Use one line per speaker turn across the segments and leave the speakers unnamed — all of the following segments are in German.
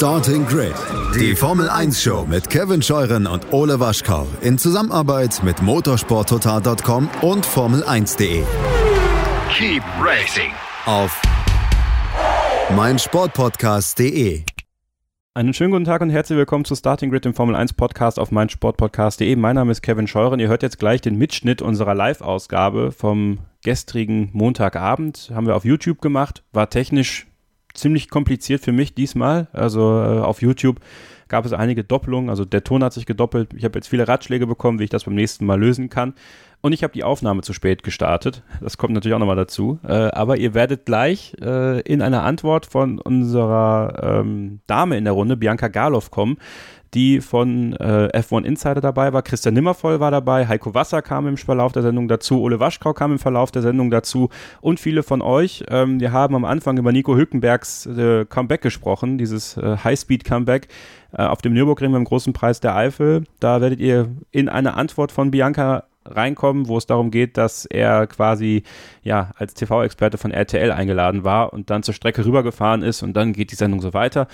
Starting Grid, die Formel 1 Show mit Kevin Scheuren und Ole Waschkau in Zusammenarbeit mit motorsporttotal.com und Formel1.de.
Keep racing
Auf meinsportpodcast.de.
Einen schönen guten Tag und herzlich willkommen zu Starting Grid, dem Formel 1 Podcast auf meinsportpodcast.de. Mein Name ist Kevin Scheuren. Ihr hört jetzt gleich den Mitschnitt unserer Live-Ausgabe vom gestrigen Montagabend. Haben wir auf YouTube gemacht. War technisch ziemlich kompliziert für mich diesmal. Also äh, auf YouTube gab es einige Doppelungen, also der Ton hat sich gedoppelt. Ich habe jetzt viele Ratschläge bekommen, wie ich das beim nächsten Mal lösen kann. Und ich habe die Aufnahme zu spät gestartet. Das kommt natürlich auch nochmal dazu. Äh, aber ihr werdet gleich äh, in einer Antwort von unserer ähm, Dame in der Runde, Bianca Garloff, kommen, die von äh, F1 Insider dabei war. Christian Nimmervoll war dabei, Heiko Wasser kam im Verlauf der Sendung dazu, Ole Waschkau kam im Verlauf der Sendung dazu und viele von euch. Ähm, wir haben am Anfang über Nico Hülkenbergs äh, Comeback gesprochen, dieses äh, High-Speed-Comeback äh, auf dem Nürburgring beim großen Preis der Eifel. Da werdet ihr in eine Antwort von Bianca reinkommen, wo es darum geht, dass er quasi ja als TV-Experte von RTL eingeladen war und dann zur Strecke rübergefahren ist und dann geht die Sendung so weiter.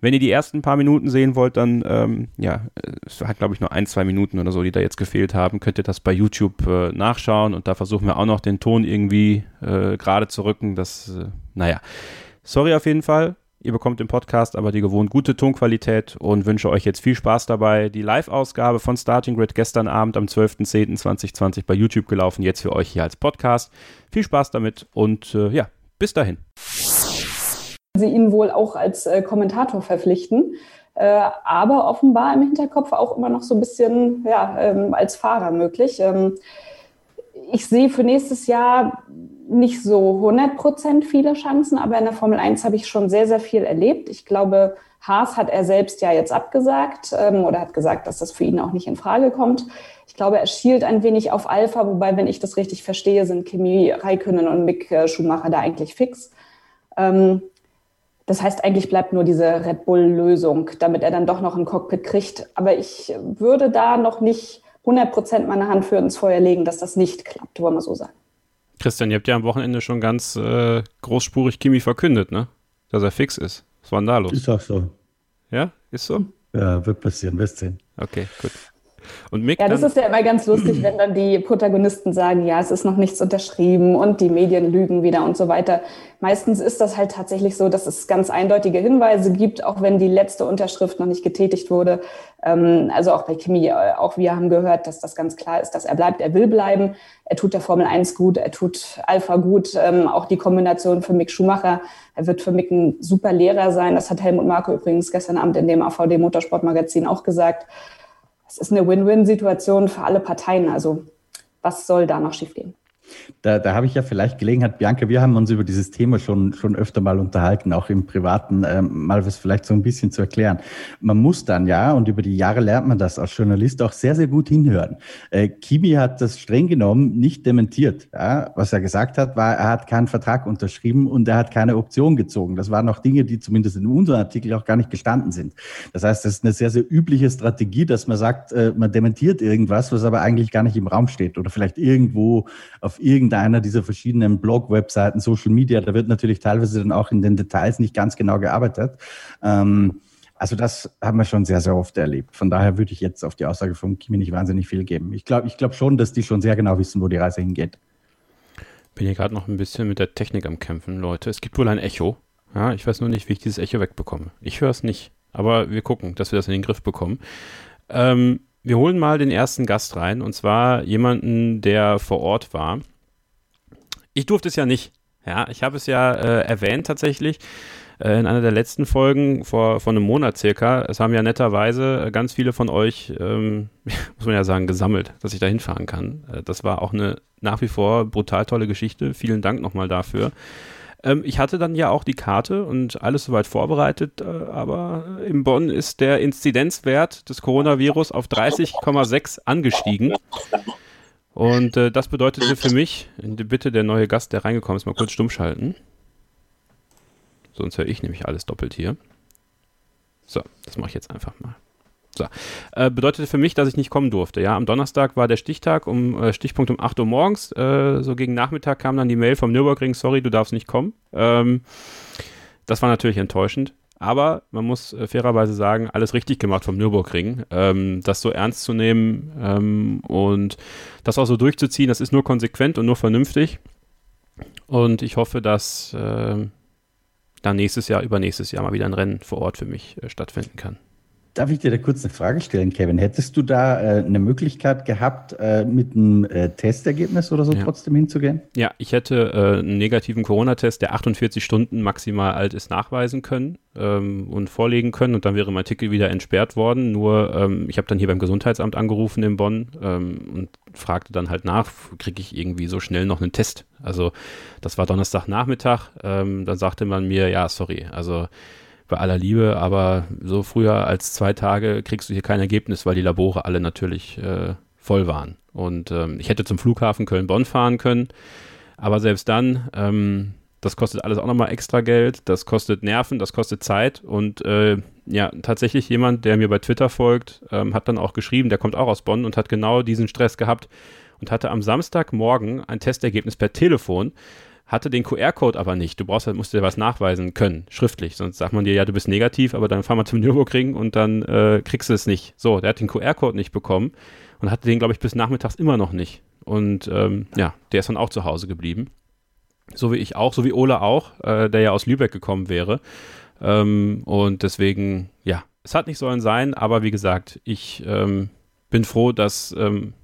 Wenn ihr die ersten paar Minuten sehen wollt, dann, ähm, ja, es hat, glaube ich, nur ein, zwei Minuten oder so, die da jetzt gefehlt haben, könnt ihr das bei YouTube äh, nachschauen und da versuchen wir auch noch den Ton irgendwie äh, gerade zu rücken. Das, äh, naja, sorry auf jeden Fall. Ihr bekommt im Podcast aber die gewohnt gute Tonqualität und wünsche euch jetzt viel Spaß dabei. Die Live-Ausgabe von Starting Grid gestern Abend am 12.10.2020 bei YouTube gelaufen, jetzt für euch hier als Podcast. Viel Spaß damit und äh, ja, bis dahin
sie ihn wohl auch als äh, Kommentator verpflichten. Äh, aber offenbar im Hinterkopf auch immer noch so ein bisschen ja, ähm, als Fahrer möglich. Ähm, ich sehe für nächstes Jahr nicht so 100% viele Chancen, aber in der Formel 1 habe ich schon sehr, sehr viel erlebt. Ich glaube, Haas hat er selbst ja jetzt abgesagt ähm, oder hat gesagt, dass das für ihn auch nicht in Frage kommt. Ich glaube, er schielt ein wenig auf Alpha, wobei, wenn ich das richtig verstehe, sind Kimi Raikönnen und Mick äh, Schumacher da eigentlich fix. Ähm, das heißt, eigentlich bleibt nur diese Red Bull-Lösung, damit er dann doch noch ein Cockpit kriegt. Aber ich würde da noch nicht 100 Prozent meine Hand für ins Feuer legen, dass das nicht klappt, wollen wir so sagen.
Christian, ihr habt ja am Wochenende schon ganz äh, großspurig Kimi verkündet, ne? Dass er fix ist. Was war denn da los?
Ist auch so.
Ja, ist so?
Ja, wird passieren, wirst sehen.
Okay, gut. Und Mick
ja, das ist ja immer ganz lustig, wenn dann die Protagonisten sagen, ja, es ist noch nichts unterschrieben und die Medien lügen wieder und so weiter. Meistens ist das halt tatsächlich so, dass es ganz eindeutige Hinweise gibt, auch wenn die letzte Unterschrift noch nicht getätigt wurde. Ähm, also auch bei Kimi, äh, auch wir haben gehört, dass das ganz klar ist, dass er bleibt, er will bleiben. Er tut der Formel 1 gut, er tut Alpha gut. Ähm, auch die Kombination für Mick Schumacher, er wird für Mick ein super Lehrer sein. Das hat Helmut Marko übrigens gestern Abend in dem AVD Motorsportmagazin auch gesagt es ist eine Win-Win-Situation für alle Parteien. Also was soll da noch schiefgehen?
Da, da habe ich ja vielleicht Gelegenheit, Bianca, wir haben uns über dieses Thema schon, schon öfter mal unterhalten, auch im Privaten, ähm, mal was vielleicht so ein bisschen zu erklären. Man muss dann ja, und über die Jahre lernt man das als Journalist auch sehr, sehr gut hinhören. Äh, Kimi hat das streng genommen nicht dementiert. Ja? Was er gesagt hat, war, er hat keinen Vertrag unterschrieben und er hat keine Option gezogen. Das waren auch Dinge, die zumindest in unserem Artikel auch gar nicht gestanden sind. Das heißt, das ist eine sehr, sehr übliche Strategie, dass man sagt, äh, man dementiert irgendwas, was aber eigentlich gar nicht im Raum steht oder vielleicht irgendwo auf irgendeiner dieser verschiedenen Blog-Webseiten, Social Media, da wird natürlich teilweise dann auch in den Details nicht ganz genau gearbeitet. Ähm, also das haben wir schon sehr, sehr oft erlebt. Von daher würde ich jetzt auf die Aussage von Kimi nicht wahnsinnig viel geben. Ich glaube ich glaub schon, dass die schon sehr genau wissen, wo die Reise hingeht.
Bin hier gerade noch ein bisschen mit der Technik am Kämpfen, Leute. Es gibt wohl ein Echo. Ja, ich weiß nur nicht, wie ich dieses Echo wegbekomme. Ich höre es nicht. Aber wir gucken, dass wir das in den Griff bekommen. Ähm, wir holen mal den ersten Gast rein und zwar jemanden, der vor Ort war. Ich durfte es ja nicht. Ja, ich habe es ja äh, erwähnt tatsächlich äh, in einer der letzten Folgen vor, vor einem Monat circa. Es haben ja netterweise ganz viele von euch, ähm, muss man ja sagen, gesammelt, dass ich da hinfahren kann. Äh, das war auch eine nach wie vor brutal tolle Geschichte. Vielen Dank nochmal dafür. Ähm, ich hatte dann ja auch die Karte und alles soweit vorbereitet, äh, aber in Bonn ist der Inzidenzwert des Coronavirus auf 30,6 angestiegen. Und äh, das bedeutete für mich, bitte der neue Gast, der reingekommen ist, mal kurz stumm schalten. Sonst höre ich nämlich alles doppelt hier. So, das mache ich jetzt einfach mal. So. Äh, bedeutete für mich, dass ich nicht kommen durfte. Ja, am Donnerstag war der Stichtag, um äh, Stichpunkt um 8 Uhr morgens. Äh, so gegen Nachmittag kam dann die Mail vom Nürburgring, sorry, du darfst nicht kommen. Ähm, das war natürlich enttäuschend. Aber man muss äh, fairerweise sagen, alles richtig gemacht vom Nürburgring. Ähm, das so ernst zu nehmen ähm, und das auch so durchzuziehen, das ist nur konsequent und nur vernünftig. Und ich hoffe, dass äh, dann nächstes Jahr, übernächstes Jahr mal wieder ein Rennen vor Ort für mich äh, stattfinden kann.
Darf ich dir da kurz eine Frage stellen, Kevin? Hättest du da äh, eine Möglichkeit gehabt, äh, mit einem äh, Testergebnis oder so ja. trotzdem hinzugehen?
Ja, ich hätte äh, einen negativen Corona-Test, der 48 Stunden maximal alt ist, nachweisen können ähm, und vorlegen können und dann wäre mein Ticket wieder entsperrt worden. Nur ähm, ich habe dann hier beim Gesundheitsamt angerufen in Bonn ähm, und fragte dann halt nach, kriege ich irgendwie so schnell noch einen Test? Also das war Donnerstagnachmittag. Ähm, dann sagte man mir, ja, sorry, also bei aller Liebe, aber so früher als zwei Tage kriegst du hier kein Ergebnis, weil die Labore alle natürlich äh, voll waren. Und ähm, ich hätte zum Flughafen Köln-Bonn fahren können, aber selbst dann, ähm, das kostet alles auch nochmal extra Geld, das kostet Nerven, das kostet Zeit und äh, ja, tatsächlich jemand, der mir bei Twitter folgt, ähm, hat dann auch geschrieben, der kommt auch aus Bonn und hat genau diesen Stress gehabt und hatte am Samstagmorgen ein Testergebnis per Telefon hatte den QR-Code aber nicht. Du brauchst musst dir was nachweisen können, schriftlich. Sonst sagt man dir, ja, du bist negativ, aber dann fahr mal zum Nürburgring und dann äh, kriegst du es nicht. So, der hat den QR-Code nicht bekommen und hatte den, glaube ich, bis nachmittags immer noch nicht. Und ähm, ja, der ist dann auch zu Hause geblieben. So wie ich auch, so wie Ola auch, äh, der ja aus Lübeck gekommen wäre. Ähm, und deswegen, ja, es hat nicht sollen sein, aber wie gesagt, ich ähm, bin froh, dass ähm,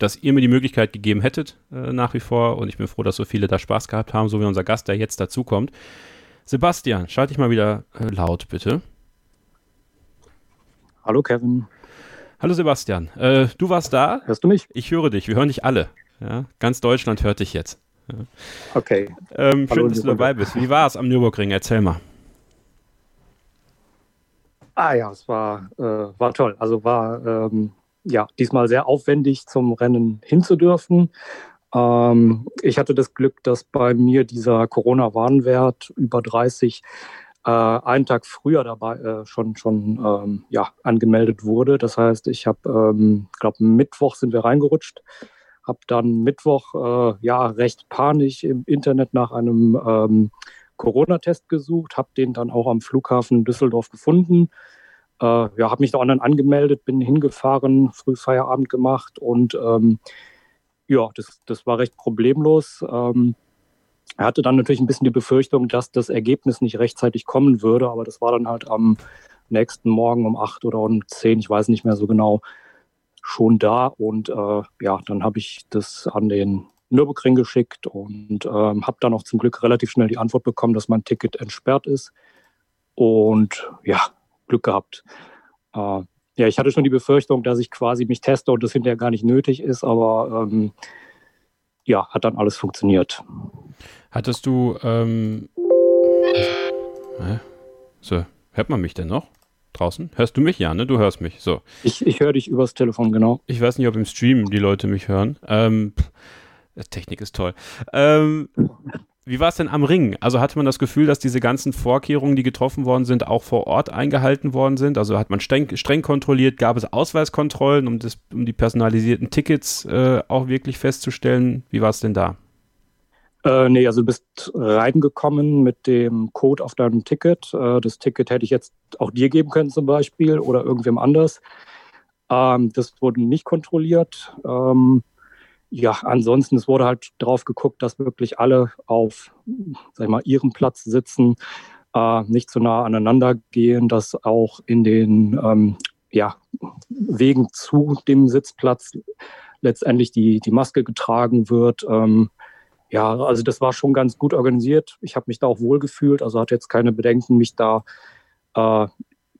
dass ihr mir die Möglichkeit gegeben hättet, äh, nach wie vor. Und ich bin froh, dass so viele da Spaß gehabt haben, so wie unser Gast, der jetzt dazukommt. Sebastian, schalte dich mal wieder äh, laut, bitte.
Hallo, Kevin.
Hallo, Sebastian. Äh, du warst da.
Hörst du mich?
Ich höre dich. Wir hören dich alle. Ja? Ganz Deutschland hört dich jetzt. Ja.
Okay.
Ähm, schön, dass du dabei bist. Wie war es am Nürburgring? Erzähl mal.
Ah ja, es war, äh, war toll. Also war ähm, ja, diesmal sehr aufwendig zum Rennen hinzudürfen. Ähm, ich hatte das Glück, dass bei mir dieser Corona-Warnwert über 30 äh, einen Tag früher dabei äh, schon, schon ähm, ja, angemeldet wurde. Das heißt, ich habe, ähm, glaube Mittwoch sind wir reingerutscht, habe dann Mittwoch äh, ja recht panisch im Internet nach einem ähm, Corona-Test gesucht, habe den dann auch am Flughafen Düsseldorf gefunden äh, ja, habe mich da online angemeldet, bin hingefahren, früh Feierabend gemacht und ähm, ja, das, das war recht problemlos. Ähm, er hatte dann natürlich ein bisschen die Befürchtung, dass das Ergebnis nicht rechtzeitig kommen würde, aber das war dann halt am nächsten Morgen um acht oder um zehn, ich weiß nicht mehr so genau, schon da. Und äh, ja, dann habe ich das an den Nürburgring geschickt und ähm, habe dann auch zum Glück relativ schnell die Antwort bekommen, dass mein Ticket entsperrt ist. Und ja, Glück gehabt. Äh, ja, ich hatte schon die Befürchtung, dass ich quasi mich teste und das hinterher gar nicht nötig ist, aber ähm, ja, hat dann alles funktioniert.
Hattest du, ähm, so, hört man mich denn noch? Draußen? Hörst du mich? Ja, ne? Du hörst mich. So.
Ich, ich höre dich übers Telefon, genau.
Ich weiß nicht, ob im Stream die Leute mich hören. Ähm, Technik ist toll. Ähm, wie war es denn am Ring? Also hatte man das Gefühl, dass diese ganzen Vorkehrungen, die getroffen worden sind, auch vor Ort eingehalten worden sind? Also hat man streng, streng kontrolliert, gab es Ausweiskontrollen, um, das, um die personalisierten Tickets äh, auch wirklich festzustellen? Wie war es denn da?
Äh, nee, also du bist reingekommen mit dem Code auf deinem Ticket. Äh, das Ticket hätte ich jetzt auch dir geben können zum Beispiel oder irgendwem anders. Ähm, das wurde nicht kontrolliert. Ähm, ja, ansonsten, es wurde halt drauf geguckt, dass wirklich alle auf, sag ich mal, ihrem Platz sitzen, äh, nicht zu nah aneinander gehen, dass auch in den ähm, ja, Wegen zu dem Sitzplatz letztendlich die, die Maske getragen wird. Ähm, ja, also das war schon ganz gut organisiert. Ich habe mich da auch wohl gefühlt, also hatte jetzt keine Bedenken, mich da äh,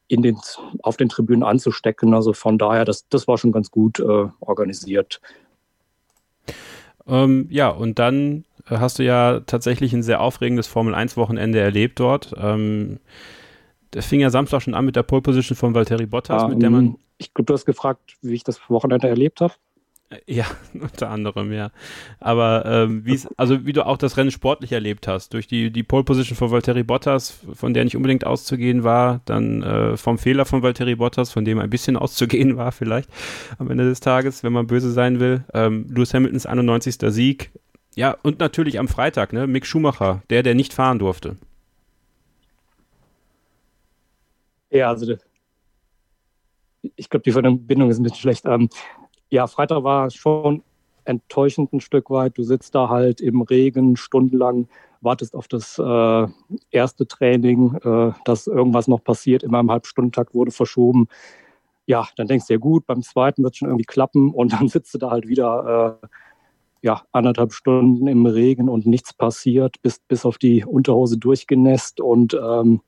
in den, auf den Tribünen anzustecken. Also von daher, das, das war schon ganz gut äh, organisiert.
Ähm, ja, und dann äh, hast du ja tatsächlich ein sehr aufregendes Formel-1-Wochenende erlebt dort. Ähm, das fing ja Samstag schon an mit der Pole Position von Valtteri Bottas,
um,
mit der man.
Ich glaube, du hast gefragt, wie ich das Wochenende erlebt habe.
Ja, unter anderem, ja. Aber ähm, wie also wie du auch das Rennen sportlich erlebt hast, durch die, die Pole Position von Valtteri Bottas, von der nicht unbedingt auszugehen war, dann äh, vom Fehler von Valtteri Bottas, von dem ein bisschen auszugehen war vielleicht am Ende des Tages, wenn man böse sein will. Ähm, Lewis Hamiltons 91. Sieg. Ja, und natürlich am Freitag, ne, Mick Schumacher, der, der nicht fahren durfte.
Ja, also ich glaube, die Verbindung ist ein bisschen schlecht. Ähm, ja, Freitag war schon enttäuschend ein Stück weit. Du sitzt da halt im Regen stundenlang, wartest auf das äh, erste Training, äh, dass irgendwas noch passiert. Immer im Halbstundentakt wurde verschoben. Ja, dann denkst du ja gut, beim zweiten wird es schon irgendwie klappen und dann sitzt du da halt wieder äh, ja, anderthalb Stunden im Regen und nichts passiert, bist bis auf die Unterhose durchgenässt und ähm,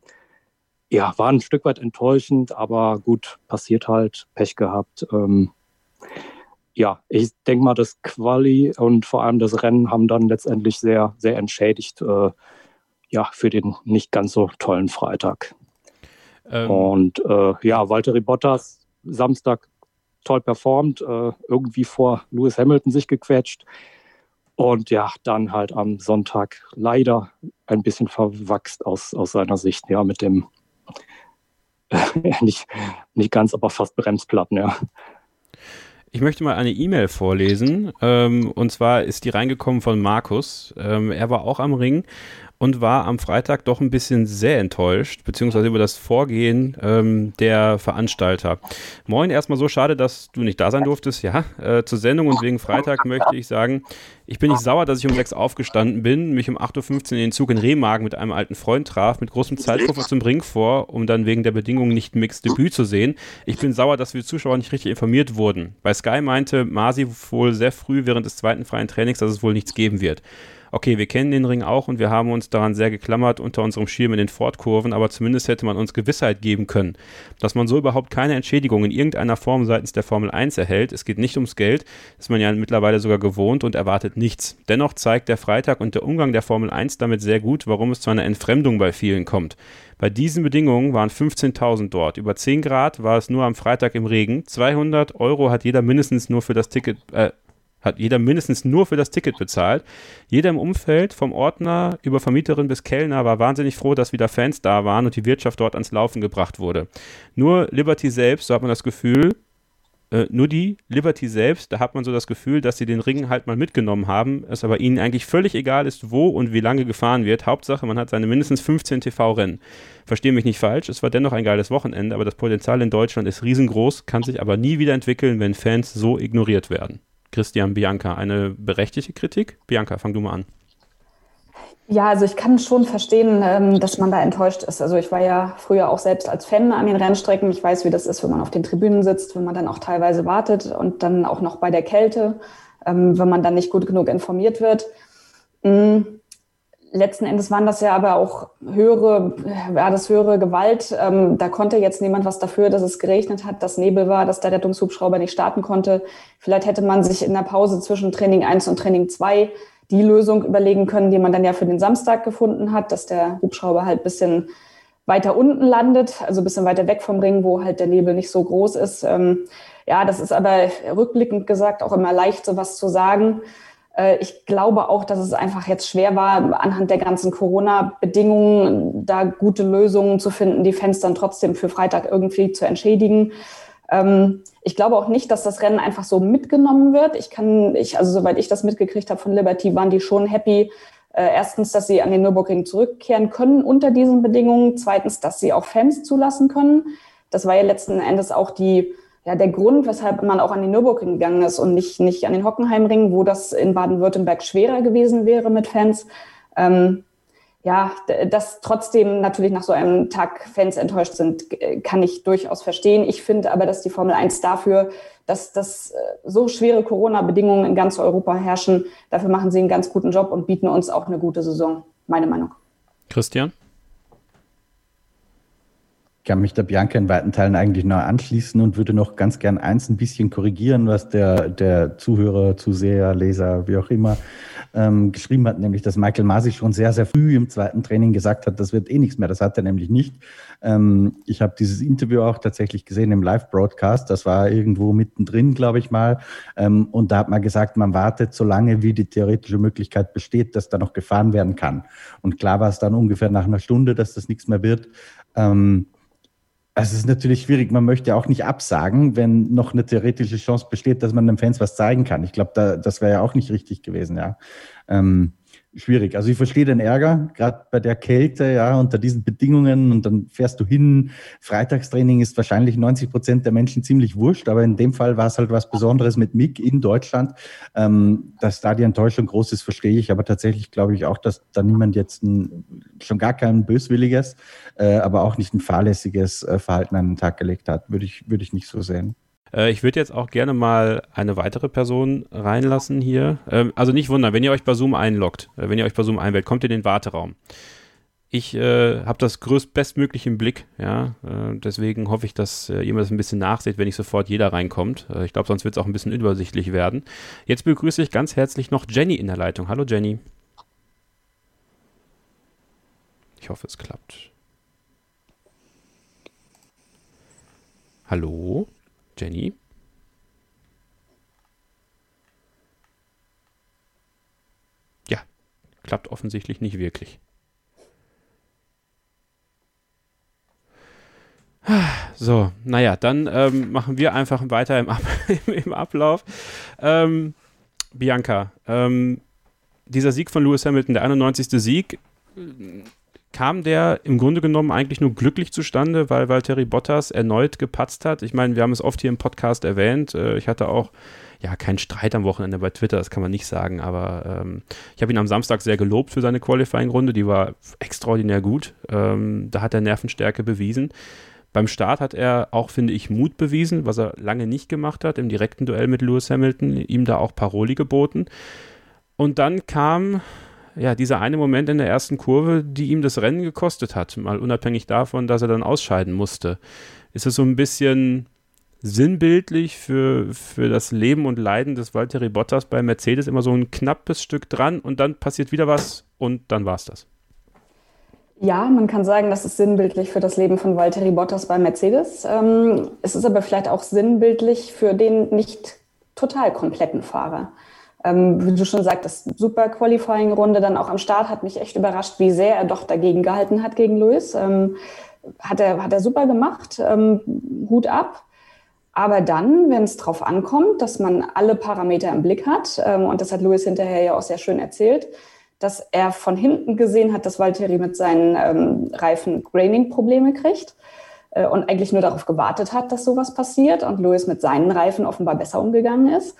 ja, war ein Stück weit enttäuschend, aber gut, passiert halt, Pech gehabt. Ähm, ja, ich denke mal, das Quali und vor allem das Rennen haben dann letztendlich sehr, sehr entschädigt, äh, ja, für den nicht ganz so tollen Freitag. Ähm. Und äh, ja, Walter Bottas Samstag toll performt, äh, irgendwie vor Lewis Hamilton sich gequetscht. Und ja, dann halt am Sonntag leider ein bisschen verwachst aus, aus seiner Sicht, ja, mit dem nicht, nicht ganz, aber fast Bremsplatten, ja.
Ich möchte mal eine E-Mail vorlesen. Ähm, und zwar ist die reingekommen von Markus. Ähm, er war auch am Ring und war am Freitag doch ein bisschen sehr enttäuscht, beziehungsweise über das Vorgehen ähm, der Veranstalter. Moin, erstmal so schade, dass du nicht da sein durftest. Ja, äh, zur Sendung und wegen Freitag möchte ich sagen, ich bin nicht sauer, dass ich um sechs aufgestanden bin, mich um 8.15 Uhr in den Zug in Remagen mit einem alten Freund traf, mit großem Zeitpuffer zum Ring vor, um dann wegen der Bedingungen nicht Mixed Debüt zu sehen. Ich bin sauer, dass wir Zuschauer nicht richtig informiert wurden. Bei Sky meinte Masi wohl sehr früh während des zweiten freien Trainings, dass es wohl nichts geben wird okay, wir kennen den Ring auch und wir haben uns daran sehr geklammert unter unserem Schirm in den Fortkurven, aber zumindest hätte man uns Gewissheit geben können, dass man so überhaupt keine Entschädigung in irgendeiner Form seitens der Formel 1 erhält. Es geht nicht ums Geld, ist man ja mittlerweile sogar gewohnt und erwartet nichts. Dennoch zeigt der Freitag und der Umgang der Formel 1 damit sehr gut, warum es zu einer Entfremdung bei vielen kommt. Bei diesen Bedingungen waren 15.000 dort. Über 10 Grad war es nur am Freitag im Regen. 200 Euro hat jeder mindestens nur für das Ticket, äh, hat jeder mindestens nur für das Ticket bezahlt. Jeder im Umfeld, vom Ordner über Vermieterin bis Kellner, war wahnsinnig froh, dass wieder Fans da waren und die Wirtschaft dort ans Laufen gebracht wurde. Nur Liberty selbst, so hat man das Gefühl, äh, nur die Liberty selbst, da hat man so das Gefühl, dass sie den Ring halt mal mitgenommen haben, es aber ihnen eigentlich völlig egal ist, wo und wie lange gefahren wird. Hauptsache, man hat seine mindestens 15 TV-Rennen. Verstehe mich nicht falsch, es war dennoch ein geiles Wochenende, aber das Potenzial in Deutschland ist riesengroß, kann sich aber nie wieder entwickeln, wenn Fans so ignoriert werden. Christian Bianca. Eine berechtigte Kritik? Bianca, fang du mal an.
Ja, also ich kann schon verstehen, ähm, dass man da enttäuscht ist. Also ich war ja früher auch selbst als Fan an den Rennstrecken. Ich weiß, wie das ist, wenn man auf den Tribünen sitzt, wenn man dann auch teilweise wartet und dann auch noch bei der Kälte, ähm, wenn man dann nicht gut genug informiert wird. Letzten Endes waren das ja aber auch höhere, war das höhere Gewalt. Ähm, da konnte jetzt niemand was dafür, dass es geregnet hat, dass Nebel war, dass der Rettungshubschrauber nicht starten konnte. Vielleicht hätte man sich in der Pause zwischen Training 1 und Training 2 die Lösung überlegen können, die man dann ja für den Samstag gefunden hat, dass der Hubschrauber halt bisschen weiter unten landet, also bisschen weiter weg vom Ring, wo halt der Nebel nicht so groß ist. Ähm, ja, das ist aber rückblickend gesagt auch immer leicht, sowas zu sagen. Äh, ich glaube auch, dass es einfach jetzt schwer war, anhand der ganzen Corona-Bedingungen da gute Lösungen zu finden, die Fans dann trotzdem für Freitag irgendwie zu entschädigen. Ähm, ich glaube auch nicht, dass das Rennen einfach so mitgenommen wird. Ich kann, ich, also soweit ich das mitgekriegt habe von Liberty, waren die schon happy. Äh, erstens, dass sie an den Nürburgring zurückkehren können unter diesen Bedingungen. Zweitens, dass sie auch Fans zulassen können. Das war ja letzten Endes auch die ja, der Grund, weshalb man auch an den Nürburgring gegangen ist und nicht, nicht an den Hockenheimring, wo das in Baden-Württemberg schwerer gewesen wäre mit Fans. Ähm, ja, dass trotzdem natürlich nach so einem Tag Fans enttäuscht sind, kann ich durchaus verstehen. Ich finde aber, dass die Formel 1 dafür, dass, dass äh, so schwere Corona-Bedingungen in ganz Europa herrschen, dafür machen sie einen ganz guten Job und bieten uns auch eine gute Saison, meine Meinung.
Christian?
Ich kann mich der Bianca in weiten Teilen eigentlich neu anschließen und würde noch ganz gern eins ein bisschen korrigieren, was der, der Zuhörer, Zuseher, Leser, wie auch immer, ähm, geschrieben hat, nämlich, dass Michael Masi schon sehr, sehr früh im zweiten Training gesagt hat, das wird eh nichts mehr. Das hat er nämlich nicht. Ähm, ich habe dieses Interview auch tatsächlich gesehen im Live-Broadcast. Das war irgendwo mittendrin, glaube ich mal. Ähm, und da hat man gesagt, man wartet so lange, wie die theoretische Möglichkeit besteht, dass da noch gefahren werden kann. Und klar war es dann ungefähr nach einer Stunde, dass das nichts mehr wird. Ähm, also es ist natürlich schwierig. Man möchte auch nicht absagen, wenn noch eine theoretische Chance besteht, dass man den Fans was zeigen kann. Ich glaube, da, das wäre ja auch nicht richtig gewesen, ja. Ähm, schwierig. Also ich verstehe den Ärger, gerade bei der Kälte, ja, unter diesen Bedingungen und dann fährst du hin. Freitagstraining ist wahrscheinlich 90 Prozent der Menschen ziemlich wurscht, aber in dem Fall war es halt was Besonderes mit Mick in Deutschland. Ähm, dass da die Enttäuschung groß ist, verstehe ich, aber tatsächlich glaube ich auch, dass da niemand jetzt ein, schon gar kein böswilliges, äh, aber auch nicht ein fahrlässiges äh, Verhalten an den Tag gelegt hat, würde ich, würde ich nicht so sehen.
Äh, ich würde jetzt auch gerne mal eine weitere Person reinlassen hier. Ähm, also nicht wundern, wenn ihr euch bei Zoom einloggt, äh, wenn ihr euch bei Zoom einwählt, kommt in den Warteraum. Ich äh, habe das größt bestmöglich im Blick, ja. Äh, deswegen hoffe ich, dass äh, ihr mir das ein bisschen nachseht, wenn nicht sofort jeder reinkommt. Äh, ich glaube, sonst wird es auch ein bisschen übersichtlich werden. Jetzt begrüße ich ganz herzlich noch Jenny in der Leitung. Hallo Jenny. Ich hoffe, es klappt. Hallo? Jenny? Ja, klappt offensichtlich nicht wirklich. So, naja, dann ähm, machen wir einfach weiter im, Ab im Ablauf. Ähm, Bianca, ähm, dieser Sieg von Lewis Hamilton, der 91. Sieg, kam der im Grunde genommen eigentlich nur glücklich zustande, weil Valtteri Bottas erneut gepatzt hat. Ich meine, wir haben es oft hier im Podcast erwähnt. Äh, ich hatte auch ja keinen Streit am Wochenende bei Twitter, das kann man nicht sagen, aber ähm, ich habe ihn am Samstag sehr gelobt für seine Qualifying-Runde. Die war extraordinär gut. Ähm, da hat er Nervenstärke bewiesen. Beim Start hat er auch, finde ich, Mut bewiesen, was er lange nicht gemacht hat, im direkten Duell mit Lewis Hamilton, ihm da auch Paroli geboten. Und dann kam ja, dieser eine Moment in der ersten Kurve, die ihm das Rennen gekostet hat, mal unabhängig davon, dass er dann ausscheiden musste. Ist es so ein bisschen sinnbildlich für, für das Leben und Leiden des Valtteri Bottas bei Mercedes immer so ein knappes Stück dran und dann passiert wieder was und dann war es das.
Ja, man kann sagen, das ist sinnbildlich für das Leben von Valtteri Bottas bei Mercedes. Ähm, es ist aber vielleicht auch sinnbildlich für den nicht total kompletten Fahrer. Ähm, wie du schon sagtest, super Qualifying-Runde dann auch am Start hat mich echt überrascht, wie sehr er doch dagegen gehalten hat gegen Lewis. Ähm, hat, er, hat er super gemacht, ähm, Hut ab. Aber dann, wenn es darauf ankommt, dass man alle Parameter im Blick hat, ähm, und das hat Lewis hinterher ja auch sehr schön erzählt, dass er von hinten gesehen hat, dass Valtteri mit seinen ähm, Reifen Graining-Probleme kriegt äh, und eigentlich nur darauf gewartet hat, dass sowas passiert und Lewis mit seinen Reifen offenbar besser umgegangen ist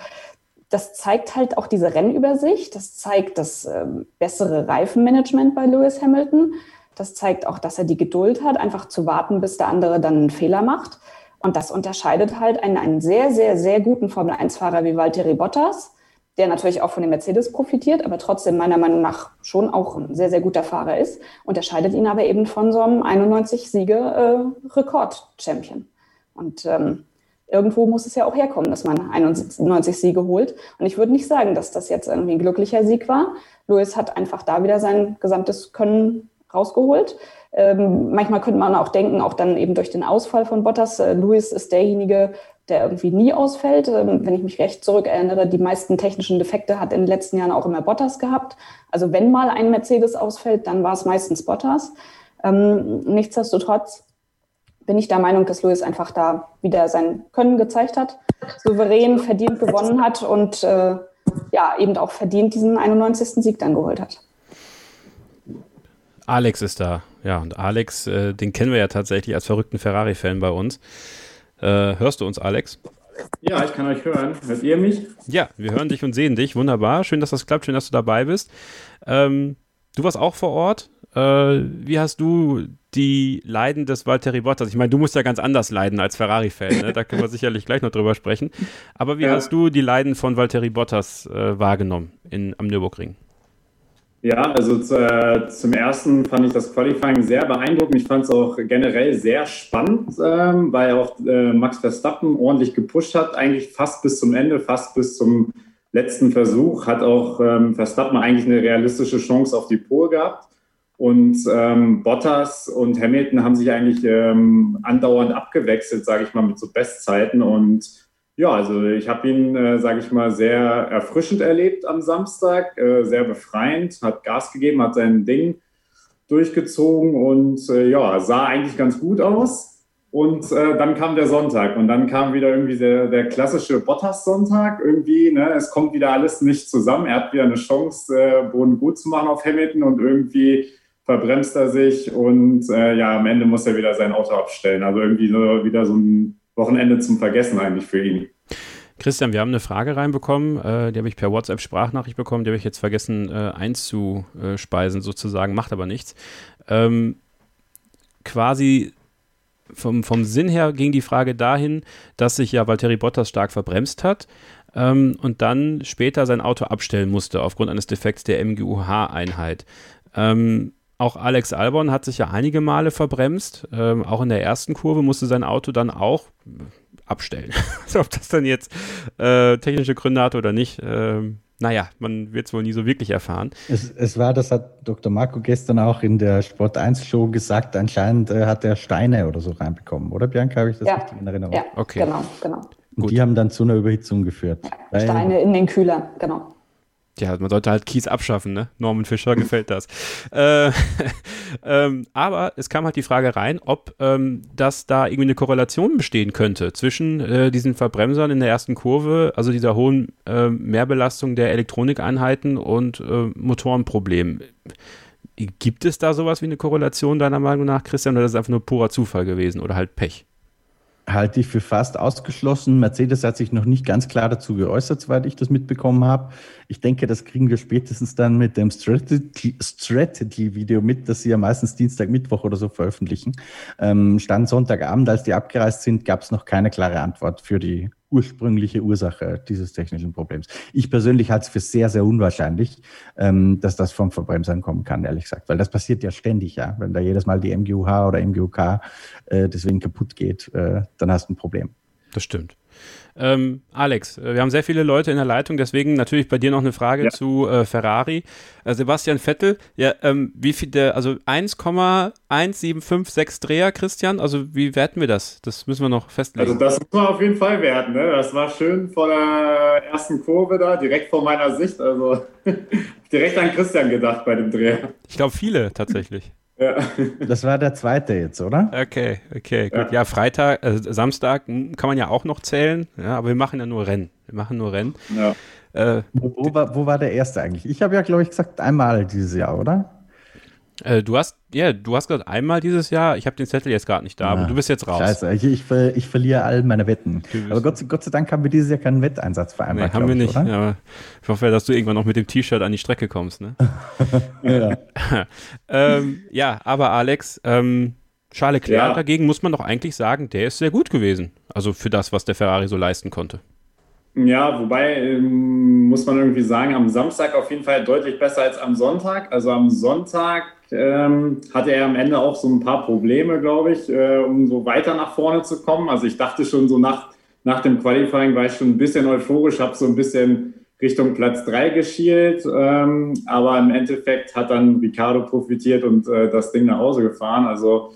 das zeigt halt auch diese Rennübersicht, das zeigt das äh, bessere Reifenmanagement bei Lewis Hamilton, das zeigt auch, dass er die Geduld hat, einfach zu warten, bis der andere dann einen Fehler macht. Und das unterscheidet halt einen, einen sehr, sehr, sehr guten Formel-1-Fahrer wie Valtteri Bottas, der natürlich auch von dem Mercedes profitiert, aber trotzdem meiner Meinung nach schon auch ein sehr, sehr guter Fahrer ist, unterscheidet ihn aber eben von so einem 91-Siege-Rekord-Champion. Äh, Und ähm, irgendwo muss es ja auch herkommen, dass man 91 Siege holt. Und ich würde nicht sagen, dass das jetzt irgendwie ein glücklicher Sieg war. Lewis hat einfach da wieder sein gesamtes Können rausgeholt. Ähm, manchmal könnte man auch denken, auch dann eben durch den Ausfall von Bottas, äh, Lewis ist derjenige, der irgendwie nie ausfällt. Ähm, wenn ich mich recht zurückerinnere, die meisten technischen Defekte hat in den letzten Jahren auch immer Bottas gehabt. Also wenn mal ein Mercedes ausfällt, dann war es meistens Bottas. Ähm, nichtsdestotrotz bin ich der Meinung, dass Lewis einfach da wieder sein Können gezeigt hat, souverän verdient gewonnen hat und äh, ja, eben auch verdient diesen 91. Sieg dann geholt hat.
Alex ist da, ja, und Alex, äh, den kennen wir ja tatsächlich als verrückten Ferrari-Fan bei uns. Äh, hörst du uns, Alex?
Ja, ich kann euch hören. Hört ihr mich?
Ja, wir hören dich und sehen dich. Wunderbar. Schön, dass das klappt. Schön, dass du dabei bist. Ähm, du warst auch vor Ort. Äh, wie hast du die Leiden des Valtteri Bottas? Ich meine, du musst ja ganz anders leiden als Ferrari-Fan, ne? da können wir sicherlich gleich noch drüber sprechen. Aber wie ja. hast du die Leiden von Valtteri Bottas äh, wahrgenommen in, am Nürburgring?
Ja, also zu, äh, zum ersten fand ich das Qualifying sehr beeindruckend. Ich fand es auch generell sehr spannend, ähm, weil auch äh, Max Verstappen ordentlich gepusht hat, eigentlich fast bis zum Ende, fast bis zum letzten Versuch. Hat auch ähm, Verstappen eigentlich eine realistische Chance auf die Pole gehabt. Und ähm, Bottas und Hamilton haben sich eigentlich ähm, andauernd abgewechselt, sage ich mal, mit so Bestzeiten. Und ja, also ich habe ihn, äh, sage ich mal, sehr erfrischend erlebt am Samstag, äh, sehr befreiend, hat Gas gegeben, hat sein Ding durchgezogen und äh, ja, sah eigentlich ganz gut aus. Und äh, dann kam der Sonntag und dann kam wieder irgendwie der, der klassische Bottas-Sonntag. Irgendwie, ne? es kommt wieder alles nicht zusammen. Er hat wieder eine Chance, äh, Boden gut zu machen auf Hamilton und irgendwie verbremst er sich und äh, ja, am Ende muss er wieder sein Auto abstellen. Also irgendwie so, wieder so ein Wochenende zum Vergessen eigentlich für ihn.
Christian, wir haben eine Frage reinbekommen, äh, die habe ich per WhatsApp-Sprachnachricht bekommen, die habe ich jetzt vergessen äh, einzuspeisen sozusagen, macht aber nichts. Ähm, quasi vom, vom Sinn her ging die Frage dahin, dass sich ja Valtteri Bottas stark verbremst hat ähm, und dann später sein Auto abstellen musste aufgrund eines Defekts der MGUH-Einheit. Ähm, auch Alex Albon hat sich ja einige Male verbremst. Ähm, auch in der ersten Kurve musste sein Auto dann auch abstellen. also ob das dann jetzt äh, technische Gründe hat oder nicht, ähm, naja, man wird es wohl nie so wirklich erfahren.
Es, es, war, das hat Dr. Marco gestern auch in der Sport 1 Show gesagt, anscheinend äh, hat er Steine oder so reinbekommen, oder Bianca? Habe ich das
ja.
richtig in Erinnerung?
Ja, okay. genau, genau.
Und Gut. die haben dann zu einer Überhitzung geführt.
Ja, Steine in den Kühler, genau.
Ja, man sollte halt Kies abschaffen, ne? Norman Fischer gefällt das. äh, ähm, aber es kam halt die Frage rein, ob ähm, das da irgendwie eine Korrelation bestehen könnte zwischen äh, diesen Verbremsern in der ersten Kurve, also dieser hohen äh, Mehrbelastung der Elektronikeinheiten und äh, Motorenproblemen. Gibt es da sowas wie eine Korrelation deiner Meinung nach, Christian, oder ist das einfach nur purer Zufall gewesen oder halt Pech?
halte ich für fast ausgeschlossen. Mercedes hat sich noch nicht ganz klar dazu geäußert, soweit ich das mitbekommen habe. Ich denke, das kriegen wir spätestens dann mit dem Strategy-Video mit, das sie ja meistens Dienstag, Mittwoch oder so veröffentlichen. Ähm, Stand Sonntagabend, als die abgereist sind, gab es noch keine klare Antwort für die ursprüngliche Ursache dieses technischen Problems. Ich persönlich halte es für sehr, sehr unwahrscheinlich, ähm, dass das vom Verbremsern kommen kann, ehrlich gesagt, weil das passiert ja ständig, ja. Wenn da jedes Mal die MGUH oder MGUK äh, deswegen kaputt geht, äh, dann hast du ein Problem.
Das stimmt. Ähm, Alex, äh, wir haben sehr viele Leute in der Leitung, deswegen natürlich bei dir noch eine Frage ja. zu äh, Ferrari. Äh, Sebastian Vettel, ja, ähm, wie viel der, also 1,1756 Dreher, Christian, also wie werten wir das? Das müssen wir noch festlegen.
Also das muss man auf jeden Fall werten, ne? Das war schön vor der ersten Kurve da, direkt vor meiner Sicht, also direkt an Christian gedacht bei dem Dreher.
Ich glaube viele tatsächlich.
Ja. Das war der zweite jetzt, oder?
Okay, okay, gut. Ja, ja Freitag, äh, Samstag hm, kann man ja auch noch zählen, ja, aber wir machen ja nur Rennen. Wir machen nur Rennen.
Ja. Äh, wo, wo, war, wo war der erste eigentlich? Ich habe ja, glaube ich, gesagt, einmal dieses Jahr, oder?
Äh, du hast, ja, du hast gerade einmal dieses Jahr, ich habe den Zettel jetzt gerade nicht da, ah, aber du bist jetzt raus.
Scheiße, ich, ich, ich verliere all meine Wetten. Aber Gott, Gott, sei Dank haben wir dieses Jahr keinen Wetteinsatz vereinbart.
Nee, haben wir nicht, ich, aber ich hoffe, dass du irgendwann noch mit dem T-Shirt an die Strecke kommst. Ne? ja. ähm, ja, aber Alex, ähm, Charles Leclerc ja. dagegen muss man doch eigentlich sagen, der ist sehr gut gewesen. Also für das, was der Ferrari so leisten konnte.
Ja, wobei ähm, muss man irgendwie sagen, am Samstag auf jeden Fall deutlich besser als am Sonntag. Also am Sonntag ähm, hatte er am Ende auch so ein paar Probleme, glaube ich, äh, um so weiter nach vorne zu kommen. Also ich dachte schon so nach, nach dem Qualifying war ich schon ein bisschen euphorisch, habe so ein bisschen Richtung Platz 3 geschielt. Ähm, aber im Endeffekt hat dann Ricardo profitiert und äh, das Ding nach Hause gefahren. Also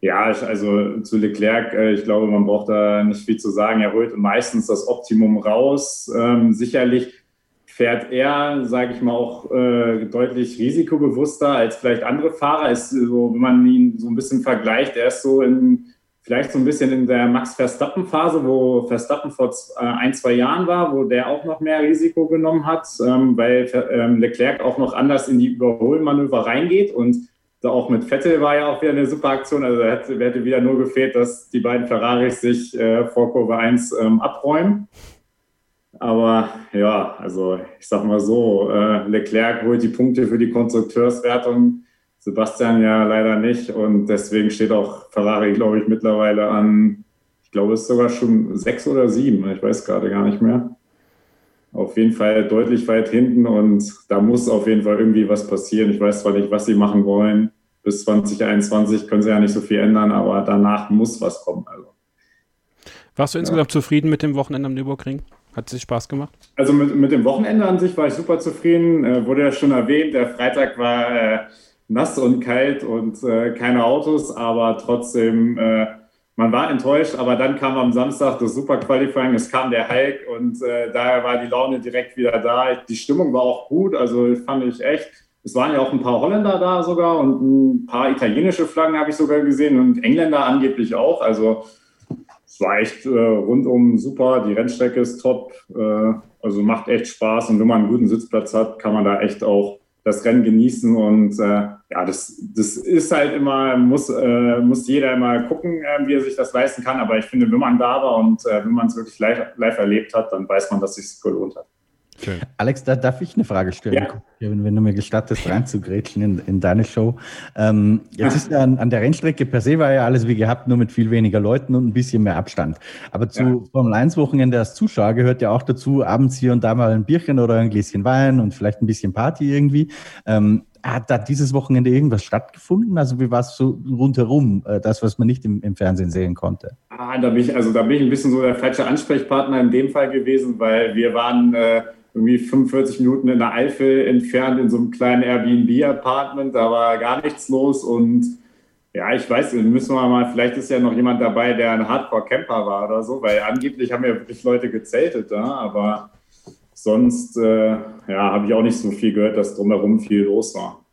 ja, also zu Leclerc, äh, ich glaube, man braucht da nicht viel zu sagen. Er holt meistens das Optimum raus. Ähm, sicherlich fährt er, sage ich mal, auch äh, deutlich risikobewusster als vielleicht andere Fahrer. Ist so, wenn man ihn so ein bisschen vergleicht, er ist so in vielleicht so ein bisschen in der Max Verstappen-Phase, wo Verstappen vor äh, ein, zwei Jahren war, wo der auch noch mehr Risiko genommen hat, ähm, weil ähm, Leclerc auch noch anders in die Überholmanöver reingeht und da auch mit Vettel war ja auch wieder eine super Aktion. Also hätte, hätte wieder nur gefehlt, dass die beiden Ferraris sich äh, vor Kurve 1 ähm, abräumen. Aber ja, also ich sag mal so, äh, Leclerc holt die Punkte für die Konstrukteurswertung, Sebastian ja leider nicht. Und deswegen steht auch Ferrari, glaube ich, mittlerweile an, ich glaube, es ist sogar schon sechs oder sieben, ich weiß gerade gar nicht mehr. Auf jeden Fall deutlich weit hinten und da muss auf jeden Fall irgendwie was passieren. Ich weiß zwar nicht, was sie machen wollen. Bis 2021 können sie ja nicht so viel ändern, aber danach muss was kommen. Also.
Warst du ja. insgesamt zufrieden mit dem Wochenende am Nürburgring? Hat es sich Spaß gemacht?
Also mit, mit dem Wochenende an sich war ich super zufrieden. Äh, wurde ja schon erwähnt, der Freitag war äh, nass und kalt und äh, keine Autos, aber trotzdem, äh, man war enttäuscht. Aber dann kam am Samstag das Super Qualifying, es kam der Hulk und äh, daher war die Laune direkt wieder da. Die Stimmung war auch gut, also fand ich echt. es waren ja auch ein paar Holländer da sogar und ein paar italienische Flaggen habe ich sogar gesehen und Engländer angeblich auch. Also es war echt äh, rundum super. Die Rennstrecke ist top. Äh, also macht echt Spaß. Und wenn man einen guten Sitzplatz hat, kann man da echt auch das Rennen genießen. Und äh, ja, das, das ist halt immer, muss, äh, muss jeder immer gucken, äh, wie er sich das leisten kann. Aber ich finde, wenn man da war und äh, wenn man es wirklich live, live erlebt hat, dann weiß man, dass es sich gelohnt hat.
Schön. Alex, da darf ich eine Frage stellen, ja. wenn du mir gestattest, reinzugrätschen in, in deine Show. Ähm, jetzt ist ja an, an, der Rennstrecke per se war ja alles wie gehabt, nur mit viel weniger Leuten und ein bisschen mehr Abstand. Aber zu ja. Formel 1 Wochenende als Zuschauer gehört ja auch dazu, abends hier und da mal ein Bierchen oder ein Gläschen Wein und vielleicht ein bisschen Party irgendwie. Ähm, hat da dieses Wochenende irgendwas stattgefunden? Also wie war es so rundherum, äh, das, was man nicht im, im, Fernsehen sehen konnte?
Ah, da bin ich, also da bin ich ein bisschen so der falsche Ansprechpartner in dem Fall gewesen, weil wir waren äh, irgendwie 45 Minuten in der Eifel entfernt in so einem kleinen Airbnb-Apartment. Da war gar nichts los und ja, ich weiß, müssen wir mal, vielleicht ist ja noch jemand dabei, der ein Hardcore-Camper war oder so, weil angeblich haben ja wirklich Leute gezeltet da, aber sonst äh, ja, habe ich auch nicht so viel gehört, dass drumherum viel los war.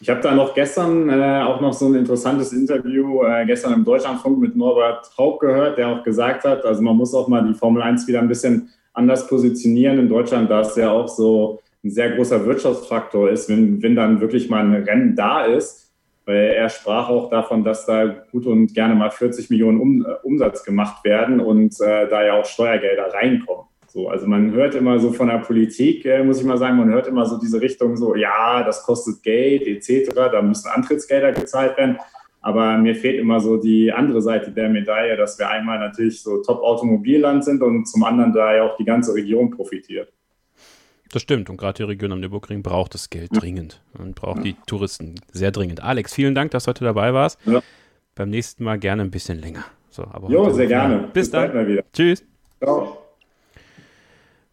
Ich habe da noch gestern äh, auch noch so ein interessantes Interview äh, gestern im Deutschlandfunk mit Norbert Haug gehört, der auch gesagt hat, also man muss auch mal die Formel 1 wieder ein bisschen anders positionieren in Deutschland, da es ja auch so ein sehr großer Wirtschaftsfaktor ist, wenn, wenn dann wirklich mal ein Rennen da ist. Weil er sprach auch davon, dass da gut und gerne mal 40 Millionen um, äh, Umsatz gemacht werden und äh, da ja auch Steuergelder reinkommen. So, also man hört immer so von der Politik, äh, muss ich mal sagen, man hört immer so diese Richtung so, ja, das kostet Geld etc., da müssen Antrittsgelder gezahlt werden. Aber mir fehlt immer so die andere Seite der Medaille, dass wir einmal natürlich so Top-Automobilland sind und zum anderen da ja auch die ganze Region profitiert.
Das stimmt. Und gerade die Region am Nürburgring braucht das Geld dringend und braucht ja. die Touristen sehr dringend. Alex, vielen Dank, dass du heute dabei warst. Ja. Beim nächsten Mal gerne ein bisschen länger. So,
aber jo, sehr gerne.
Bis, Bis dann. Tschüss. Ciao.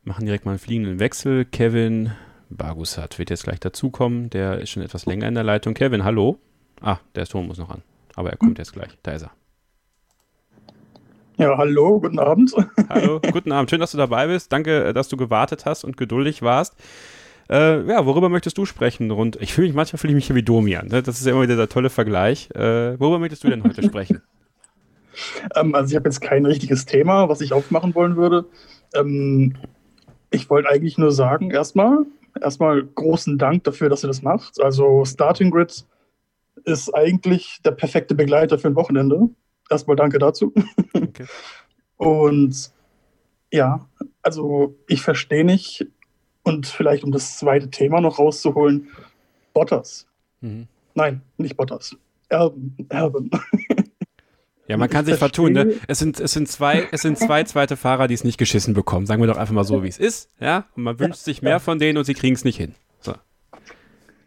Machen direkt mal einen fliegenden Wechsel. Kevin Bagusat wird jetzt gleich dazukommen. Der ist schon etwas länger in der Leitung. Kevin, hallo. Ah, der Ton muss noch an. Aber er kommt jetzt gleich. Da ist er.
Ja, hallo, guten Abend.
Hallo, guten Abend. Schön, dass du dabei bist. Danke, äh, dass du gewartet hast und geduldig warst. Äh, ja, worüber möchtest du sprechen? Und ich fühle mich manchmal fühle ich mich hier wie Domian. Ne? Das ist ja immer wieder der tolle Vergleich. Äh, worüber möchtest du denn heute sprechen?
Ähm, also ich habe jetzt kein richtiges Thema, was ich aufmachen wollen würde. Ähm, ich wollte eigentlich nur sagen, erstmal, erstmal großen Dank dafür, dass ihr das macht. Also Starting Grid ist eigentlich der perfekte Begleiter für ein Wochenende. Erstmal danke dazu. Okay. Und ja, also ich verstehe nicht, und vielleicht um das zweite Thema noch rauszuholen, Bottas. Mhm. Nein, nicht Bottas. Erben. Erben.
Ja, man kann sich vertun. Ne? Es, sind, es, sind zwei, es sind zwei zweite Fahrer, die es nicht geschissen bekommen. Sagen wir doch einfach mal so, wie es ist. Ja? Und man wünscht sich mehr von denen und sie kriegen es nicht hin. So.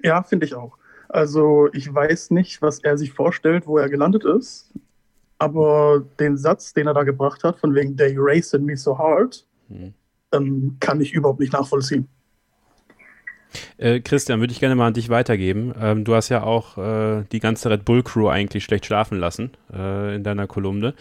Ja, finde ich auch. Also ich weiß nicht, was er sich vorstellt, wo er gelandet ist. Aber den Satz, den er da gebracht hat, von wegen They raced me so hard, hm. ähm, kann ich überhaupt nicht nachvollziehen.
Äh, Christian, würde ich gerne mal an dich weitergeben. Ähm, du hast ja auch äh, die ganze Red Bull Crew eigentlich schlecht schlafen lassen äh, in deiner Kolumne,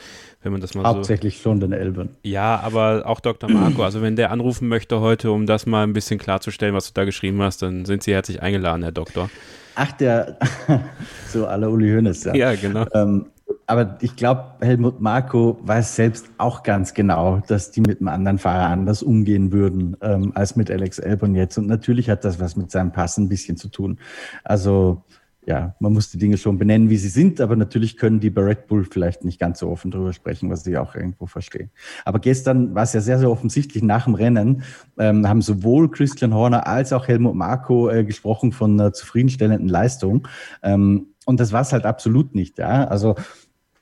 wenn man das mal
Hauptsächlich so. schon den Elben.
Ja, aber auch Dr. Marco. Also wenn der anrufen möchte heute, um das mal ein bisschen klarzustellen, was du da geschrieben hast, dann sind Sie herzlich eingeladen, Herr Doktor.
Ach, der so aller Uli Hoeneß,
ja. Ja, genau.
Ähm, aber ich glaube, Helmut Marko weiß selbst auch ganz genau, dass die mit einem anderen Fahrer anders umgehen würden ähm, als mit Alex Albon jetzt. Und natürlich hat das was mit seinem Pass ein bisschen zu tun. Also ja, man muss die Dinge schon benennen, wie sie sind, aber natürlich können die bei Red Bull vielleicht nicht ganz so offen drüber sprechen, was ich auch irgendwo verstehe. Aber gestern war es ja sehr, sehr offensichtlich nach dem Rennen, ähm, haben sowohl Christian Horner als auch Helmut Marko äh, gesprochen von einer zufriedenstellenden Leistung. Ähm, und das war es halt absolut nicht, ja. Also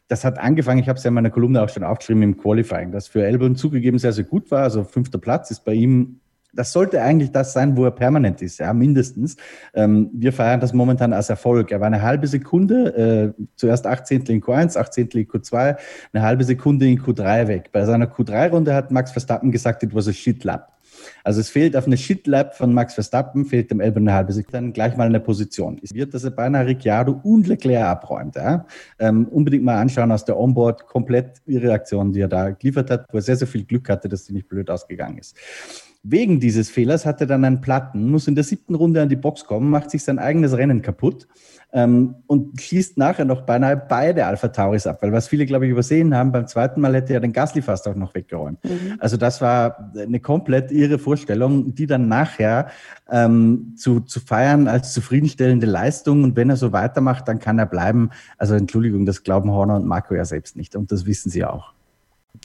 das hat angefangen, ich habe es ja in meiner Kolumne auch schon aufgeschrieben im Qualifying, das für Elbon zugegeben sehr, sehr gut war. Also fünfter Platz ist bei ihm, das sollte eigentlich das sein, wo er permanent ist, ja, mindestens. Ähm, wir feiern das momentan als Erfolg. Er war eine halbe Sekunde, äh, zuerst 18. in Q1, 18. in Q2, eine halbe Sekunde in Q3 weg. Bei seiner Q3-Runde hat Max Verstappen gesagt, it was a shit lap. Also es fehlt auf eine Shitlap von Max Verstappen, fehlt dem Elber eine halbe Sekunde, dann gleich mal eine Position. Es wird, dass er beinahe Ricciardo und Leclerc abräumt. Ja? Ähm, unbedingt mal anschauen aus der Onboard, komplett ihre Aktion, die er da geliefert hat, wo er sehr, sehr viel Glück hatte, dass die nicht blöd ausgegangen ist. Wegen dieses Fehlers hat er dann einen Platten, muss in der siebten Runde an die Box kommen, macht sich sein eigenes Rennen kaputt ähm, und schließt nachher noch beinahe beide Alpha Tauris ab, weil was viele, glaube ich, übersehen haben, beim zweiten Mal hätte er den Gasly fast auch noch weggeräumt. Mhm. Also das war eine komplett irre Vorstellung, die dann nachher ähm, zu, zu feiern als zufriedenstellende Leistung und wenn er so weitermacht, dann kann er bleiben. Also Entschuldigung, das glauben Horner und Marco ja selbst nicht und das wissen sie auch.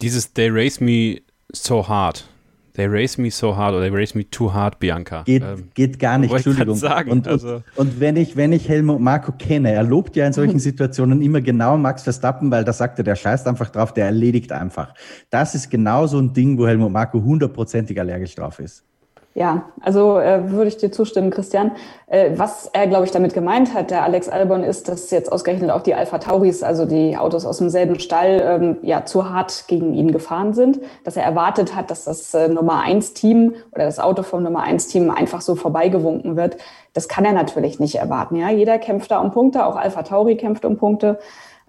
Dieses They race me so hard They race me so hard oder they race me too hard, Bianca.
Geht, ähm, geht gar nicht, Entschuldigung.
Sagen,
und,
also.
und, wenn, ich, wenn ich Helmut Marco kenne, er lobt ja in solchen Situationen immer genau Max Verstappen, weil da sagt er, der scheißt einfach drauf, der erledigt einfach. Das ist genau so ein Ding, wo Helmut Marco hundertprozentig allergisch drauf ist.
Ja, also äh, würde ich dir zustimmen, Christian. Äh, was er, glaube ich, damit gemeint hat, der Alex Albon, ist, dass jetzt ausgerechnet auch die Alpha Tauris, also die Autos aus demselben Stall, ähm, ja zu hart gegen ihn gefahren sind. Dass er erwartet hat, dass das äh, Nummer eins Team oder das Auto vom Nummer eins Team einfach so vorbeigewunken wird. Das kann er natürlich nicht erwarten. Ja, jeder kämpft da um Punkte, auch Alpha Tauri kämpft um Punkte.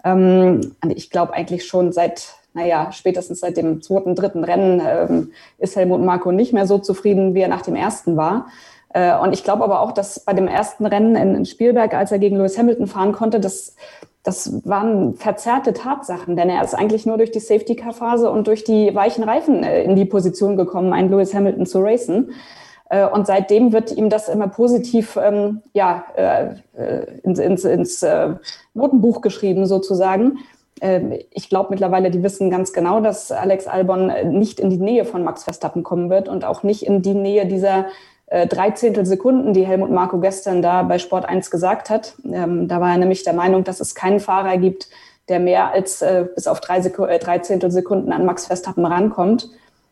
Ähm, ich glaube eigentlich schon seit naja, spätestens seit dem zweiten, dritten Rennen ähm, ist Helmut Marko nicht mehr so zufrieden, wie er nach dem ersten war. Äh, und ich glaube aber auch, dass bei dem ersten Rennen in, in Spielberg, als er gegen Lewis Hamilton fahren konnte, das, das waren verzerrte Tatsachen, denn er ist eigentlich nur durch die Safety-Car-Phase und durch die weichen Reifen äh, in die Position gekommen, einen Lewis Hamilton zu racen. Äh, und seitdem wird ihm das immer positiv ähm, ja, äh, äh ins, ins, ins äh, Notenbuch geschrieben, sozusagen. Ähm, ich glaube mittlerweile, die wissen ganz genau, dass Alex Albon äh, nicht in die Nähe von Max Verstappen kommen wird und auch nicht in die Nähe dieser äh, Sekunden, die Helmut Marko gestern da bei Sport 1 gesagt hat. Ähm, da war er nämlich der Meinung, dass es keinen Fahrer gibt, der mehr als äh, bis auf drei äh, Dreizehntel Sekunden an Max Verstappen rankommt.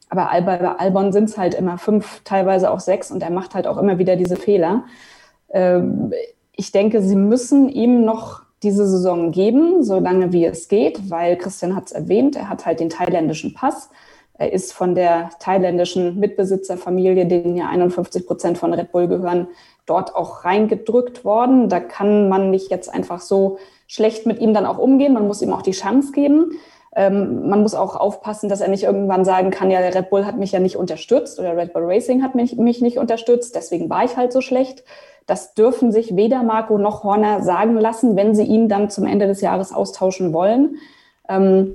Aber bei Albon sind es halt immer fünf, teilweise auch sechs und er macht halt auch immer wieder diese Fehler. Ähm, ich denke, sie müssen ihm noch diese Saison geben, solange wie es geht, weil Christian hat es erwähnt, er hat halt den thailändischen Pass. Er ist von der thailändischen Mitbesitzerfamilie, denen ja 51 Prozent von Red Bull gehören, dort auch reingedrückt worden. Da kann man nicht jetzt einfach so schlecht mit ihm dann auch umgehen. Man muss ihm auch die Chance geben. Ähm, man muss auch aufpassen, dass er nicht irgendwann sagen kann, ja, der Red Bull hat mich ja nicht unterstützt oder Red Bull Racing hat mich, mich nicht unterstützt, deswegen war ich halt so schlecht. Das dürfen sich weder Marco noch Horner sagen lassen, wenn sie ihn dann zum Ende des Jahres austauschen wollen. Ähm,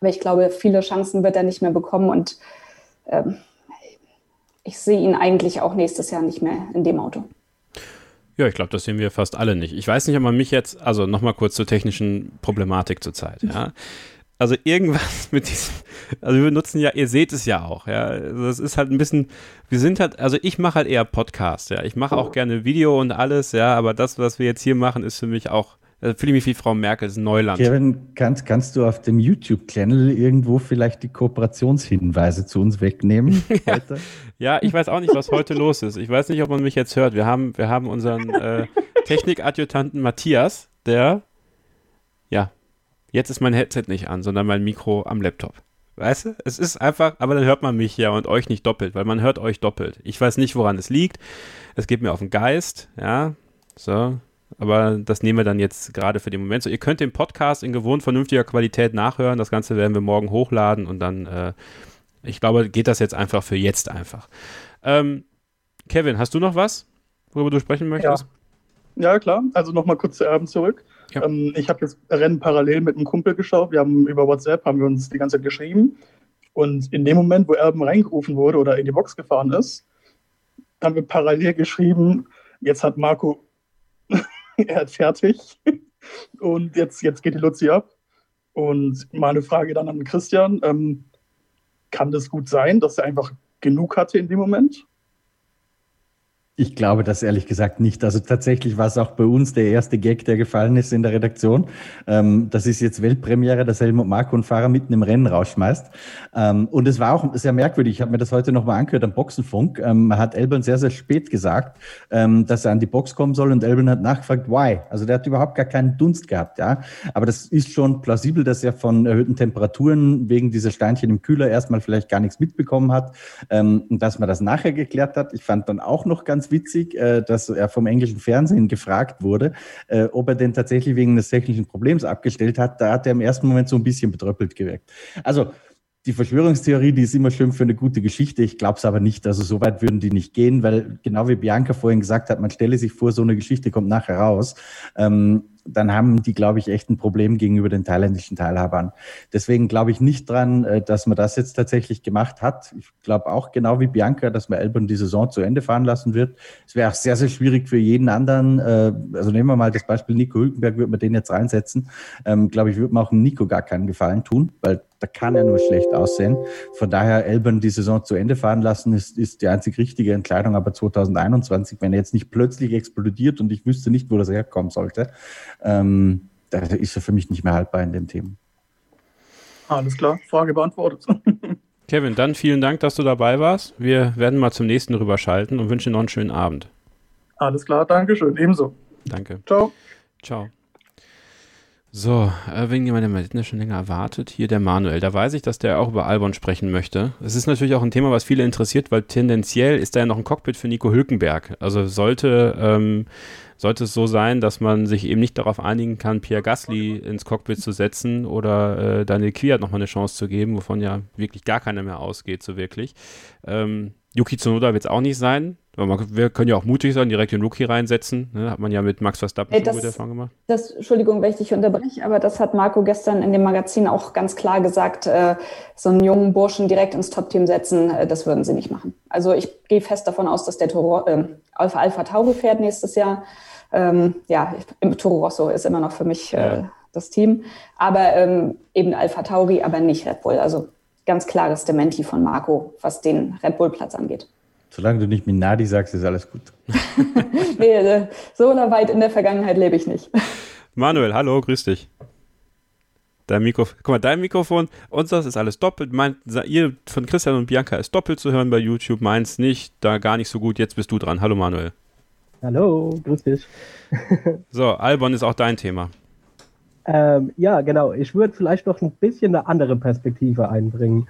aber ich glaube, viele Chancen wird er nicht mehr bekommen und ähm, ich sehe ihn eigentlich auch nächstes Jahr nicht mehr in dem Auto.
Ja, ich glaube, das sehen wir fast alle nicht. Ich weiß nicht, ob man mich jetzt, also nochmal kurz zur technischen Problematik zurzeit, ja also irgendwas mit diesem, also wir nutzen ja, ihr seht es ja auch, ja, also das ist halt ein bisschen, wir sind halt, also ich mache halt eher Podcast, ja, ich mache auch gerne Video und alles, ja, aber das, was wir jetzt hier machen, ist für mich auch, da fühle ich mich wie Frau Merkel, ist Neuland.
Kevin, kannst, kannst du auf dem YouTube-Channel irgendwo vielleicht die Kooperationshinweise zu uns wegnehmen?
ja. ja, ich weiß auch nicht, was heute los ist. Ich weiß nicht, ob man mich jetzt hört. Wir haben, wir haben unseren äh, Technikadjutanten Matthias, der ja, Jetzt ist mein Headset nicht an, sondern mein Mikro am Laptop. Weißt du? Es ist einfach, aber dann hört man mich ja und euch nicht doppelt, weil man hört euch doppelt. Ich weiß nicht, woran es liegt. Es geht mir auf den Geist, ja. So. Aber das nehmen wir dann jetzt gerade für den Moment. So, ihr könnt den Podcast in gewohnt vernünftiger Qualität nachhören. Das Ganze werden wir morgen hochladen und dann, äh, ich glaube, geht das jetzt einfach für jetzt einfach. Ähm, Kevin, hast du noch was, worüber du sprechen möchtest?
Ja, ja klar. Also nochmal kurz zu Erben zurück. Ja. Ähm, ich habe das Rennen parallel mit einem Kumpel geschaut. Wir haben über WhatsApp haben wir uns die ganze Zeit geschrieben. Und in dem Moment, wo Erben reingerufen wurde oder in die Box gefahren ist, haben wir parallel geschrieben, jetzt hat Marco, er hat fertig. Und jetzt, jetzt geht die Luzi ab. Und meine Frage dann an Christian, ähm, kann das gut sein, dass er einfach genug hatte in dem Moment?
Ich glaube das ehrlich gesagt nicht. Also tatsächlich war es auch bei uns der erste Gag, der gefallen ist in der Redaktion. Ähm, das ist jetzt Weltpremiere, dass Helmut Marko einen Fahrer mitten im Rennen rausschmeißt. Ähm, und es war auch sehr merkwürdig. Ich habe mir das heute nochmal angehört am Boxenfunk. Ähm, hat Elbern sehr, sehr spät gesagt, ähm, dass er an die Box kommen soll und Elbern hat nachgefragt, why? Also der hat überhaupt gar keinen Dunst gehabt. Ja, Aber das ist schon plausibel, dass er von erhöhten Temperaturen wegen dieser Steinchen im Kühler erstmal vielleicht gar nichts mitbekommen hat ähm, und dass man das nachher geklärt hat. Ich fand dann auch noch ganz ganz witzig, äh, dass er vom englischen Fernsehen gefragt wurde, äh, ob er denn tatsächlich wegen des technischen Problems abgestellt hat. Da hat er im ersten Moment so ein bisschen betröppelt gewirkt. Also die Verschwörungstheorie, die ist immer schön für eine gute Geschichte. Ich glaube es aber nicht. Also so weit würden die nicht gehen, weil genau wie Bianca vorhin gesagt hat, man stelle sich vor, so eine Geschichte kommt nachher raus. Ähm, dann haben die, glaube ich, echt ein Problem gegenüber den thailändischen Teilhabern. Deswegen glaube ich nicht dran, äh, dass man das jetzt tatsächlich gemacht hat. Ich glaube auch genau wie Bianca, dass man Elbern die Saison zu Ende fahren lassen wird. Es wäre auch sehr, sehr schwierig für jeden anderen. Äh, also nehmen wir mal das Beispiel Nico Hülkenberg, würde man den jetzt reinsetzen. Ähm, glaube ich, würde man auch Nico gar keinen Gefallen tun, weil da kann er nur schlecht aussehen. Von daher Elbern die Saison zu Ende fahren lassen, ist, ist die einzig richtige Entscheidung. Aber 2021, wenn er jetzt nicht plötzlich explodiert und ich wüsste nicht, wo das herkommen sollte, ähm, da ist er für mich nicht mehr haltbar in dem Thema.
Alles klar, Frage beantwortet.
Kevin, dann vielen Dank, dass du dabei warst. Wir werden mal zum nächsten rüberschalten und wünschen dir noch einen schönen Abend.
Alles klar, danke schön, ebenso.
Danke.
Ciao.
Ciao. So, äh, wegen jemandem, der ne, schon länger erwartet, hier der Manuel. Da weiß ich, dass der auch über Albon sprechen möchte. Es ist natürlich auch ein Thema, was viele interessiert, weil tendenziell ist da ja noch ein Cockpit für Nico Hülkenberg. Also sollte, ähm, sollte es so sein, dass man sich eben nicht darauf einigen kann, Pierre Gasly ins Cockpit zu setzen oder äh, Daniel Kwiat nochmal eine Chance zu geben, wovon ja wirklich gar keiner mehr ausgeht, so wirklich. Ähm, Yuki Tsunoda wird es auch nicht sein. Wir können ja auch mutig sein, direkt den Rookie reinsetzen. Ne? Hat man ja mit Max Verstappen
Ey, das,
gute Erfahrung gemacht.
Das, Entschuldigung, wenn ich dich unterbreche, aber das hat Marco gestern in dem Magazin auch ganz klar gesagt. Äh, so einen jungen Burschen direkt ins Top-Team setzen, äh, das würden sie nicht machen. Also ich gehe fest davon aus, dass der Toro, äh, Alpha Alpha Tauri fährt nächstes Jahr. Ähm, ja, im Toro Rosso ist immer noch für mich äh, ja. das Team. Aber ähm, eben Alpha Tauri, aber nicht Red Bull. Also ganz klares Dementi von Marco, was den Red Bull-Platz angeht.
Solange du nicht Minardi sagst, ist alles gut.
nee, äh, so weit in der Vergangenheit lebe ich nicht.
Manuel, hallo, grüß dich. Dein Mikrofon, guck mal, dein Mikrofon, unseres ist alles doppelt. Mein, ihr von Christian und Bianca ist doppelt zu hören bei YouTube, meins nicht, da gar nicht so gut. Jetzt bist du dran. Hallo Manuel.
Hallo, grüß dich.
so, Albon ist auch dein Thema.
Ähm, ja, genau. Ich würde vielleicht noch ein bisschen eine andere Perspektive einbringen.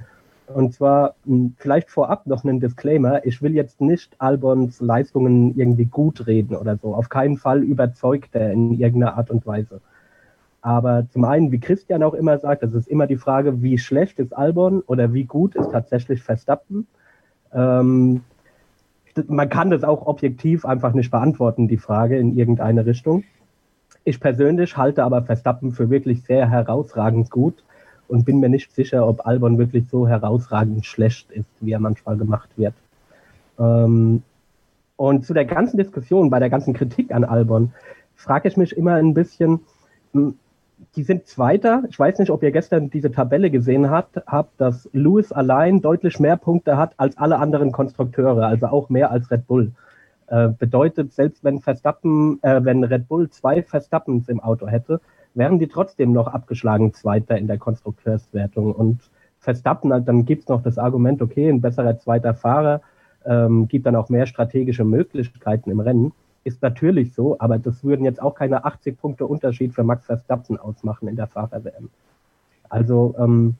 Und zwar vielleicht vorab noch einen Disclaimer. Ich will jetzt nicht Albons Leistungen irgendwie gut reden oder so. Auf keinen Fall überzeugt er in irgendeiner Art und Weise. Aber zum einen, wie Christian auch immer sagt, das ist immer die Frage, wie schlecht ist Albon oder wie gut ist tatsächlich Verstappen. Ähm, man kann das auch objektiv einfach nicht beantworten, die Frage in irgendeine Richtung. Ich persönlich halte aber Verstappen für wirklich sehr herausragend gut und bin mir nicht sicher, ob Albon wirklich so herausragend schlecht ist, wie er manchmal gemacht wird. Ähm, und zu der ganzen Diskussion, bei der ganzen Kritik an Albon, frage ich mich immer ein bisschen, hm, die sind Zweiter. Ich weiß nicht, ob ihr gestern diese Tabelle gesehen habt, habt, dass Lewis allein deutlich mehr Punkte hat als alle anderen Konstrukteure, also auch mehr als Red Bull. Äh, bedeutet, selbst wenn Verstappen, äh, wenn Red Bull zwei Verstappens im Auto hätte, wären die trotzdem noch abgeschlagen Zweiter in der Konstrukteurswertung. Und Verstappen, dann gibt es noch das Argument, okay, ein besserer zweiter Fahrer ähm, gibt dann auch mehr strategische Möglichkeiten im Rennen. Ist natürlich so, aber das würden jetzt auch keine 80 Punkte Unterschied für Max Verstappen ausmachen in der Fahrer-WM. Also, ähm,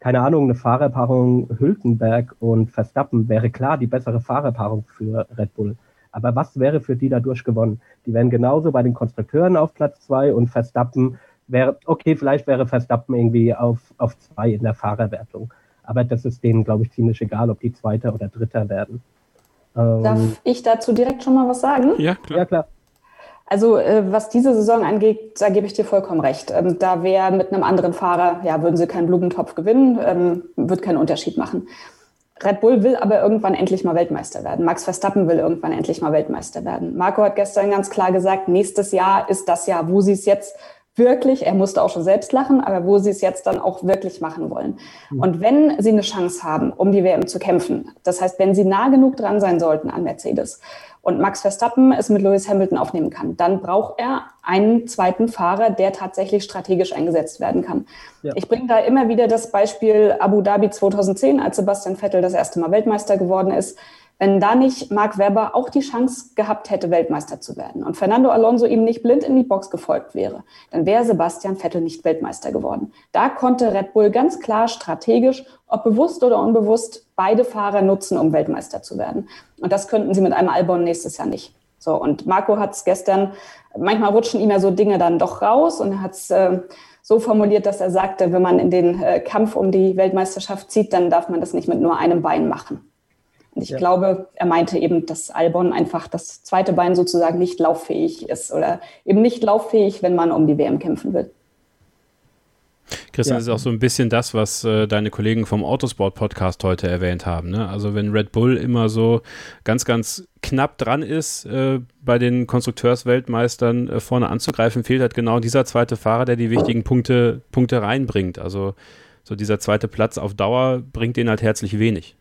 keine Ahnung, eine Fahrerpaarung Hülkenberg und Verstappen wäre klar die bessere Fahrerpaarung für Red Bull. Aber was wäre für die dadurch gewonnen? Die wären genauso bei den Konstrukteuren auf Platz zwei und Verstappen wäre, okay, vielleicht wäre Verstappen irgendwie auf, auf zwei in der Fahrerwertung. Aber das ist denen, glaube ich, ziemlich egal, ob die Zweiter oder Dritter werden.
Ähm, Darf ich dazu direkt schon mal was sagen?
Ja, klar. Ja, klar.
Also äh, was diese Saison angeht, da gebe ich dir vollkommen recht. Ähm, da wäre mit einem anderen Fahrer, ja, würden sie keinen Blumentopf gewinnen, ähm, wird keinen Unterschied machen. Red Bull will aber irgendwann endlich mal Weltmeister werden. Max Verstappen will irgendwann endlich mal Weltmeister werden. Marco hat gestern ganz klar gesagt, nächstes Jahr ist das Jahr, wo sie es jetzt wirklich, er musste auch schon selbst lachen, aber wo sie es jetzt dann auch wirklich machen wollen. Mhm. Und wenn sie eine Chance haben, um die WM zu kämpfen, das heißt, wenn sie nah genug dran sein sollten an Mercedes und Max Verstappen es mit Lewis Hamilton aufnehmen kann, dann braucht er einen zweiten Fahrer, der tatsächlich strategisch eingesetzt werden kann. Ja. Ich bringe da immer wieder das Beispiel Abu Dhabi 2010, als Sebastian Vettel das erste Mal Weltmeister geworden ist wenn da nicht Mark Webber auch die Chance gehabt hätte, Weltmeister zu werden und Fernando Alonso ihm nicht blind in die Box gefolgt wäre, dann wäre Sebastian Vettel nicht Weltmeister geworden. Da konnte Red Bull ganz klar strategisch, ob bewusst oder unbewusst, beide Fahrer nutzen, um Weltmeister zu werden. Und das könnten sie mit einem Albon nächstes Jahr nicht. So, und Marco hat es gestern, manchmal rutschen ihm ja so Dinge dann doch raus und hat es äh, so formuliert, dass er sagte, wenn man in den äh, Kampf um die Weltmeisterschaft zieht, dann darf man das nicht mit nur einem Bein machen. Ich ja. glaube, er meinte eben, dass Albon einfach das zweite Bein sozusagen nicht lauffähig ist oder eben nicht lauffähig, wenn man um die WM kämpfen will.
Christian, ja. das ist auch so ein bisschen das, was äh, deine Kollegen vom Autosport-Podcast heute erwähnt haben. Ne? Also wenn Red Bull immer so ganz, ganz knapp dran ist, äh, bei den Konstrukteursweltmeistern äh, vorne anzugreifen, fehlt halt genau dieser zweite Fahrer, der die wichtigen Punkte, Punkte reinbringt. Also so dieser zweite Platz auf Dauer bringt denen halt herzlich wenig.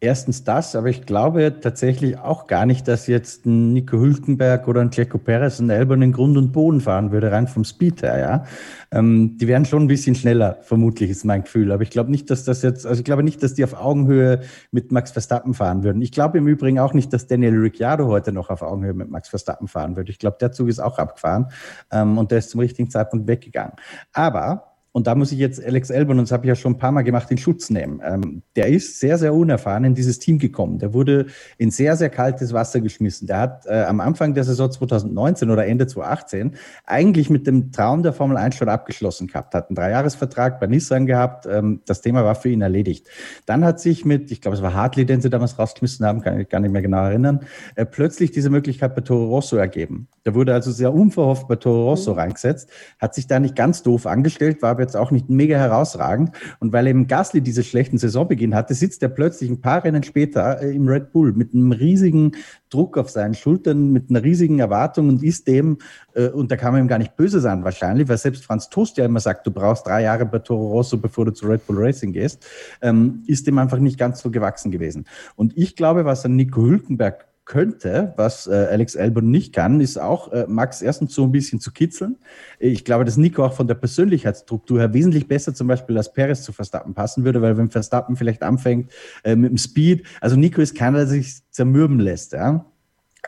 Erstens das, aber ich glaube tatsächlich auch gar nicht, dass jetzt ein Nico Hülkenberg oder ein Checo Perez einen Elbern in Grund und Boden fahren würde, rein vom Speed her, ja. Ähm, die wären schon ein bisschen schneller, vermutlich ist mein Gefühl. Aber ich glaube nicht, dass das jetzt, also ich glaube nicht, dass die auf Augenhöhe mit Max Verstappen fahren würden. Ich glaube im Übrigen auch nicht, dass Daniel Ricciardo heute noch auf Augenhöhe mit Max Verstappen fahren würde. Ich glaube, der Zug ist auch abgefahren ähm, und der ist zum richtigen Zeitpunkt weggegangen. Aber und da muss ich jetzt Alex Elbon, und das habe ich ja schon ein paar Mal gemacht, in Schutz nehmen. Ähm, der ist sehr, sehr unerfahren in dieses Team gekommen. Der wurde in sehr, sehr kaltes Wasser geschmissen. Der hat äh, am Anfang der Saison 2019 oder Ende 2018 eigentlich mit dem Traum der Formel 1 schon abgeschlossen gehabt. Hat einen Dreijahresvertrag bei Nissan gehabt. Ähm, das Thema war für ihn erledigt. Dann hat sich mit, ich glaube, es war Hartley, den sie damals rausgeschmissen haben, kann ich gar nicht mehr genau erinnern, äh, plötzlich diese Möglichkeit bei Toro Rosso ergeben. Der wurde also sehr unverhofft bei Toro Rosso mhm. reingesetzt, hat sich da nicht ganz doof angestellt, war aber jetzt auch nicht mega herausragend. Und weil eben Gasly diese schlechten Saisonbeginn hatte, sitzt er plötzlich ein paar Rennen später äh, im Red Bull mit einem riesigen Druck auf seinen Schultern, mit einer riesigen Erwartung und ist dem, äh, und da kann man ihm gar nicht böse sein wahrscheinlich, weil selbst Franz Toast ja immer sagt, du brauchst drei Jahre bei Toro Rosso, bevor du zu Red Bull Racing gehst, ähm, ist dem einfach nicht ganz so gewachsen gewesen. Und ich glaube, was an Nico Hülkenberg könnte, was äh, Alex Albon nicht kann, ist auch äh, Max erstens so ein bisschen zu kitzeln. Ich glaube, dass Nico auch von der Persönlichkeitsstruktur her wesentlich besser zum Beispiel als Perez zu Verstappen passen würde, weil wenn Verstappen vielleicht anfängt äh, mit dem Speed, also Nico ist keiner, der sich zermürben lässt, ja.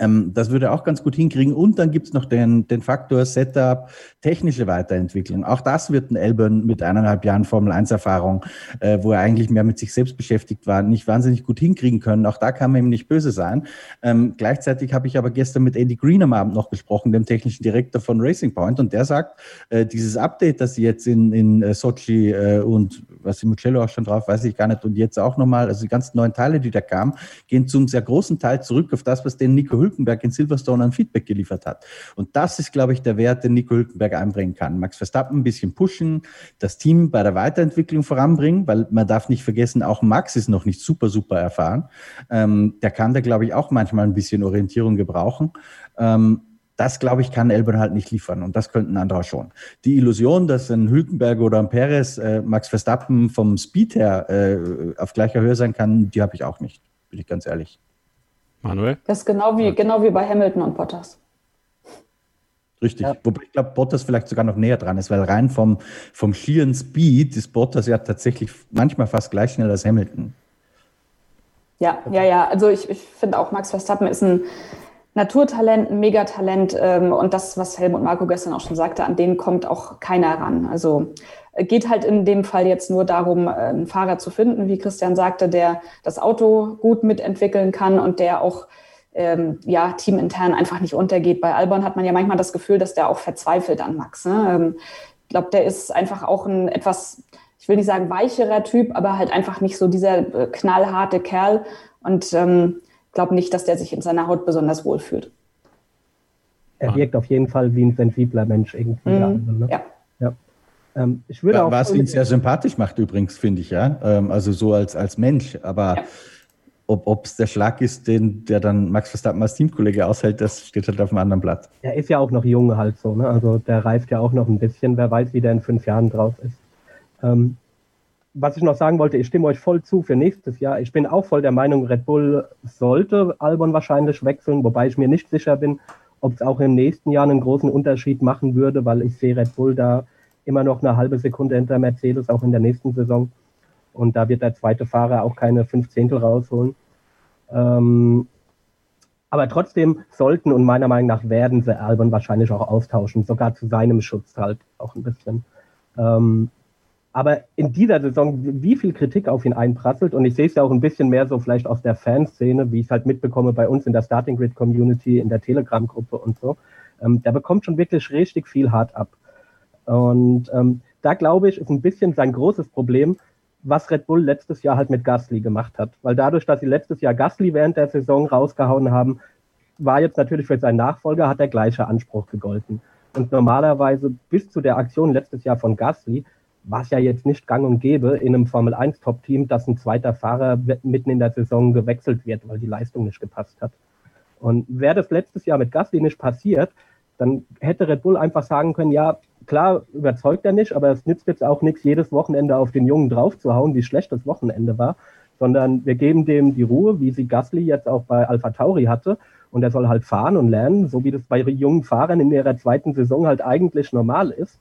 Ähm, das würde er auch ganz gut hinkriegen. Und dann gibt es noch den, den Faktor Setup, technische Weiterentwicklung. Auch das wird ein Elbern mit eineinhalb Jahren Formel-1-Erfahrung, äh, wo er eigentlich mehr mit sich selbst beschäftigt war, nicht wahnsinnig gut hinkriegen können. Auch da kann man ihm nicht böse sein. Ähm, gleichzeitig habe ich aber gestern mit Andy Green am Abend noch gesprochen, dem technischen Direktor von Racing Point, und der sagt, äh, dieses Update, das sie jetzt in, in äh, Sochi äh, und was im Mugello auch schon drauf, weiß ich gar nicht, und jetzt auch nochmal, also die ganzen neuen Teile, die da kamen, gehen zum sehr großen Teil zurück auf das, was den Nico Hülkenberg in Silverstone an Feedback geliefert hat. Und das ist, glaube ich, der Wert, den Nico Hülkenberg einbringen kann. Max Verstappen ein bisschen pushen, das Team bei der Weiterentwicklung voranbringen, weil man darf nicht vergessen, auch Max ist noch nicht super, super erfahren. Ähm, der kann da, glaube ich, auch manchmal ein bisschen Orientierung gebrauchen. Ähm, das, glaube ich, kann Elben halt nicht liefern und das könnten andere schon. Die Illusion, dass ein Hülkenberg oder ein Perez äh, Max Verstappen vom Speed her äh, auf gleicher Höhe sein kann, die habe ich auch nicht, bin ich ganz ehrlich.
Manuel? Das ist genau wie, genau wie bei Hamilton und Bottas.
Richtig. Ja. Wobei ich glaube, Bottas vielleicht sogar noch näher dran ist, weil rein vom, vom schieren Speed ist Bottas ja tatsächlich manchmal fast gleich schnell als Hamilton.
Ja, ja, ja. Also ich, ich finde auch, Max Verstappen ist ein Naturtalent, ein Megatalent. Ähm, und das, was Helmut Marco gestern auch schon sagte, an den kommt auch keiner ran. Also geht halt in dem Fall jetzt nur darum, äh, einen Fahrer zu finden, wie Christian sagte, der das Auto gut mitentwickeln kann und der auch ähm, ja, teamintern einfach nicht untergeht. Bei Albon hat man ja manchmal das Gefühl, dass der auch verzweifelt an Max. Ne? Ähm, ich glaube, der ist einfach auch ein etwas, ich will nicht sagen weicherer Typ, aber halt einfach nicht so dieser äh, knallharte Kerl. Und ähm, glaube nicht, dass der sich in seiner Haut besonders wohl fühlt.
Er wirkt auf jeden Fall wie ein sensibler Mensch irgendwie. Mhm. Ne? Ja. Ja.
Ähm, ich würde auch was ihn sehr sympathisch macht übrigens, finde ich, ja. Ähm, also so als, als Mensch. Aber ob es der Schlag ist, den der dann Max Verstappen als Teamkollege aushält, das steht halt auf einem anderen Blatt.
Er ist ja auch noch jung halt so, ne? Also der reift ja auch noch ein bisschen. Wer weiß, wie der in fünf Jahren drauf ist. Ähm, was ich noch sagen wollte, ich stimme euch voll zu für nächstes Jahr. Ich bin auch voll der Meinung, Red Bull sollte Albon wahrscheinlich wechseln, wobei ich mir nicht sicher bin, ob es auch im nächsten Jahr einen großen Unterschied machen würde, weil ich sehe Red Bull da immer noch eine halbe Sekunde hinter Mercedes, auch in der nächsten Saison. Und da wird der zweite Fahrer auch keine fünf Zehntel rausholen. Ähm, aber trotzdem sollten und meiner Meinung nach werden sie Albon wahrscheinlich auch austauschen, sogar zu seinem Schutz halt auch ein bisschen. Ähm, aber in dieser Saison, wie viel Kritik auf ihn einprasselt, und ich sehe es ja auch ein bisschen mehr so vielleicht aus der Fanszene, wie ich es halt mitbekomme bei uns in der Starting Grid Community, in der Telegram-Gruppe und so, ähm, der bekommt schon wirklich richtig viel hart ab. Und ähm, da glaube ich, ist ein bisschen sein großes Problem, was Red Bull letztes Jahr halt mit Gasly gemacht hat. Weil dadurch, dass sie letztes Jahr Gasly während der Saison rausgehauen haben, war jetzt natürlich für seinen Nachfolger hat der gleiche Anspruch gegolten. Und normalerweise bis zu der Aktion letztes Jahr von Gasly war es ja jetzt nicht gang und gäbe in einem Formel 1 Top-Team, dass ein zweiter Fahrer mitten in der Saison gewechselt wird, weil die Leistung nicht gepasst hat. Und wäre das letztes Jahr mit Gasly nicht passiert, dann hätte Red Bull einfach sagen können, ja, klar überzeugt er nicht, aber es nützt jetzt auch nichts, jedes Wochenende auf den Jungen draufzuhauen, wie schlecht das Wochenende war, sondern wir geben dem die Ruhe, wie sie Gasly jetzt auch bei Alpha Tauri hatte. Und er soll halt fahren und lernen, so wie das bei jungen Fahrern in ihrer zweiten Saison halt eigentlich normal ist.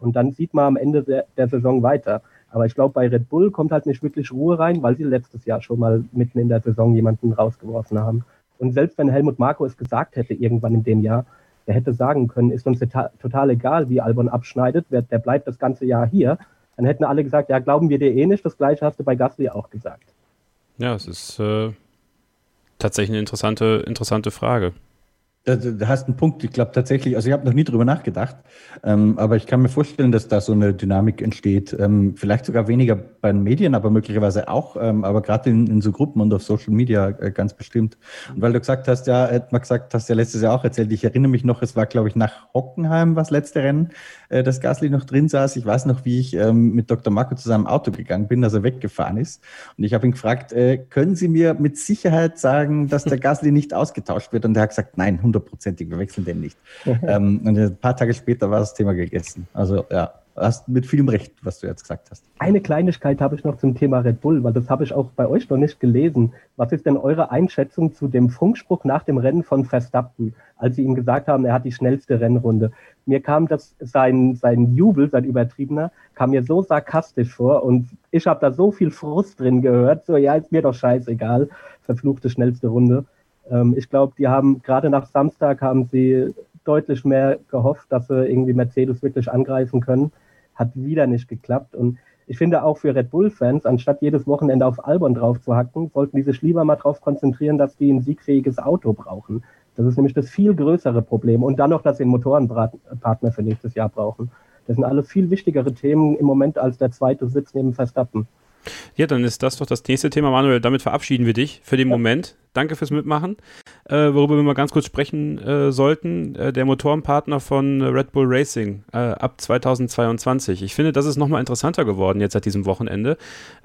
Und dann sieht man am Ende der, der Saison weiter. Aber ich glaube, bei Red Bull kommt halt nicht wirklich Ruhe rein, weil sie letztes Jahr schon mal mitten in der Saison jemanden rausgeworfen haben. Und selbst wenn Helmut Marko es gesagt hätte, irgendwann in dem Jahr, der hätte sagen können, ist uns total egal, wie Albon abschneidet, der bleibt das ganze Jahr hier. Dann hätten alle gesagt, ja, glauben wir dir eh nicht. Das gleiche hast du bei Gasly auch gesagt.
Ja, es ist äh, tatsächlich eine interessante, interessante Frage.
Da, da hast einen Punkt. Ich glaube tatsächlich, also ich habe noch nie drüber nachgedacht, ähm, aber ich kann mir vorstellen, dass da so eine Dynamik entsteht. Ähm, vielleicht sogar weniger bei den Medien, aber möglicherweise auch, ähm, aber gerade in, in, so Gruppen und auf Social Media äh, ganz bestimmt. Und weil du gesagt hast, ja, hätte man gesagt, hast ja letztes Jahr auch erzählt, ich erinnere mich noch, es war, glaube ich, nach Hockenheim, was letzte Rennen, äh, dass Gasly noch drin saß. Ich weiß noch, wie ich ähm, mit Dr. Marco zu seinem Auto gegangen bin, dass er weggefahren ist. Und ich habe ihn gefragt, äh, können Sie mir mit Sicherheit sagen, dass der Gasly nicht ausgetauscht wird? Und er hat gesagt, nein, 100 hundertprozentig, wir wechseln den nicht. ähm, und ein paar Tage später war das Thema gegessen. Also ja, hast mit vielem Recht, was du jetzt gesagt hast.
Eine Kleinigkeit habe ich noch zum Thema Red Bull, weil das habe ich auch bei euch noch nicht gelesen. Was ist denn eure Einschätzung zu dem Funkspruch nach dem Rennen von Verstappen, als sie ihm gesagt haben, er hat die schnellste Rennrunde? Mir kam das, sein, sein Jubel, sein Übertriebener, kam mir so sarkastisch vor und ich habe da so viel Frust drin gehört, so ja, ist mir doch scheißegal, verfluchte schnellste Runde. Ähm, ich glaube, die haben gerade nach Samstag haben sie deutlich mehr gehofft, dass sie irgendwie Mercedes wirklich angreifen können. Hat wieder nicht geklappt. Und ich finde auch für Red Bull-Fans, anstatt jedes Wochenende auf Albon drauf zu hacken, sollten die sich lieber mal darauf konzentrieren, dass die ein siegfähiges Auto brauchen. Das ist nämlich das viel größere Problem. Und dann noch, dass sie einen Motorenpartner für nächstes Jahr brauchen. Das sind alles viel wichtigere Themen im Moment als der zweite Sitz neben Verstappen.
Ja, dann ist das doch das nächste Thema, Manuel. Damit verabschieden wir dich für den ja. Moment. Danke fürs Mitmachen. Äh, worüber wir mal ganz kurz sprechen äh, sollten, äh, der Motorenpartner von Red Bull Racing äh, ab 2022. Ich finde, das ist nochmal interessanter geworden jetzt seit diesem Wochenende.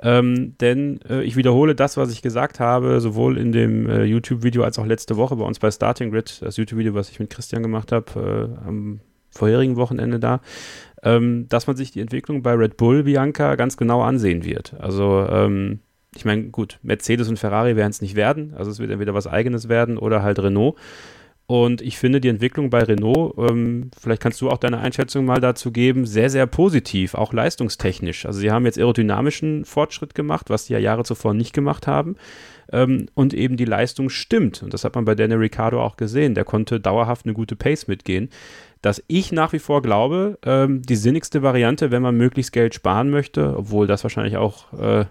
Ähm, denn äh, ich wiederhole das, was ich gesagt habe, sowohl in dem äh, YouTube-Video als auch letzte Woche bei uns bei Starting Grid, das YouTube-Video, was ich mit Christian gemacht habe, am vorherigen Wochenende da ähm, dass man sich die Entwicklung bei Red Bull, Bianca, ganz genau ansehen wird. Also, ähm, ich meine, gut, Mercedes und Ferrari werden es nicht werden. Also, es wird entweder was Eigenes werden oder halt Renault. Und ich finde die Entwicklung bei Renault, ähm, vielleicht kannst du auch deine Einschätzung mal dazu geben, sehr, sehr positiv, auch leistungstechnisch. Also sie haben jetzt aerodynamischen Fortschritt gemacht, was sie ja Jahre zuvor nicht gemacht haben. Ähm, und eben die Leistung stimmt. Und das hat man bei Daniel Ricciardo auch gesehen. Der konnte dauerhaft eine gute Pace mitgehen dass ich nach wie vor glaube, ähm, die sinnigste Variante, wenn man möglichst Geld sparen möchte, obwohl das wahrscheinlich auch äh,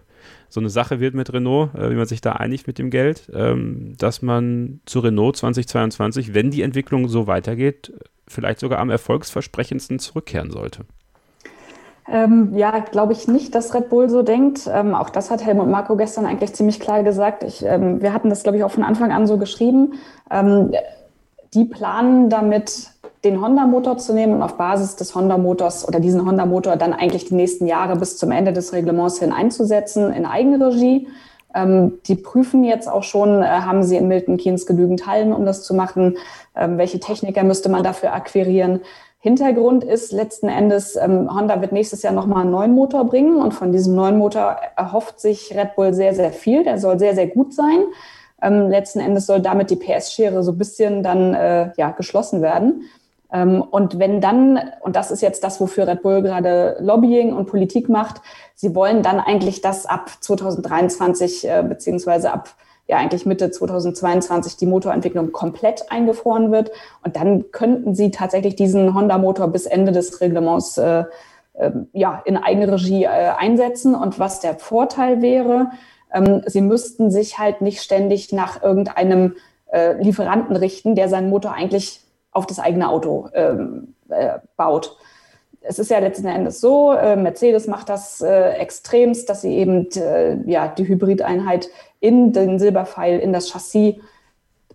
so eine Sache wird mit Renault, äh, wie man sich da einigt mit dem Geld, ähm, dass man zu Renault 2022, wenn die Entwicklung so weitergeht, vielleicht sogar am erfolgsversprechendsten zurückkehren sollte.
Ähm, ja, glaube ich nicht, dass Red Bull so denkt. Ähm, auch das hat Helmut Marko gestern eigentlich ziemlich klar gesagt. Ich, ähm, wir hatten das, glaube ich, auch von Anfang an so geschrieben. Die planen damit, den Honda-Motor zu nehmen und auf Basis des Honda-Motors oder diesen Honda-Motor dann eigentlich die nächsten Jahre bis zum Ende des Reglements hin einzusetzen in Eigenregie. Ähm, die prüfen jetzt auch schon, äh, haben sie in Milton Keynes genügend Hallen, um das zu machen? Ähm, welche Techniker müsste man dafür akquirieren? Hintergrund ist letzten Endes, ähm, Honda wird nächstes Jahr nochmal einen neuen Motor bringen und von diesem neuen Motor erhofft sich Red Bull sehr, sehr viel. Der soll sehr, sehr gut sein. Ähm, letzten Endes soll damit die PS-Schere so ein bisschen dann äh, ja, geschlossen werden. Ähm, und wenn dann, und das ist jetzt das, wofür Red Bull gerade Lobbying und Politik macht, sie wollen dann eigentlich, dass ab 2023 äh, beziehungsweise ab ja eigentlich Mitte 2022 die Motorentwicklung komplett eingefroren wird. Und dann könnten sie tatsächlich diesen Honda-Motor bis Ende des Reglements äh, äh, ja, in Eigenregie äh, einsetzen. Und was der Vorteil wäre, ähm, sie müssten sich halt nicht ständig nach irgendeinem äh, Lieferanten richten, der seinen Motor eigentlich auf das eigene Auto ähm, äh, baut. Es ist ja letzten Endes so, äh, Mercedes macht das äh, extremst, dass sie eben äh, ja, die Hybrideinheit in den Silberpfeil, in das Chassis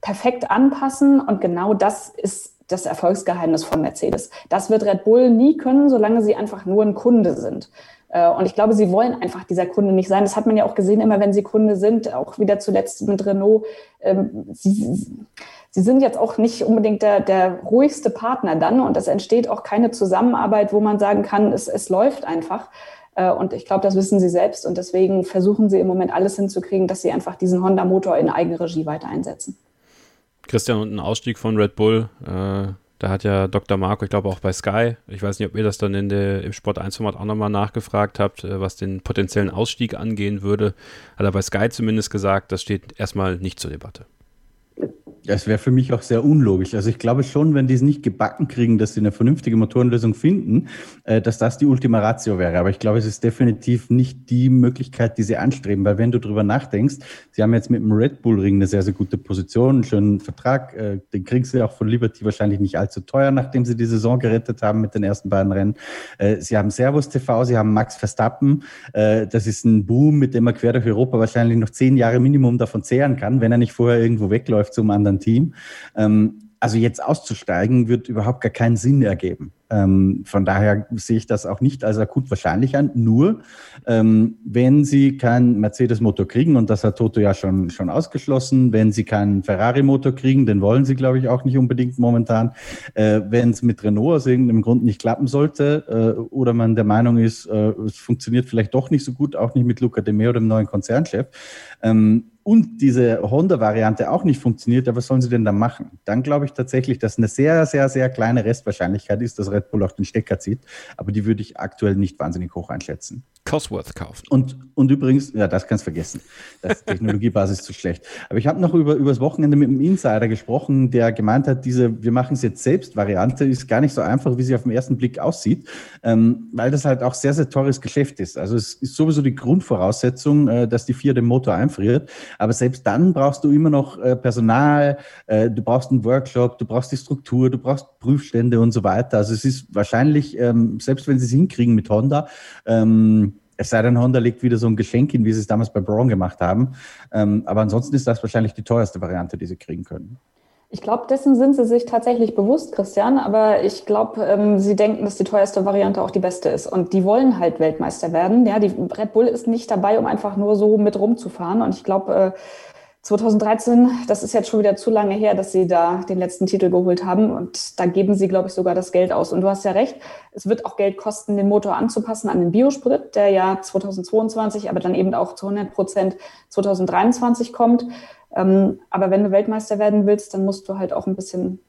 perfekt anpassen. Und genau das ist das Erfolgsgeheimnis von Mercedes. Das wird Red Bull nie können, solange sie einfach nur ein Kunde sind. Äh, und ich glaube, sie wollen einfach dieser Kunde nicht sein. Das hat man ja auch gesehen, immer wenn sie Kunde sind, auch wieder zuletzt mit Renault. Ähm, sie, Sie sind jetzt auch nicht unbedingt der, der ruhigste Partner dann und es entsteht auch keine Zusammenarbeit, wo man sagen kann, es, es läuft einfach. Äh, und ich glaube, das wissen sie selbst und deswegen versuchen sie im Moment alles hinzukriegen, dass sie einfach diesen Honda-Motor in Eigenregie weiter einsetzen.
Christian, und ein Ausstieg von Red Bull, äh, da hat ja Dr. Marco, ich glaube auch bei Sky, ich weiß nicht, ob ihr das dann in der, im Sport 1-Format auch nochmal nachgefragt habt, äh, was den potenziellen Ausstieg angehen würde, hat er bei Sky zumindest gesagt, das steht erstmal nicht zur Debatte.
Das wäre für mich auch sehr unlogisch. Also ich glaube schon, wenn die es nicht gebacken kriegen, dass sie eine vernünftige Motorenlösung finden, äh, dass das die Ultima Ratio wäre. Aber ich glaube, es ist definitiv nicht die Möglichkeit, die sie anstreben. Weil wenn du drüber nachdenkst, sie haben jetzt mit dem Red Bull Ring eine sehr, sehr gute Position, einen schönen Vertrag. Äh, den kriegen sie auch von Liberty wahrscheinlich nicht allzu teuer, nachdem sie die Saison gerettet haben mit den ersten beiden Rennen. Äh, sie haben Servus TV, sie haben Max Verstappen. Das ist ein Boom, mit dem man quer durch Europa wahrscheinlich noch zehn Jahre Minimum davon zehren kann, wenn er nicht vorher irgendwo wegläuft zum anderen Team. Ähm, also jetzt auszusteigen, wird überhaupt gar keinen Sinn ergeben. Ähm, von daher sehe ich das auch nicht als akut wahrscheinlich an. Nur, ähm, wenn Sie keinen Mercedes-Motor kriegen, und das hat Toto ja schon, schon ausgeschlossen, wenn Sie keinen Ferrari-Motor kriegen, den wollen Sie, glaube ich, auch nicht unbedingt momentan, äh, wenn es mit Renault aus irgendeinem Grund nicht klappen sollte äh, oder man der Meinung ist, äh, es funktioniert vielleicht doch nicht so gut, auch nicht mit Luca de Meo, dem neuen Konzernchef, ähm, und diese Honda-Variante auch nicht funktioniert, ja, was sollen sie denn da machen? Dann glaube ich tatsächlich, dass eine sehr, sehr, sehr kleine Restwahrscheinlichkeit ist, dass Red Bull auch den Stecker zieht. Aber die würde ich aktuell nicht wahnsinnig hoch einschätzen.
Cosworth kaufen.
Und, und übrigens, ja, das kannst du vergessen. Das Technologiebasis zu schlecht. Aber ich habe noch über übers Wochenende mit einem Insider gesprochen, der gemeint hat, diese Wir machen es jetzt selbst Variante ist gar nicht so einfach, wie sie auf den ersten Blick aussieht, ähm, weil das halt auch sehr, sehr teures Geschäft ist. Also es ist sowieso die Grundvoraussetzung, äh, dass die vier den Motor einfriert. Aber selbst dann brauchst du immer noch äh, Personal, äh, du brauchst einen Workshop, du brauchst die Struktur, du brauchst Prüfstände und so weiter. Also es ist wahrscheinlich, ähm, selbst wenn sie es hinkriegen mit Honda, ähm, es sei denn, Honda legt wieder so ein Geschenk hin, wie sie es damals bei Braun gemacht haben. Ähm, aber ansonsten ist das wahrscheinlich die teuerste Variante, die sie kriegen können.
Ich glaube, dessen sind sie sich tatsächlich bewusst, Christian. Aber ich glaube, ähm, sie denken, dass die teuerste Variante auch die beste ist. Und die wollen halt Weltmeister werden. Ja, die Red Bull ist nicht dabei, um einfach nur so mit rumzufahren. Und ich glaube, äh, 2013, das ist jetzt schon wieder zu lange her, dass sie da den letzten Titel geholt haben. Und da geben sie, glaube ich, sogar das Geld aus. Und du hast ja recht, es wird auch Geld kosten, den Motor anzupassen an den Biosprit, der ja 2022, aber dann eben auch zu 100 Prozent 2023 kommt. Ähm, aber wenn du Weltmeister werden willst, dann musst du halt auch ein bisschen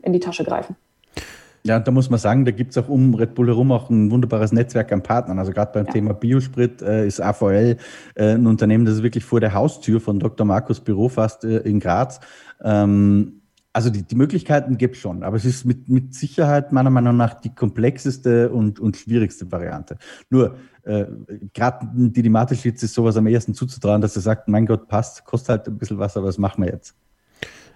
in die Tasche greifen.
Ja, da muss man sagen, da gibt es auch um Red Bull herum auch ein wunderbares Netzwerk an Partnern. Also gerade beim ja. Thema Biosprit äh, ist AVL äh, ein Unternehmen, das ist wirklich vor der Haustür von Dr. Markus Büro fast äh, in Graz. Ähm, also die, die Möglichkeiten gibt es schon, aber es ist mit, mit Sicherheit meiner Meinung nach die komplexeste und, und schwierigste Variante. Nur, äh, gerade die Dimatis ist sowas am ersten zuzutrauen, dass er sagt, mein Gott, passt, kostet halt ein bisschen was, aber was machen wir jetzt?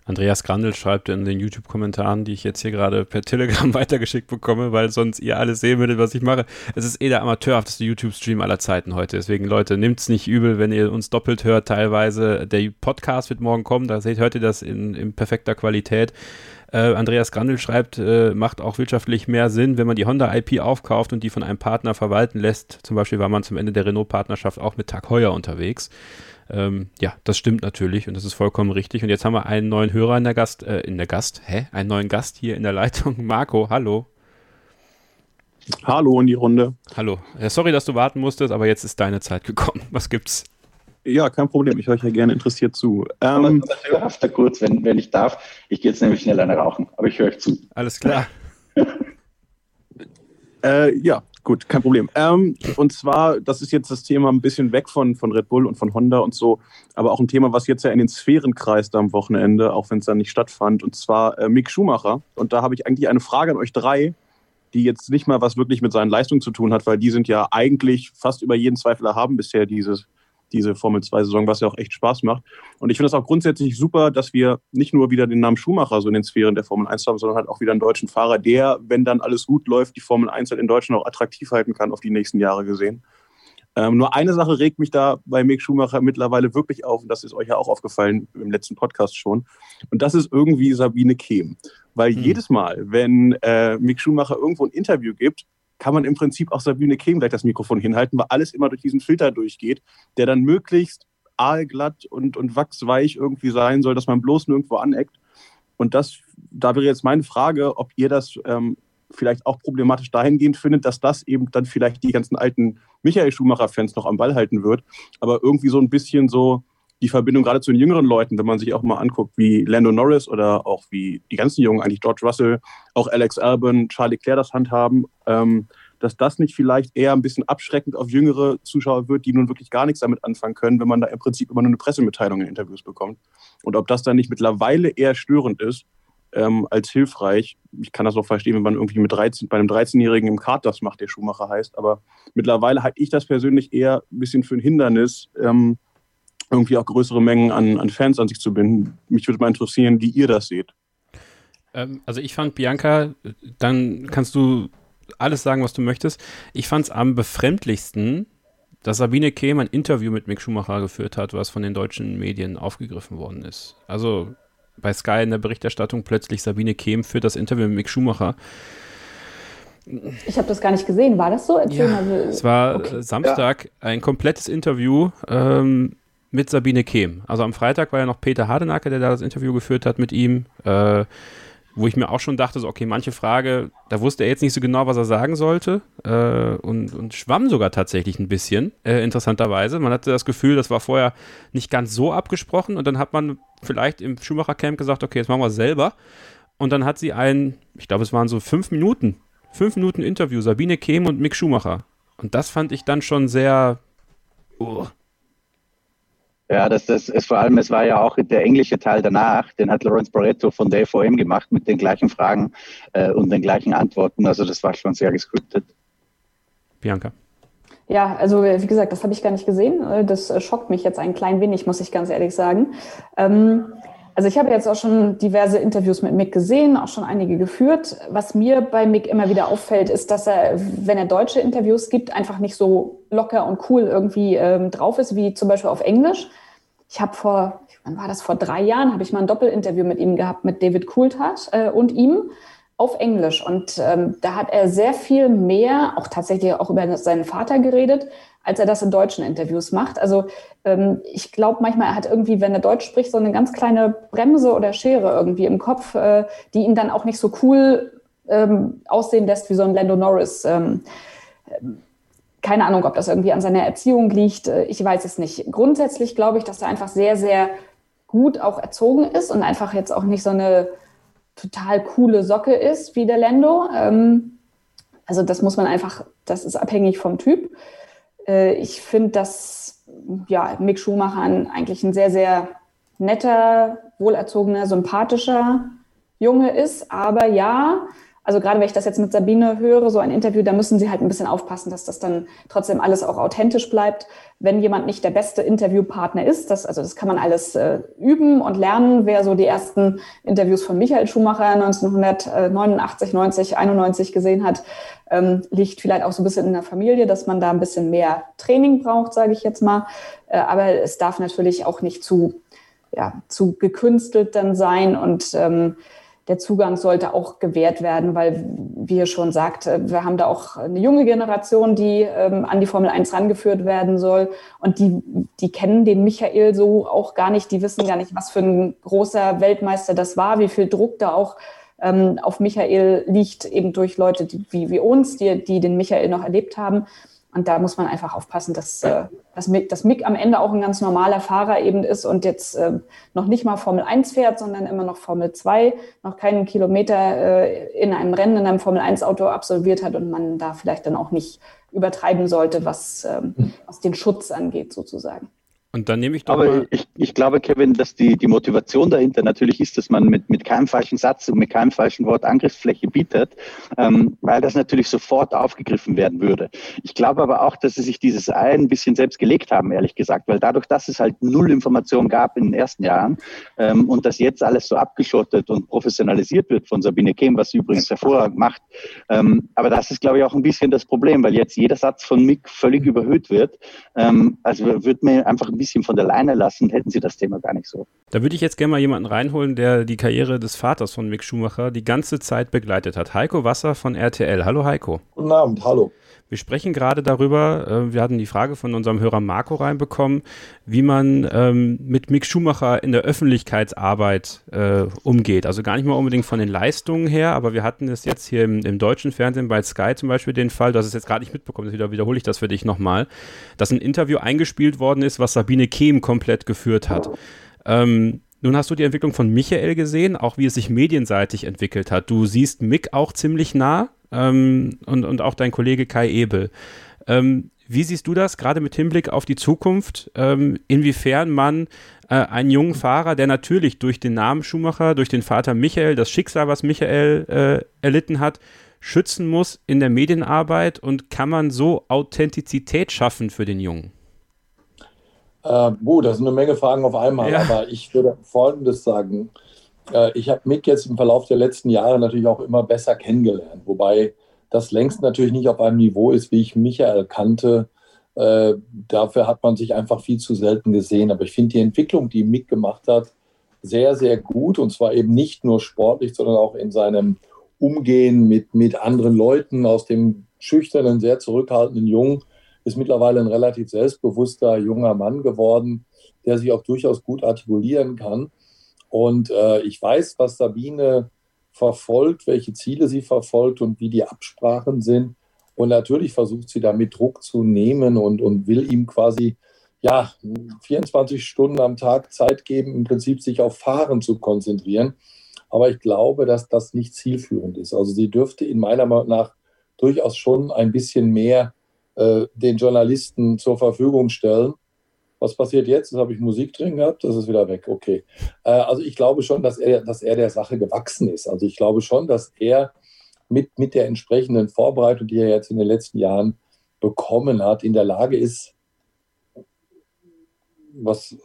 Andreas Grandel schreibt in den YouTube-Kommentaren, die ich jetzt hier gerade per Telegram weitergeschickt bekomme, weil sonst ihr alles sehen würdet, was ich mache. Es ist eh der amateurhafteste YouTube-Stream aller Zeiten heute. Deswegen, Leute, nehmt es nicht übel, wenn ihr uns doppelt hört. Teilweise der Podcast wird morgen kommen. Da seht, hört ihr das in, in perfekter Qualität. Äh, Andreas Grandel schreibt, äh, macht auch wirtschaftlich mehr Sinn, wenn man die Honda IP aufkauft und die von einem Partner verwalten lässt. Zum Beispiel war man zum Ende der Renault-Partnerschaft auch mit Tag Heuer unterwegs. Ähm, ja, das stimmt natürlich und das ist vollkommen richtig. Und jetzt haben wir einen neuen Hörer in der Gast, äh, in der Gast, hä? Einen neuen Gast hier in der Leitung. Marco, hallo.
Hallo in die Runde.
Hallo. Ja, sorry, dass du warten musstest, aber jetzt ist deine Zeit gekommen. Was gibt's?
Ja, kein Problem. Ich höre ja gerne interessiert zu.
Ähm, aber kurz, wenn, wenn ich darf. Ich gehe jetzt nämlich schnell eine rauchen, aber ich höre euch zu.
Alles klar.
äh, ja, gut, kein Problem. Ähm, und zwar, das ist jetzt das Thema ein bisschen weg von, von Red Bull und von Honda und so, aber auch ein Thema, was jetzt ja in den Sphären kreist am Wochenende, auch wenn es dann nicht stattfand, und zwar äh, Mick Schumacher. Und da habe ich eigentlich eine Frage an euch drei, die jetzt nicht mal was wirklich mit seinen Leistungen zu tun hat, weil die sind ja eigentlich fast über jeden Zweifel erhaben bisher dieses, diese Formel-2-Saison, was ja auch echt Spaß macht. Und ich finde es auch grundsätzlich super, dass wir nicht nur wieder den Namen Schumacher so in den Sphären der Formel 1 haben, sondern halt auch wieder einen deutschen Fahrer, der, wenn dann alles gut läuft, die Formel 1 halt in Deutschland auch attraktiv halten kann auf die nächsten Jahre gesehen. Ähm, nur eine Sache regt mich da bei Mick Schumacher mittlerweile wirklich auf, und das ist euch ja auch aufgefallen im letzten Podcast schon. Und das ist irgendwie Sabine Kehm. Weil hm. jedes Mal, wenn äh, Mick Schumacher irgendwo ein Interview gibt, kann man im Prinzip auch Sabine Kehm gleich das Mikrofon hinhalten, weil alles immer durch diesen Filter durchgeht, der dann möglichst aalglatt und, und wachsweich irgendwie sein soll, dass man bloß nirgendwo aneckt. Und das, da wäre jetzt meine Frage, ob ihr das ähm, vielleicht auch problematisch dahingehend findet, dass das eben dann vielleicht die ganzen alten Michael Schumacher-Fans noch am Ball halten wird, aber irgendwie so ein bisschen so die Verbindung gerade zu den jüngeren Leuten, wenn man sich auch mal anguckt, wie Lando Norris oder auch wie die ganzen Jungen, eigentlich George Russell, auch Alex Albon, Charlie Claire das handhaben, ähm, dass das nicht vielleicht eher ein bisschen abschreckend auf jüngere Zuschauer wird, die nun wirklich gar nichts damit anfangen können, wenn man da im Prinzip immer nur eine Pressemitteilung in Interviews bekommt. Und ob das dann nicht mittlerweile eher störend ist, ähm, als hilfreich. Ich kann das auch verstehen, wenn man irgendwie mit 13, bei einem 13-Jährigen im Kart das macht, der Schuhmacher heißt. Aber mittlerweile halte ich das persönlich eher ein bisschen für ein Hindernis, ähm, irgendwie auch größere Mengen an, an Fans an sich zu binden. Mich würde mal interessieren, wie ihr das seht.
Ähm, also ich fand Bianca, dann kannst du alles sagen, was du möchtest. Ich fand es am befremdlichsten, dass Sabine Kehm ein Interview mit Mick Schumacher geführt hat, was von den deutschen Medien aufgegriffen worden ist. Also bei Sky in der Berichterstattung plötzlich Sabine Kehm führt das Interview mit Mick Schumacher.
Ich habe das gar nicht gesehen. War das so?
Erzähl ja, mal. Es war okay. Samstag ja. ein komplettes Interview ähm, mit Sabine Kehm. Also am Freitag war ja noch Peter Hardenacke, der da das Interview geführt hat mit ihm. Äh, wo ich mir auch schon dachte, so, okay, manche Frage, da wusste er jetzt nicht so genau, was er sagen sollte äh, und, und schwamm sogar tatsächlich ein bisschen, äh, interessanterweise. Man hatte das Gefühl, das war vorher nicht ganz so abgesprochen und dann hat man vielleicht im Schumacher-Camp gesagt, okay, jetzt machen wir es selber. Und dann hat sie ein, ich glaube, es waren so fünf Minuten, fünf Minuten Interview, Sabine Kehm und Mick Schumacher. Und das fand ich dann schon sehr, uh,
ja, das, das ist vor allem, es war ja auch der englische Teil danach, den hat Lawrence Barretto von der FOM gemacht mit den gleichen Fragen äh, und den gleichen Antworten. Also das war schon sehr gescriptet.
Bianca.
Ja, also wie gesagt, das habe ich gar nicht gesehen. Äh, das äh, schockt mich jetzt ein klein wenig, muss ich ganz ehrlich sagen. Ähm, also ich habe jetzt auch schon diverse Interviews mit Mick gesehen, auch schon einige geführt. Was mir bei Mick immer wieder auffällt, ist, dass er, wenn er deutsche Interviews gibt, einfach nicht so locker und cool irgendwie ähm, drauf ist, wie zum Beispiel auf Englisch. Ich habe vor, wann war das, vor drei Jahren, habe ich mal ein Doppelinterview mit ihm gehabt, mit David Coulthard äh, und ihm auf Englisch. Und ähm, da hat er sehr viel mehr, auch tatsächlich auch über seinen Vater geredet, als er das in deutschen Interviews macht. Also ähm, ich glaube manchmal, er hat irgendwie, wenn er Deutsch spricht, so eine ganz kleine Bremse oder Schere irgendwie im Kopf, äh, die ihn dann auch nicht so cool ähm, aussehen lässt wie so ein Lando Norris. Ähm, keine Ahnung, ob das irgendwie an seiner Erziehung liegt. Äh, ich weiß es nicht. Grundsätzlich glaube ich, dass er einfach sehr, sehr gut auch erzogen ist und einfach jetzt auch nicht so eine total coole Socke ist wie der Lando. Ähm, also das muss man einfach, das ist abhängig vom Typ. Äh, ich finde, dass ja, Mick Schumacher eigentlich ein sehr, sehr netter, wohlerzogener, sympathischer Junge ist. Aber ja, also gerade wenn ich das jetzt mit Sabine höre, so ein Interview, da müssen sie halt ein bisschen aufpassen, dass das dann trotzdem alles auch authentisch bleibt. Wenn jemand nicht der beste Interviewpartner ist, das, also das kann man alles äh, üben und lernen. Wer so die ersten Interviews von Michael Schumacher 1989, 90, 91 gesehen hat, ähm, liegt vielleicht auch so ein bisschen in der Familie, dass man da ein bisschen mehr Training braucht, sage ich jetzt mal. Äh, aber es darf natürlich auch nicht zu, ja, zu gekünstelt dann sein und ähm, der Zugang sollte auch gewährt werden, weil, wie ihr schon sagt, äh, wir haben da auch eine junge Generation, die ähm, an die Formel 1 rangeführt werden soll. Und die, die kennen den Michael so auch gar nicht. Die wissen gar nicht, was für ein großer Weltmeister das war, wie viel Druck da auch ähm, auf Michael liegt, eben durch Leute die, wie, wie uns, die, die den Michael noch erlebt haben. Und da muss man einfach aufpassen, dass, äh, dass, Mick, dass Mick am Ende auch ein ganz normaler Fahrer eben ist und jetzt äh, noch nicht mal Formel 1 fährt, sondern immer noch Formel 2, noch keinen Kilometer äh, in einem Rennen, in einem Formel 1 Auto absolviert hat und man da vielleicht dann auch nicht übertreiben sollte, was, ähm, was den Schutz angeht sozusagen.
Und dann nehme ich doch
Aber ich, ich glaube, Kevin, dass die, die Motivation dahinter natürlich ist, dass man mit, mit keinem falschen Satz und mit keinem falschen Wort Angriffsfläche bietet, ähm, weil das natürlich sofort aufgegriffen werden würde. Ich glaube aber auch, dass sie sich dieses Ei ein bisschen selbst gelegt haben, ehrlich gesagt, weil dadurch, dass es halt null Information gab in den ersten Jahren ähm, und dass jetzt alles so abgeschottet und professionalisiert wird von Sabine Kehm, was sie übrigens hervorragend macht. Ähm, aber das ist, glaube ich, auch ein bisschen das Problem, weil jetzt jeder Satz von Mick völlig überhöht wird. Ähm, also würde mir einfach ein bisschen von der Leine lassen, hätten sie das Thema gar nicht so.
Da würde ich jetzt gerne mal jemanden reinholen, der die Karriere des Vaters von Mick Schumacher die ganze Zeit begleitet hat. Heiko Wasser von RTL. Hallo Heiko.
Guten Abend, hallo.
Wir sprechen gerade darüber, äh, wir hatten die Frage von unserem Hörer Marco reinbekommen, wie man ähm, mit Mick Schumacher in der Öffentlichkeitsarbeit äh, umgeht. Also gar nicht mal unbedingt von den Leistungen her, aber wir hatten es jetzt hier im, im deutschen Fernsehen bei Sky zum Beispiel den Fall, du hast es jetzt gerade nicht mitbekommen, deswegen wiederhole ich das für dich nochmal, dass ein Interview eingespielt worden ist, was Sabine Kehm komplett geführt hat. Ähm, nun hast du die Entwicklung von Michael gesehen, auch wie es sich medienseitig entwickelt hat. Du siehst Mick auch ziemlich nah ähm, und, und auch dein Kollege Kai Ebel. Ähm, wie siehst du das, gerade mit Hinblick auf die Zukunft, ähm, inwiefern man äh, einen jungen Fahrer, der natürlich durch den Namen Schumacher, durch den Vater Michael, das Schicksal, was Michael äh, erlitten hat, schützen muss in der Medienarbeit und kann man so Authentizität schaffen für den Jungen?
Äh, boah, das sind eine Menge Fragen auf einmal,
Ja.
aber ich würde Folgendes sagen. Äh, ich habe Mick jetzt im Verlauf der letzten Jahre natürlich auch immer besser kennengelernt, wobei das längst natürlich nicht auf einem Niveau ist, wie ich Michael kannte. Äh, dafür hat man sich einfach viel zu selten gesehen. Aber ich finde die Entwicklung, die Mick gemacht hat, sehr, sehr gut und zwar eben nicht nur sportlich, sondern auch in seinem Umgehen mit, mit anderen Leuten aus dem schüchternen, sehr zurückhaltenden Jungen ist mittlerweile ein relativ selbstbewusster junger Mann geworden, der sich auch durchaus gut artikulieren kann. Und äh, ich weiß, was Sabine verfolgt, welche Ziele sie verfolgt und wie die Absprachen sind. Und natürlich versucht sie damit Druck zu nehmen und, und will ihm quasi ja, 24 Stunden am Tag Zeit geben, im Prinzip sich auf Fahren zu konzentrieren. Aber ich glaube, dass das nicht zielführend ist. Also sie dürfte in meiner Meinung nach durchaus schon ein bisschen mehr äh, den Journalisten zur Verfügung stellen. Was passiert jetzt? Jetzt habe ich Musik drin gehabt, das ist wieder weg. Okay. Äh, also ich glaube schon, dass er, dass er der Sache gewachsen ist. Also ich glaube schon, dass er mit, mit der entsprechenden Vorbereitung, die er jetzt in den letzten Jahren bekommen hat, in der Lage ist, was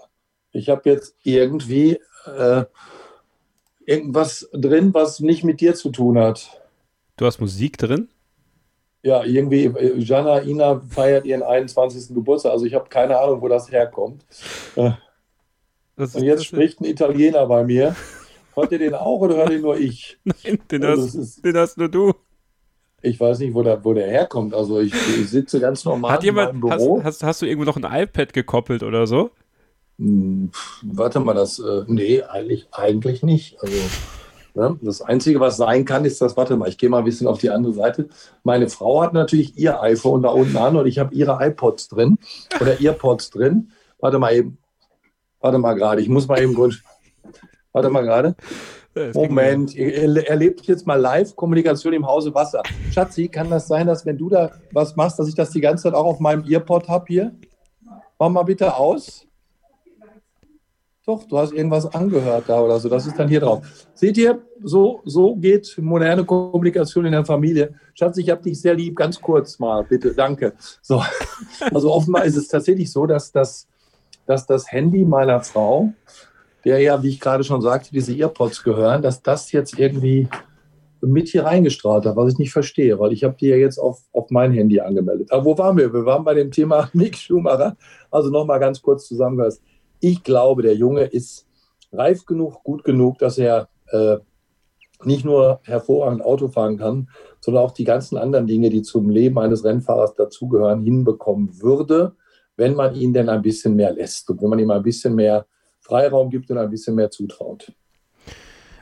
ich habe jetzt irgendwie äh, irgendwas drin, was nicht mit dir zu tun hat.
Du hast Musik drin?
Ja, irgendwie, äh, Jana Ina feiert ihren 21. Geburtstag. Also ich habe keine Ahnung, wo das herkommt. Äh,
Das
Und jetzt spricht ein Italiener bei mir. Hört ihr den auch oder hört ihn nur ich?
Nein, den,
Also
hast,
ist-
den hast nur du.
Ich weiß nicht, wo der, wo der herkommt. Also ich, ich sitze ganz normal
Hat
in meinem
jemand, hast,
Büro.
hast, hast du irgendwo noch ein iPad gekoppelt oder so?
Hm, Warte mal, das, äh, nee, eigentlich, eigentlich nicht. Also, ne, das Einzige, was sein kann, ist das, warte mal, ich gehe mal ein bisschen auf die andere Seite. Meine Frau hat natürlich ihr iPhone da unten an und ich habe ihre iPods drin oder Earpods drin. Warte mal eben. Warte mal gerade, ich muss mal eben kurz. Warte mal gerade. Moment, ihr erlebt jetzt mal Live-Kommunikation im Hause Wasser. Schatzi, kann das sein, dass wenn du da was machst, dass ich das die ganze Zeit auch auf meinem Earpod habe hier? Mach mal bitte aus. Doch, du hast irgendwas angehört da oder so. Das ist dann hier drauf. Seht ihr, so, so geht moderne Kommunikation in der Familie. Schatz, ich habe dich sehr lieb. Ganz kurz mal, bitte. Danke. So. Also offenbar ist es tatsächlich so, dass das, dass das Handy meiner Frau, der ja, wie ich gerade schon sagte, diese Earpods gehören, dass das jetzt irgendwie mit hier reingestrahlt hat, was ich nicht verstehe, weil ich habe die ja jetzt auf, auf mein Handy angemeldet. Aber wo waren wir? Wir waren bei dem Thema Mick Schumacher. Also nochmal ganz kurz zusammengefasst. Ich glaube, der Junge ist reif genug, gut genug, dass er äh, nicht nur hervorragend Auto fahren kann, sondern auch die ganzen anderen Dinge, die zum Leben eines Rennfahrers dazugehören, hinbekommen würde, wenn man ihn denn ein bisschen mehr lässt und wenn man ihm ein bisschen mehr Freiraum gibt und ein bisschen mehr zutraut.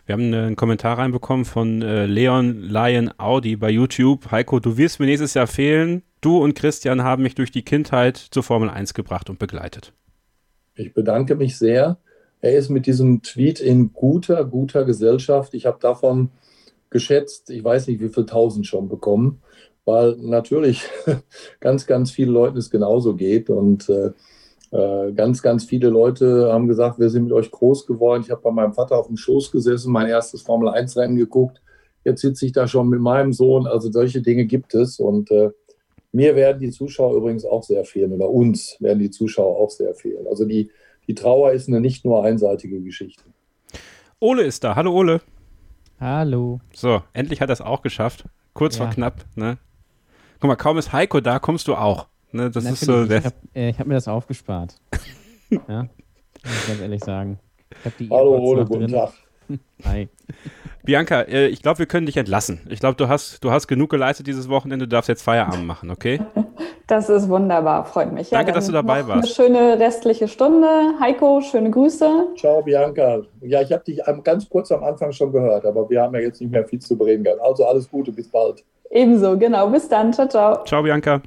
Wir haben einen Kommentar reinbekommen von äh, Leon Lion Audi bei YouTube. Heiko, du wirst mir nächstes Jahr fehlen. Du und Christian haben mich durch die Kindheit zur Formel 1 gebracht und begleitet.
Ich bedanke mich sehr. Er ist mit diesem Tweet in guter, guter Gesellschaft. Ich habe davon geschätzt, ich weiß nicht, wie viel tausend schon bekommen, weil natürlich ganz, ganz vielen Leuten es genauso geht. Und äh, äh, ganz, ganz viele Leute haben gesagt, wir sind mit euch groß geworden. Ich habe bei meinem Vater auf dem Schoß gesessen, mein erstes Formel-1-Rennen geguckt. Jetzt sitze ich da schon mit meinem Sohn. Also solche Dinge gibt es. Und äh, mir werden die Zuschauer übrigens auch sehr fehlen oder uns werden die Zuschauer auch sehr fehlen. Also die, die Trauer ist eine nicht nur einseitige Geschichte.
Ole ist da. Hallo Ole.
Hallo.
So, endlich hat er es auch geschafft. Kurz ja. vor knapp. Ne? Guck mal, kaum ist Heiko da, kommst du auch. Ne, das
Natürlich,
ist so
ich habe äh, hab mir das aufgespart. ja, muss ich ganz ehrlich sagen.
Hallo Ole, guten Tag.
Hi. Bianca, äh, ich glaube, wir können dich entlassen. Ich glaube, du hast, du hast genug geleistet dieses Wochenende. Du darfst jetzt Feierabend machen, okay?
Das ist wunderbar, freut mich.
Danke, ja, dass du dabei warst.
Eine schöne restliche Stunde. Heiko, schöne Grüße.
Ciao, Bianca. Ja, ich habe dich ganz kurz am Anfang schon gehört, aber wir haben ja jetzt nicht mehr viel zu bereden gehabt. Also alles Gute, bis bald.
Ebenso, genau. Bis dann. Ciao, ciao.
Ciao, Bianca.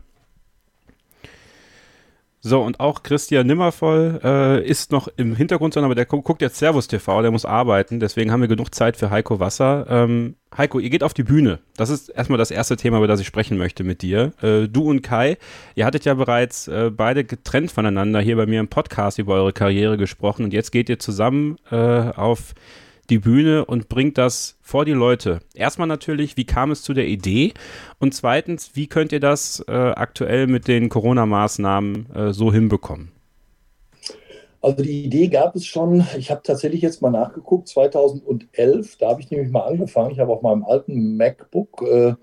So, und auch Christian Nimmervoll äh, ist noch im Hintergrund, aber der guckt jetzt Servus TV, der muss arbeiten, deswegen haben wir genug Zeit für Heiko Wasser. Ähm, Heiko, ihr geht auf die Bühne. Das ist erstmal das erste Thema, über das ich sprechen möchte mit dir. Äh, du und Kai, ihr hattet ja bereits äh, beide getrennt voneinander hier bei mir im Podcast über eure Karriere gesprochen und jetzt geht ihr zusammen äh, auf die Bühne und bringt das vor die Leute. Erstmal natürlich, wie kam es zu der Idee? Und zweitens, wie könnt ihr das äh, aktuell mit den Corona-Maßnahmen äh, so hinbekommen?
Also die Idee gab es schon, ich habe tatsächlich jetzt mal nachgeguckt, 2011, da habe ich nämlich mal angefangen. Ich habe auf meinem alten MacBook äh,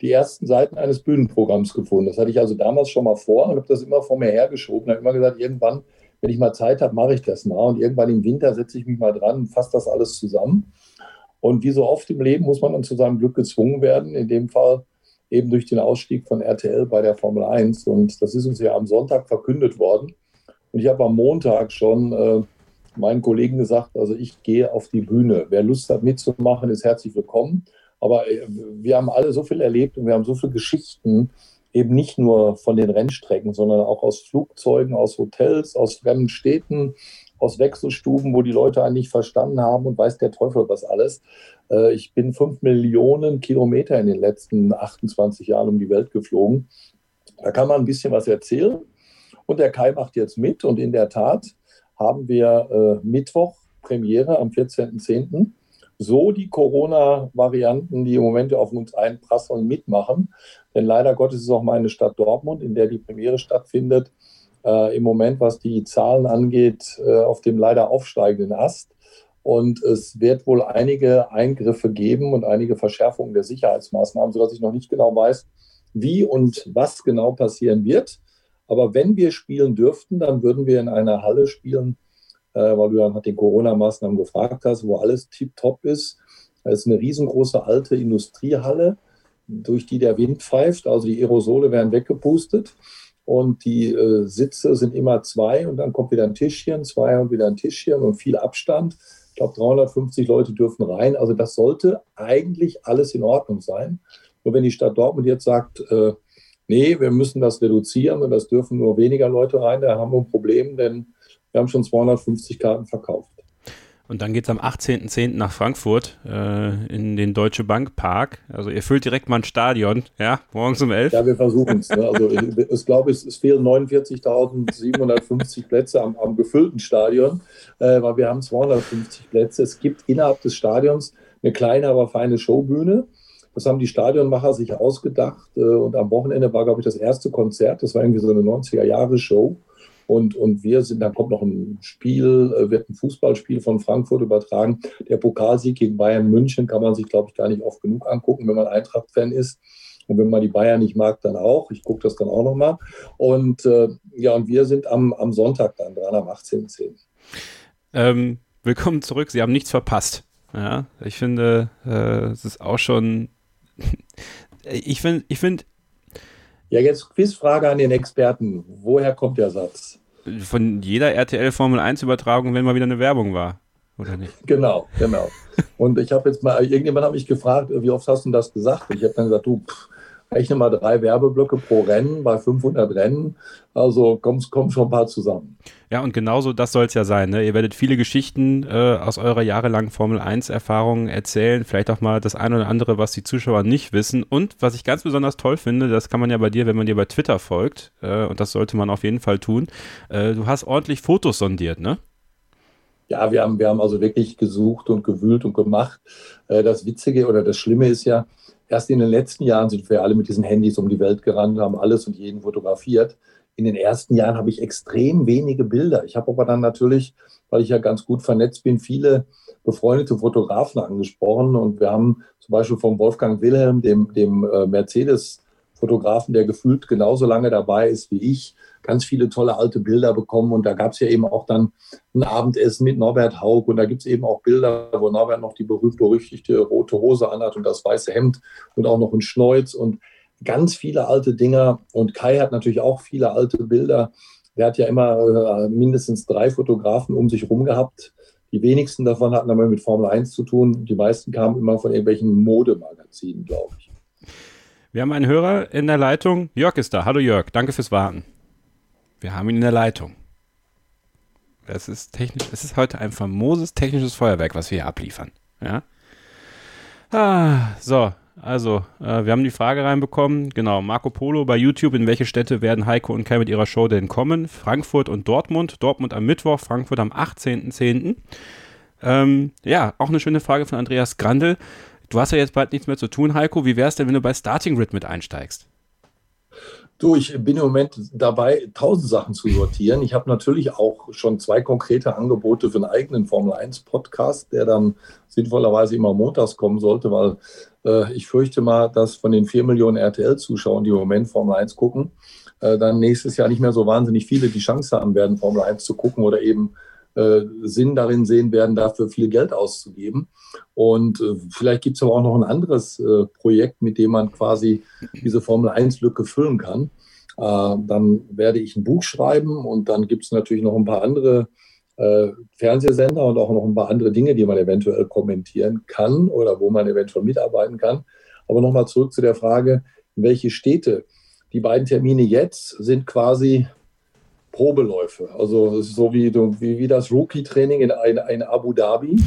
die ersten Seiten eines Bühnenprogramms gefunden. Das hatte ich also damals schon mal vor und habe das immer vor mir hergeschoben. Habe immer gesagt, irgendwann wenn ich mal Zeit habe, mache ich das mal. Und irgendwann im Winter setze ich mich mal dran und fasse das alles zusammen. Und wie so oft im Leben muss man dann zu seinem Glück gezwungen werden. In dem Fall eben durch den Ausstieg von RTL bei der Formel 1. Und das ist uns ja am Sonntag verkündet worden. Und ich habe am Montag schon äh, meinen Kollegen gesagt, also ich gehe auf die Bühne. Wer Lust hat mitzumachen, ist herzlich willkommen. Aber äh, wir haben alle so viel erlebt und wir haben so viele Geschichten, eben nicht nur von den Rennstrecken, sondern auch aus Flugzeugen, aus Hotels, aus fremden Städten, aus Wechselstuben, wo die Leute eigentlich verstanden haben und weiß der Teufel was alles. Äh, ich bin fünf Millionen Kilometer in den letzten 28 Jahren um die Welt geflogen. Da kann man ein bisschen was erzählen. Und der Kai macht jetzt mit. Und in der Tat haben wir äh, Mittwoch Premiere am 14.10 so die Corona-Varianten, die im Moment auf uns einprasseln, mitmachen. Denn leider Gottes ist auch meine Stadt Dortmund, in der die Premiere stattfindet, äh, im Moment, was die Zahlen angeht, äh, auf dem leider aufsteigenden Ast. Und es wird wohl einige Eingriffe geben und einige Verschärfungen der Sicherheitsmaßnahmen, sodass ich noch nicht genau weiß, wie und was genau passieren wird. Aber wenn wir spielen dürften, dann würden wir in einer Halle spielen, weil du ja nach den Corona-Maßnahmen gefragt hast, wo alles tiptop ist. Es ist eine riesengroße alte Industriehalle, durch die der Wind pfeift. Also die Aerosole werden weggepustet und die äh, Sitze sind immer zwei und dann kommt wieder ein Tischchen, zwei und wieder ein Tischchen und viel Abstand. Ich glaube, 350 Leute dürfen rein. Also das sollte eigentlich alles in Ordnung sein. Nur wenn die Stadt Dortmund jetzt sagt, äh, nee, wir müssen das reduzieren und das dürfen nur weniger Leute rein, da haben wir ein Problem, denn wir haben schon 250 Karten verkauft.
Und dann geht es am 18.10. nach Frankfurt äh, in den Deutsche Bank Park. Also ihr füllt direkt mal ein Stadion, ja, morgens um 11.
Ja, wir versuchen es. Ne? Also ich, ich glaube, es, es fehlen 49.750 Plätze am, am, gefüllten Stadion, äh, weil wir haben 250 Plätze. Es gibt innerhalb des Stadions eine kleine, aber feine Showbühne. Das haben die Stadionmacher sich ausgedacht. Äh, und am Wochenende war, glaube ich, das erste Konzert. Das war irgendwie so eine 90er-Jahre-Show. Und, und wir sind, dann kommt noch ein Spiel, äh, wird ein Fußballspiel von Frankfurt übertragen. Der Pokalsieg gegen Bayern München kann man sich, glaube ich, gar nicht oft genug angucken, wenn man Eintracht-Fan ist. Und wenn man die Bayern nicht mag, dann auch. Ich gucke das dann auch nochmal. Und äh, ja, und wir sind am, am Sonntag dann dran, am 18.10.
Ähm, willkommen zurück. Sie haben nichts verpasst. Ja, ich finde, äh, es ist auch schon. ich finde, ich finde.
Ja, jetzt Quizfrage an den Experten. Woher kommt der Satz?
Von jeder RTL Formel 1 Übertragung, wenn mal wieder eine Werbung war. Oder nicht?
Genau, genau. Und ich habe jetzt mal, irgendjemand hat mich gefragt, wie oft hast du das gesagt? Und ich habe dann gesagt, du, pff, rechne mal drei Werbeblöcke pro Rennen bei 500 Rennen. Also kommt, kommt schon ein paar zusammen.
Ja, und genauso das soll es ja sein. Ne? Ihr werdet viele Geschichten äh, aus eurer jahrelangen Formel-1-Erfahrung erzählen. Vielleicht auch mal das eine oder andere, was die Zuschauer nicht wissen. Und was ich ganz besonders toll finde, das kann man ja bei dir, wenn man dir bei Twitter folgt, äh, und das sollte man auf jeden Fall tun, äh, du hast ordentlich Fotos sondiert, ne?
Ja, wir haben, wir haben also wirklich gesucht und gewühlt und gemacht. Äh, das Witzige oder das Schlimme ist ja, erst in den letzten Jahren sind wir alle mit diesen Handys um die Welt gerannt, haben alles und jeden fotografiert. In den ersten Jahren habe ich extrem wenige Bilder. Ich habe aber dann natürlich, weil ich ja ganz gut vernetzt bin, viele befreundete Fotografen angesprochen. Und wir haben zum Beispiel von Wolfgang Wilhelm, dem, dem äh, Mercedes-Fotografen, der gefühlt genauso lange dabei ist wie ich, ganz viele tolle alte Bilder bekommen. Und da gab es ja eben auch dann ein Abendessen mit Norbert Haug. Und da gibt es eben auch Bilder, wo Norbert noch die berühmt-berüchtigte rote Hose anhat und das weiße Hemd und auch noch ein Schneuz und ganz viele alte Dinger. Und Kai hat natürlich auch viele alte Bilder. Der hat ja immer äh, mindestens drei Fotografen um sich rum gehabt. Die wenigsten davon hatten aber mit Formel 1 zu tun. Die meisten kamen immer von irgendwelchen Modemagazinen, glaube ich.
Wir haben einen Hörer in der Leitung. Jörg ist da. Hallo Jörg, danke fürs Warten. Wir haben ihn in der Leitung. Es ist technisch, es ist heute ein famoses technisches Feuerwerk, was wir hier abliefern. Ja. Ah, so, also, äh, wir haben die Frage reinbekommen. Genau, Marco Polo bei YouTube. In welche Städte werden Heiko und Kai mit ihrer Show denn kommen? Frankfurt und Dortmund. Dortmund am Mittwoch, Frankfurt am 18.10. Ähm, ja, auch eine schöne Frage von Andreas Grandel. Du hast ja jetzt bald nichts mehr zu tun, Heiko. Wie wäre es denn, wenn du bei Starting Grid mit einsteigst?
Du, ich bin im Moment dabei, tausend Sachen zu sortieren. Ich habe natürlich auch schon zwei konkrete Angebote für einen eigenen Formel 1 Podcast, der dann sinnvollerweise immer montags kommen sollte, weil äh, ich fürchte mal, dass von den vier Millionen RTL-Zuschauern, die im Moment Formel 1 gucken, äh, dann nächstes Jahr nicht mehr so wahnsinnig viele die Chance haben werden, Formel 1 zu gucken oder eben äh, Sinn darin sehen werden, dafür viel Geld auszugeben. Und äh, vielleicht gibt es aber auch noch ein anderes äh, Projekt, mit dem man quasi diese Formel 1-Lücke füllen kann. Äh, dann werde ich ein Buch schreiben und dann gibt es natürlich noch ein paar andere äh, Fernsehsender und auch noch ein paar andere Dinge, die man eventuell kommentieren kann oder wo man eventuell mitarbeiten kann. Aber nochmal zurück zu der Frage, welche Städte. Die beiden Termine jetzt sind quasi Probeläufe. Also so wie, wie, wie das Rookie-Training in, in, in, Abu Dhabi.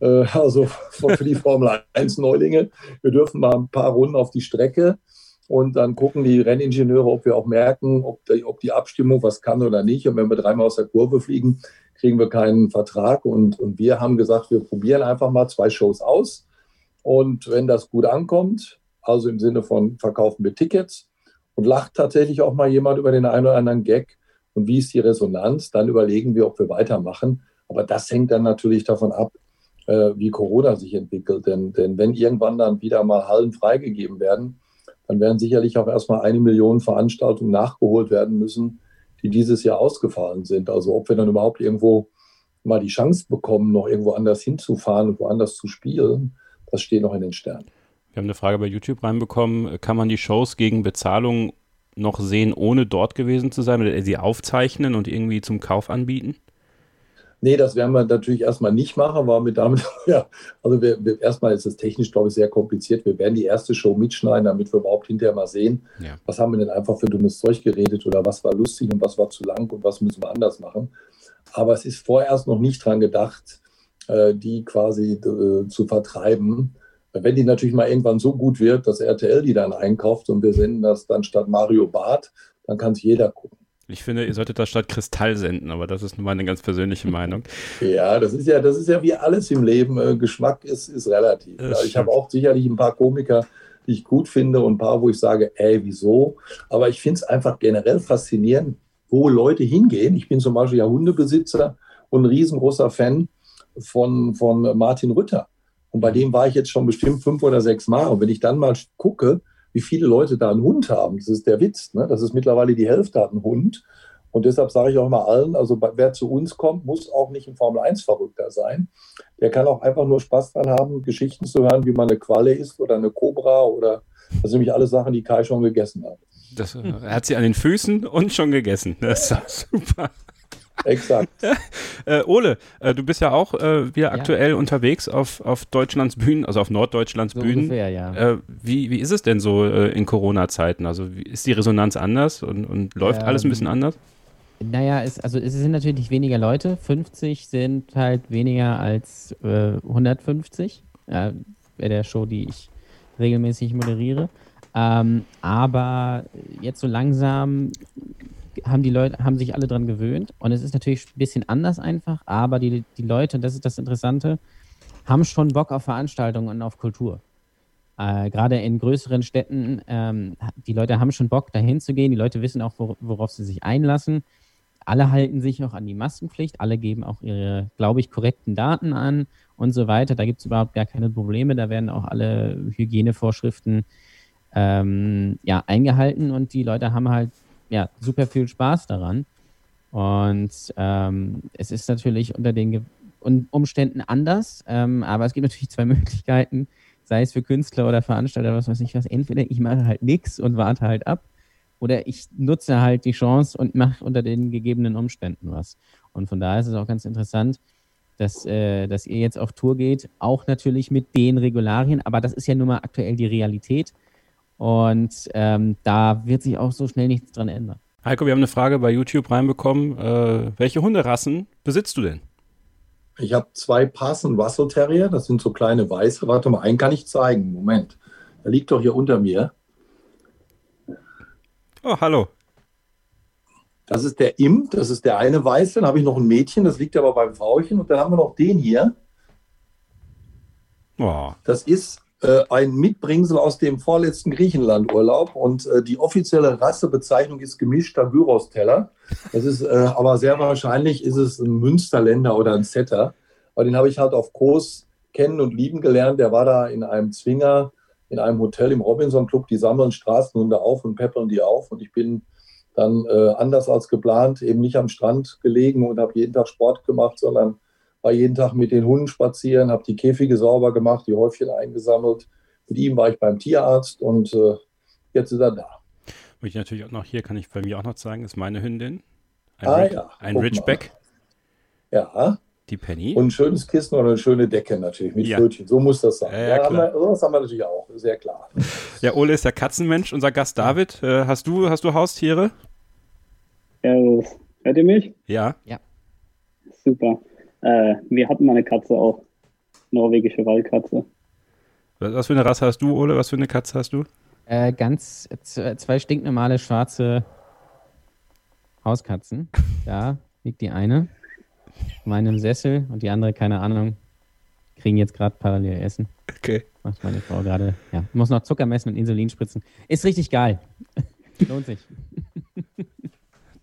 Äh, also für die Formel 1-Neulinge. Wir dürfen mal ein paar Runden auf die Strecke und dann gucken die Renningenieure, ob wir auch merken, ob die, ob die Abstimmung was kann oder nicht. Und wenn wir dreimal aus der Kurve fliegen, kriegen wir keinen Vertrag. Und, und wir haben gesagt, wir probieren einfach mal zwei Shows aus. Und wenn das gut ankommt, also im Sinne von verkaufen wir Tickets und lacht tatsächlich auch mal jemand über den einen oder anderen Gag und wie ist die Resonanz, dann überlegen wir, ob wir weitermachen. Aber das hängt dann natürlich davon ab, äh, wie Corona sich entwickelt. Denn, denn wenn irgendwann dann wieder mal Hallen freigegeben werden, dann werden sicherlich auch erstmal eine Million Veranstaltungen nachgeholt werden müssen, die dieses Jahr ausgefallen sind. Also ob wir dann überhaupt irgendwo mal die Chance bekommen, noch irgendwo anders hinzufahren und woanders zu spielen, das steht noch in den Sternen.
Wir haben eine Frage bei YouTube reinbekommen. Kann man die Shows gegen Bezahlung noch sehen, ohne dort gewesen zu sein? Oder sie aufzeichnen und irgendwie zum Kauf anbieten?
Nee, das werden wir natürlich erstmal nicht machen, weil wir damit, ja, also wir, wir, erstmal ist es technisch, glaube ich, sehr kompliziert. Wir werden die erste Show mitschneiden, damit wir überhaupt hinterher mal sehen, ja. was haben wir denn einfach für dummes Zeug geredet oder was war lustig und was war zu lang und was müssen wir anders machen. Aber es ist vorerst noch nicht dran gedacht, äh, die quasi äh, zu vertreiben. Wenn die natürlich mal irgendwann so gut wird, dass RTL die dann einkauft und wir senden das dann statt Mario Barth, dann kann es jeder gucken.
Ich finde, ihr solltet das statt Kristall senden, aber das ist nur meine ganz persönliche Meinung.
Ja, das ist ja, das ist ja wie alles im Leben. Äh, Geschmack ist, ist relativ. Ja, ich habe auch sicherlich ein paar Komiker, die ich gut finde und ein paar, wo ich sage, ey, wieso? Aber ich finde es einfach generell faszinierend, wo Leute hingehen. Ich bin zum Beispiel ja Hundebesitzer und ein riesengroßer Fan von, von Martin Rütter. Und bei dem war ich jetzt schon bestimmt fünf oder sechs Mal. Und wenn ich dann mal gucke, wie viele Leute da einen Hund haben. Das ist der Witz. Ne? Das ist mittlerweile die Hälfte hat einen Hund. Und deshalb sage ich auch immer allen, also wer zu uns kommt, muss auch nicht ein Formel-1-Verrückter sein. Der kann auch einfach nur Spaß dran haben, Geschichten zu hören, wie man eine Qualle isst oder eine Cobra oder das sind nämlich alle Sachen, die Kai schon gegessen hat.
Das, er hat sie an den Füßen und schon gegessen. Das ist super.
Exakt.
äh, Ole, äh, du bist ja auch äh, wieder
Ja.
aktuell unterwegs auf, auf Deutschlands Bühnen, also auf Norddeutschlands
So
Bühnen.
ungefähr, ja.
Äh, wie, wie ist es denn so äh, in Corona-Zeiten? Also wie, ist die Resonanz anders und, und läuft alles ein bisschen
Ähm,
anders?
Naja, es, also es sind natürlich weniger Leute. 50 sind halt weniger als äh, 150 äh, bei der Show, die ich regelmäßig moderiere. Ähm, aber jetzt so langsam haben die Leute, haben sich alle dran gewöhnt und es ist natürlich ein bisschen anders einfach, aber die, die Leute, das ist das Interessante, haben schon Bock auf Veranstaltungen und auf Kultur. Äh, Gerade in größeren Städten, ähm, die Leute haben schon Bock, dahin zu gehen. Die Leute wissen auch, wor worauf sie sich einlassen. Alle halten sich auch an die Maskenpflicht. Alle geben auch ihre, glaube ich, korrekten Daten an und so weiter. Da gibt es überhaupt gar keine Probleme. Da werden auch alle Hygienevorschriften ähm, ja, eingehalten und die Leute haben halt ja, super viel Spaß daran. Und ähm, es ist natürlich unter den Ge Umständen anders, ähm, aber es gibt natürlich zwei Möglichkeiten, sei es für Künstler oder Veranstalter, was weiß ich was. Entweder ich mache halt nichts und warte halt ab, oder ich nutze halt die Chance und mache unter den gegebenen Umständen was. Und von daher ist es auch ganz interessant, dass, äh, dass ihr jetzt auf Tour geht, auch natürlich mit den Regularien, aber das ist ja nun mal aktuell die Realität. Und ähm, da wird sich auch so schnell nichts dran ändern.
Heiko, wir haben eine Frage bei YouTube reinbekommen. Äh, welche Hunderassen besitzt du denn?
Ich habe zwei Parson Russell Terrier, das sind so kleine Weiße. Warte mal, einen kann ich zeigen. Moment. Der liegt doch hier unter mir.
Oh, hallo.
Das ist der Imp, das ist der eine Weiße. Dann habe ich noch ein Mädchen, das liegt aber beim Frauchen. Und dann haben wir noch den hier.
Oh,
Das ist ein Mitbringsel aus dem vorletzten Griechenlandurlaub. Und äh, die offizielle Rassebezeichnung ist gemischter Gyros-Teller. Das ist äh, aber sehr wahrscheinlich ist es ein Münsterländer oder ein Setter. Aber den habe ich halt auf Kurs kennen und lieben gelernt. Der war da in einem Zwinger, in einem Hotel im Robinson Club. Die sammeln Straßenhunde auf und peppeln die auf. Und ich bin dann äh, anders als geplant eben nicht am Strand gelegen und habe jeden Tag Sport gemacht, sondern war jeden Tag mit den Hunden spazieren, habe die Käfige sauber gemacht, die Häufchen eingesammelt. Mit ihm war ich beim Tierarzt und äh, jetzt ist er da.
Und ich natürlich auch noch hier, kann ich bei mir auch noch zeigen, ist meine Hündin. Ein,
Ah,
Rid-
ja,
ein. Ridgeback,
Ja,
die Penny.
und ein schönes Kissen oder eine schöne Decke natürlich mit
Ja.
Pfötchen. So muss das sein.
Ja, ja,
Ja, haben
klar.
wir, sowas haben wir natürlich auch, sehr klar.
Ja, Ole ist der Katzenmensch, unser Gast David. Äh, hast, du, hast du Haustiere?
Servus. Hört ihr mich?
Ja.
Ja.
Super. Äh, wir hatten mal eine Katze auch. Norwegische Waldkatze.
Was für eine Rasse hast du, Ole? Was für eine Katze hast du?
Äh, ganz zwei stinknormale schwarze Hauskatzen. Da liegt die eine in meinem Sessel und die andere, keine Ahnung, kriegen jetzt gerade parallel Essen.
Okay.
Macht meine Frau gerade. Ja, muss noch Zucker messen und Insulin spritzen. Ist richtig geil. Lohnt sich.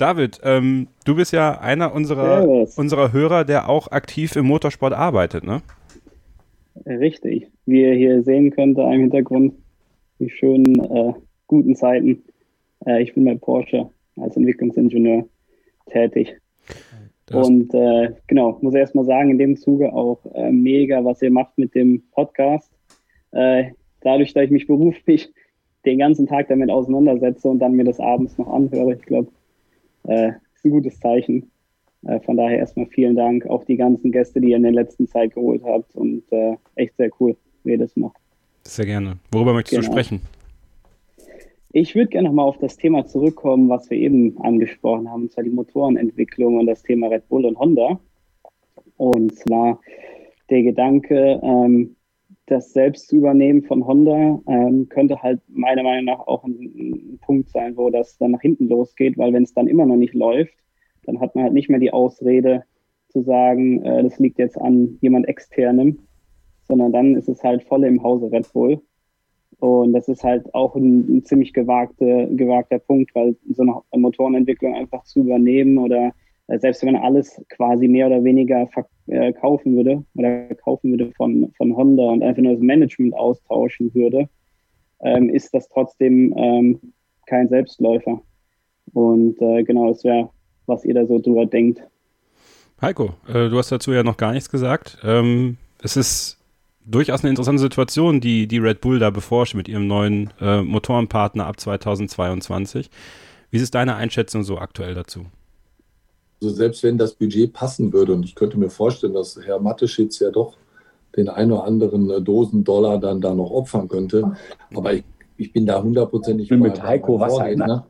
David, ähm, du bist ja einer unserer, unserer Hörer, der auch aktiv im Motorsport arbeitet, ne?
Richtig. Wie ihr hier sehen könnt, da im Hintergrund, die schönen, äh, guten Zeiten. Äh, ich bin bei Porsche als Entwicklungsingenieur tätig.
Das-
Und äh, genau, muss erst mal sagen, in dem Zuge auch äh, mega, was ihr macht mit dem Podcast. Äh, dadurch, dass ich mich beruflich den ganzen Tag damit auseinandersetze und dann mir das abends noch anhöre, ich glaube, äh, ist ein gutes Zeichen. Äh, von daher erstmal vielen Dank, auch die ganzen Gäste, die ihr in der letzten Zeit geholt habt und äh, echt sehr cool, wie ihr das macht.
Sehr gerne. Worüber möchtest du
Genau.
sprechen?
Ich würde gerne nochmal auf das Thema zurückkommen, was wir eben angesprochen haben, und zwar die Motorenentwicklung und das Thema Red Bull und Honda. Und zwar der Gedanke, ähm, das Selbstübernehmen von Honda ähm, könnte halt meiner Meinung nach auch ein, ein Punkt sein, wo das dann nach hinten losgeht, weil wenn es dann immer noch nicht läuft, dann hat man halt nicht mehr die Ausrede zu sagen, äh, das liegt jetzt an jemand externem, sondern dann ist es halt voll im Hause Red Bull. Und das ist halt auch ein, ein ziemlich gewagte, gewagter Punkt, weil so eine Motorenentwicklung einfach zu übernehmen oder selbst wenn alles quasi mehr oder weniger verkaufen würde oder kaufen würde von, von Honda und einfach nur das Management austauschen würde, ähm, ist das trotzdem ähm, kein Selbstläufer. Und äh, genau, es wäre was ihr da so drüber denkt.
Heiko, äh, du hast dazu ja noch gar nichts gesagt. Ähm, es ist durchaus eine interessante Situation, die, die Red Bull da beforscht mit ihrem neuen äh, Motorenpartner ab 2022. Wie ist deine Einschätzung so aktuell dazu?
Also selbst wenn das Budget passen würde, und ich könnte mir vorstellen, dass Herr Matteschitz ja doch den ein oder anderen äh, Dosen Dollar dann da noch opfern könnte, aber ich, ich bin da hundertprozentig
mit Heiko Wasser. Ne?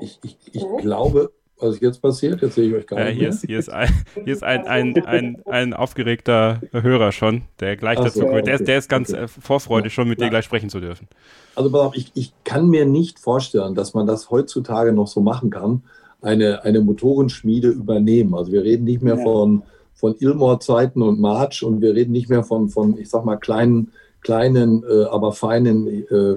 Ich, ich, ich glaube, was ist jetzt passiert? Jetzt sehe ich euch gar nicht.
Hier
mehr.
ist, hier ist, ein, hier ist ein, ein, ein, ein aufgeregter Hörer schon, der gleich
Ach
dazu
so,
kommt. Der, ist,
okay,
der ist ganz
okay.
äh, vorfreudig, schon mit
Ja.
dir gleich sprechen zu dürfen.
Also ich, ich kann mir nicht vorstellen, dass man das heutzutage noch so machen kann, eine, eine Motorenschmiede übernehmen. Also wir reden nicht mehr
Ja.
von, von Ilmor-Zeiten und March und wir reden nicht mehr von, von ich sag mal, kleinen, kleinen äh, aber feinen, äh,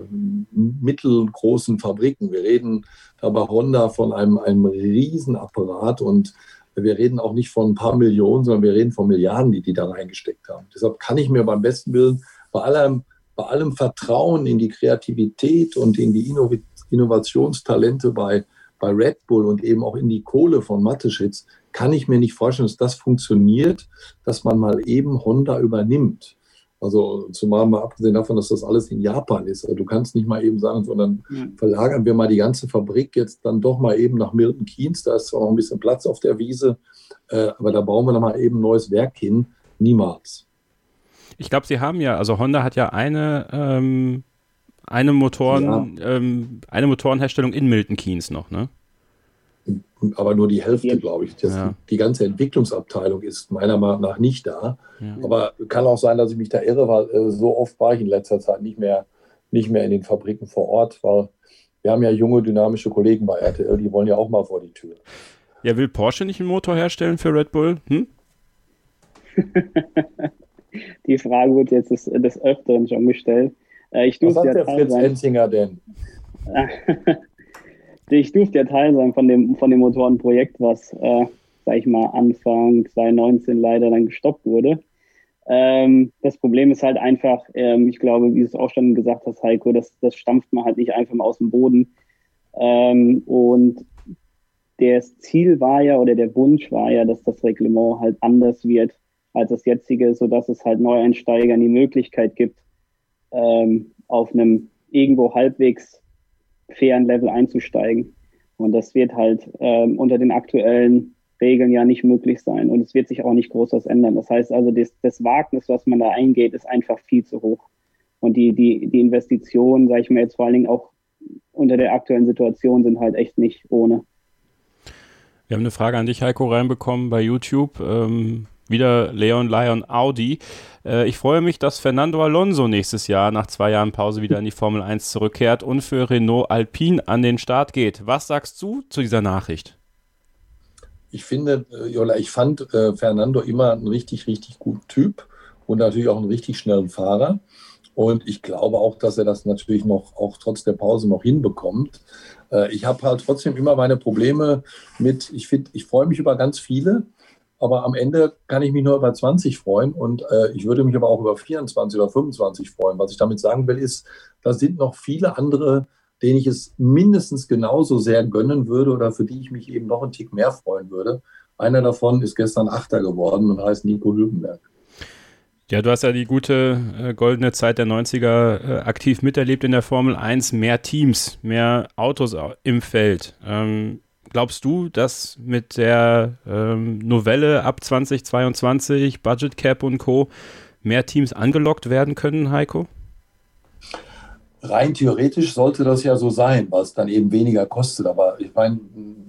mittelgroßen Fabriken. Wir reden da bei Honda von einem, einem Riesenapparat und wir reden auch nicht von ein paar Millionen, sondern wir reden von Milliarden, die die da reingesteckt haben. Deshalb kann ich mir beim besten Willen bei allem, bei allem Vertrauen in die Kreativität und in die Inno Innovationstalente bei, bei Red Bull und eben auch in die Kohle von Mateschitz, kann ich mir nicht vorstellen, dass das funktioniert, dass man mal eben Honda übernimmt. Also zumal mal abgesehen davon, dass das alles in Japan ist. Also du kannst nicht mal eben sagen, sondern verlagern wir mal die ganze Fabrik jetzt dann doch mal eben nach Milton Keynes. Da ist zwar noch ein bisschen Platz auf der Wiese, äh, aber da bauen wir dann mal eben ein neues Werk hin. Niemals.
Ich glaube, sie haben ja, also Honda hat ja eine, ähm, eine Motoren, ähm, eine Motorenherstellung in Milton Keynes noch, ne?
Aber nur die Hälfte, glaube ich. Das,
Ja.
Die ganze Entwicklungsabteilung ist meiner Meinung nach nicht da.
Ja.
Aber kann auch sein, dass ich mich da irre, weil äh, so oft war ich in letzter Zeit nicht mehr, nicht mehr in den Fabriken vor Ort, weil wir haben ja junge, dynamische Kollegen bei RTL, die wollen ja auch mal vor die Tür.
Ja, will Porsche nicht einen Motor herstellen für Red Bull? Hm?
Die Frage wird jetzt des, des Öfteren schon gestellt. Äh, ich
Was hat
ja
der Fritz
sein-
Enzinger denn?
ich durfte ja Teil sein von dem, von dem Motorenprojekt, was, äh, sag ich mal, Anfang 2019 leider dann gestoppt wurde. Ähm, das Problem ist halt einfach, ähm, ich glaube, wie du es auch schon gesagt hast, Heiko, das, das stampft man halt nicht einfach mal aus dem Boden. Ähm, und das Ziel war ja oder der Wunsch war ja, dass das Reglement halt anders wird als das jetzige, sodass es halt Neueinsteigern die Möglichkeit gibt, ähm, auf einem irgendwo halbwegs fairen Level einzusteigen. Und das wird halt ähm, unter den aktuellen Regeln ja nicht möglich sein. Und es wird sich auch nicht groß was ändern. Das heißt also, das, das Wagnis, was man da eingeht, ist einfach viel zu hoch. Und die, die, die Investitionen, sage ich mir jetzt vor allen Dingen auch unter der aktuellen Situation, sind halt echt nicht ohne.
Wir haben eine Frage an dich, Heiko, reinbekommen bei YouTube. Ähm, wieder Leon Lion Audi. Äh, ich freue mich, dass Fernando Alonso nächstes Jahr nach zwei Jahren Pause wieder in die Formel 1 zurückkehrt und für Renault Alpine an den Start geht. Was sagst du zu dieser Nachricht?
Ich finde, äh, Jola, ich fand äh, Fernando immer einen richtig, richtig guten Typ und natürlich auch einen richtig schnellen Fahrer. Und ich glaube auch, dass er das natürlich noch, auch trotz der Pause noch hinbekommt. Äh, ich habe halt trotzdem immer meine Probleme mit, ich finde, ich freue mich über ganz viele, aber am Ende kann ich mich nur über 20 freuen und äh, ich würde mich aber auch über 24 oder 25 freuen. Was ich damit sagen will, ist, da sind noch viele andere, denen ich es mindestens genauso sehr gönnen würde oder für die ich mich eben noch einen Tick mehr freuen würde. Einer davon ist gestern Achter geworden und heißt Nico Hülkenberg.
Ja, du hast ja die gute äh, goldene Zeit der 90er äh, aktiv miterlebt in der Formel 1. Mehr Teams, mehr Autos au- im Feld. Ähm, glaubst du, dass mit der ähm, Novelle ab 2022, Budget Cap und Co. mehr Teams angelockt werden können, Heiko?
Rein theoretisch sollte das ja so sein, es dann eben weniger kostet. Aber ich meine,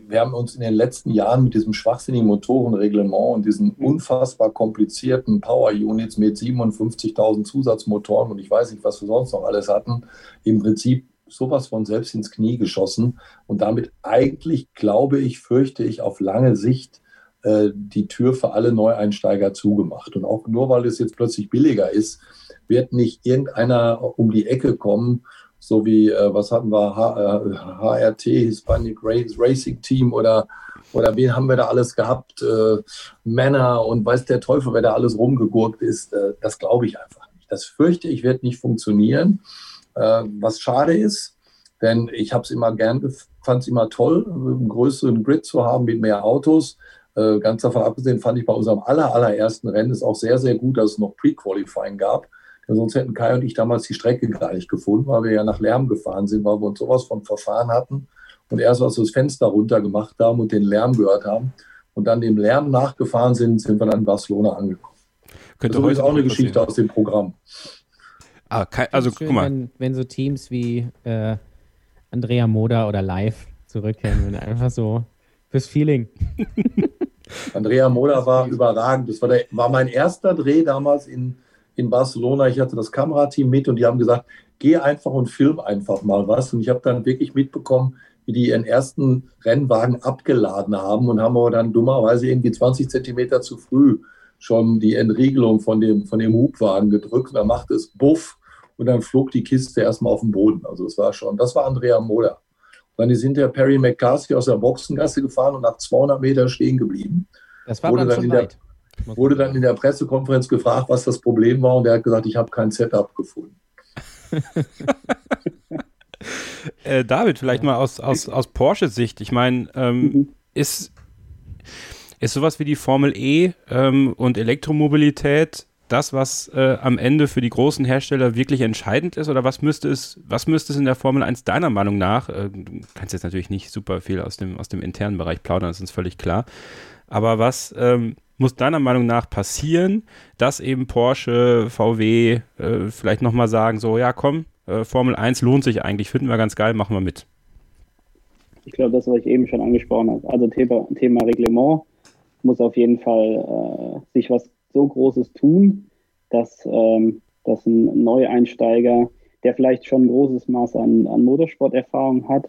wir haben uns in den letzten Jahren mit diesem schwachsinnigen Motorenreglement und diesen unfassbar komplizierten Power Units mit 57.000 Zusatzmotoren und ich weiß nicht, was wir sonst noch alles hatten, im Prinzip sowas von selbst ins Knie geschossen und damit eigentlich, glaube ich, fürchte ich, auf lange Sicht äh, die Tür für alle Neueinsteiger zugemacht. Und auch nur, weil es jetzt plötzlich billiger ist, wird nicht irgendeiner um die Ecke kommen, so wie, äh, was hatten wir, H, äh, HRT, Hispanic Racing Team oder, oder wen haben wir da alles gehabt, Männer und weiß der Teufel, wer da alles rumgegurkt ist, das glaube ich einfach nicht. Das fürchte ich, wird nicht funktionieren, äh, was schade ist, denn ich habe es immer gern fand es immer toll, einen größeren Grid zu haben mit mehr Autos. Äh, ganz davon abgesehen fand ich bei unserem aller, allerersten Rennen es auch sehr, sehr gut, dass es noch Pre-Qualifying gab. Denn sonst hätten Kai und ich damals die Strecke gar nicht gefunden, weil wir ja nach Lärm gefahren sind, weil wir uns sowas von Verfahren hatten und erst was das Fenster runter gemacht haben und den Lärm gehört haben und dann dem Lärm nachgefahren sind, sind wir dann in Barcelona angekommen.
Könnte
das ist auch eine Geschichte
passieren.
aus dem Programm.
Ah, kein, also
Schön,
guck mal,
Wenn, wenn so Teams wie äh, Andrea Moda oder Live zurückkehren, wenn einfach so fürs Feeling.
Andrea Mola war überragend. Das war, der, war mein erster Dreh damals in, in Barcelona. Ich hatte das Kamerateam mit und die haben gesagt, geh einfach und film einfach mal was. Und ich habe dann wirklich mitbekommen, wie die ihren ersten Rennwagen abgeladen haben und haben aber dann dummerweise irgendwie 20 Zentimeter zu früh schon die Entriegelung von dem, von dem Hubwagen gedrückt. Und dann machte es Buff und dann flog die Kiste erstmal auf den Boden. Also es war schon, das war Andrea Mola. Dann ist hinterher Perry McCarthy aus der Boxengasse gefahren und nach 200 Meter stehen geblieben.
Das war
wurde
dann
dann, der,
weit.
wurde dann in der Pressekonferenz gefragt, was das Problem war und er hat gesagt, ich habe kein Setup gefunden.
äh, David, vielleicht mal aus, aus, aus Porsche-Sicht. Ich meine, ähm, ist, ist sowas wie die Formel E ähm, und Elektromobilität das, was äh, am Ende für die großen Hersteller wirklich entscheidend ist? Oder was müsste es, was müsste es in der Formel 1 deiner Meinung nach, äh, du kannst jetzt natürlich nicht super viel aus dem, aus dem internen Bereich plaudern, das ist uns völlig klar, aber was ähm, muss deiner Meinung nach passieren, dass eben Porsche, VW äh, vielleicht nochmal sagen, so, ja komm, äh, Formel 1 lohnt sich eigentlich, finden wir ganz geil, machen wir mit.
Ich glaube, das, was ich eben schon angesprochen habe. Also Thema, Thema Reglement muss auf jeden Fall äh, sich was so Großes tun, dass, ähm, dass ein Neueinsteiger, der vielleicht schon ein großes Maß an, an Motorsporterfahrung hat,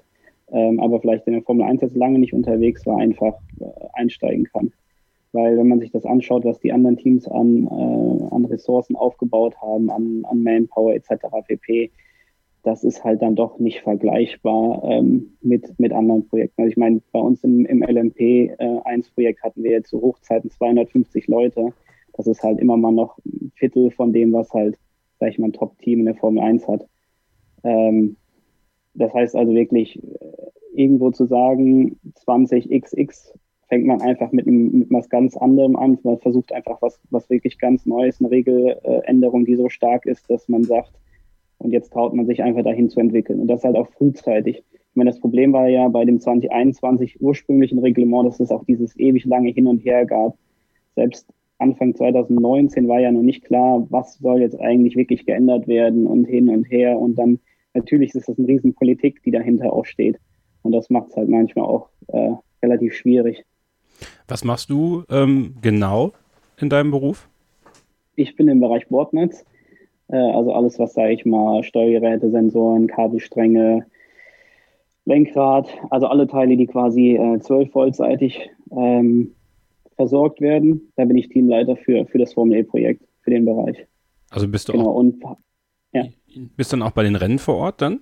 ähm, aber vielleicht in der Formel 1 jetzt lange nicht unterwegs war, einfach äh, einsteigen kann. Weil wenn man sich das anschaut, was die anderen Teams an, äh, an Ressourcen aufgebaut haben, an, an Manpower etc. pp., das ist halt dann doch nicht vergleichbar ähm, mit, mit anderen Projekten. Also ich meine, bei uns im, im LMP1-Projekt äh, hatten wir jetzt zu Hochzeiten 250 Leute. Das ist halt immer mal noch ein Viertel von dem, was halt, sag ich mal, ein Top-Team in der Formel 1 hat. Ähm, das heißt also wirklich, äh, irgendwo zu sagen, 20xx fängt man einfach mit, einem, mit was ganz anderem an. Man versucht einfach was, was wirklich ganz Neues, eine Regeländerung, die so stark ist, dass man sagt, und jetzt traut man sich einfach dahin zu entwickeln. Und das halt auch frühzeitig. Ich meine, das Problem war ja bei dem 2021 ursprünglichen Reglement, dass es auch dieses ewig lange Hin und Her gab. Selbst Anfang 2019 war ja noch nicht klar, was soll jetzt eigentlich wirklich geändert werden und hin und her. Und dann natürlich ist das eine Riesenpolitik, die dahinter auch steht. Und das macht es halt manchmal auch äh, relativ schwierig.
Was machst du ähm, genau in deinem Beruf?
Ich bin im Bereich Bordnetz. Äh, also alles, was, sage ich mal, Steuergeräte, Sensoren, Kabelstränge, Lenkrad, also alle Teile, die quasi äh, 12 Voltseitig ähm, versorgt werden. Da bin ich Teamleiter für, für das Formel E-Projekt, für den Bereich.
Also bist du
genau,
auch,
und ja.
bist dann auch bei den Rennen vor Ort dann?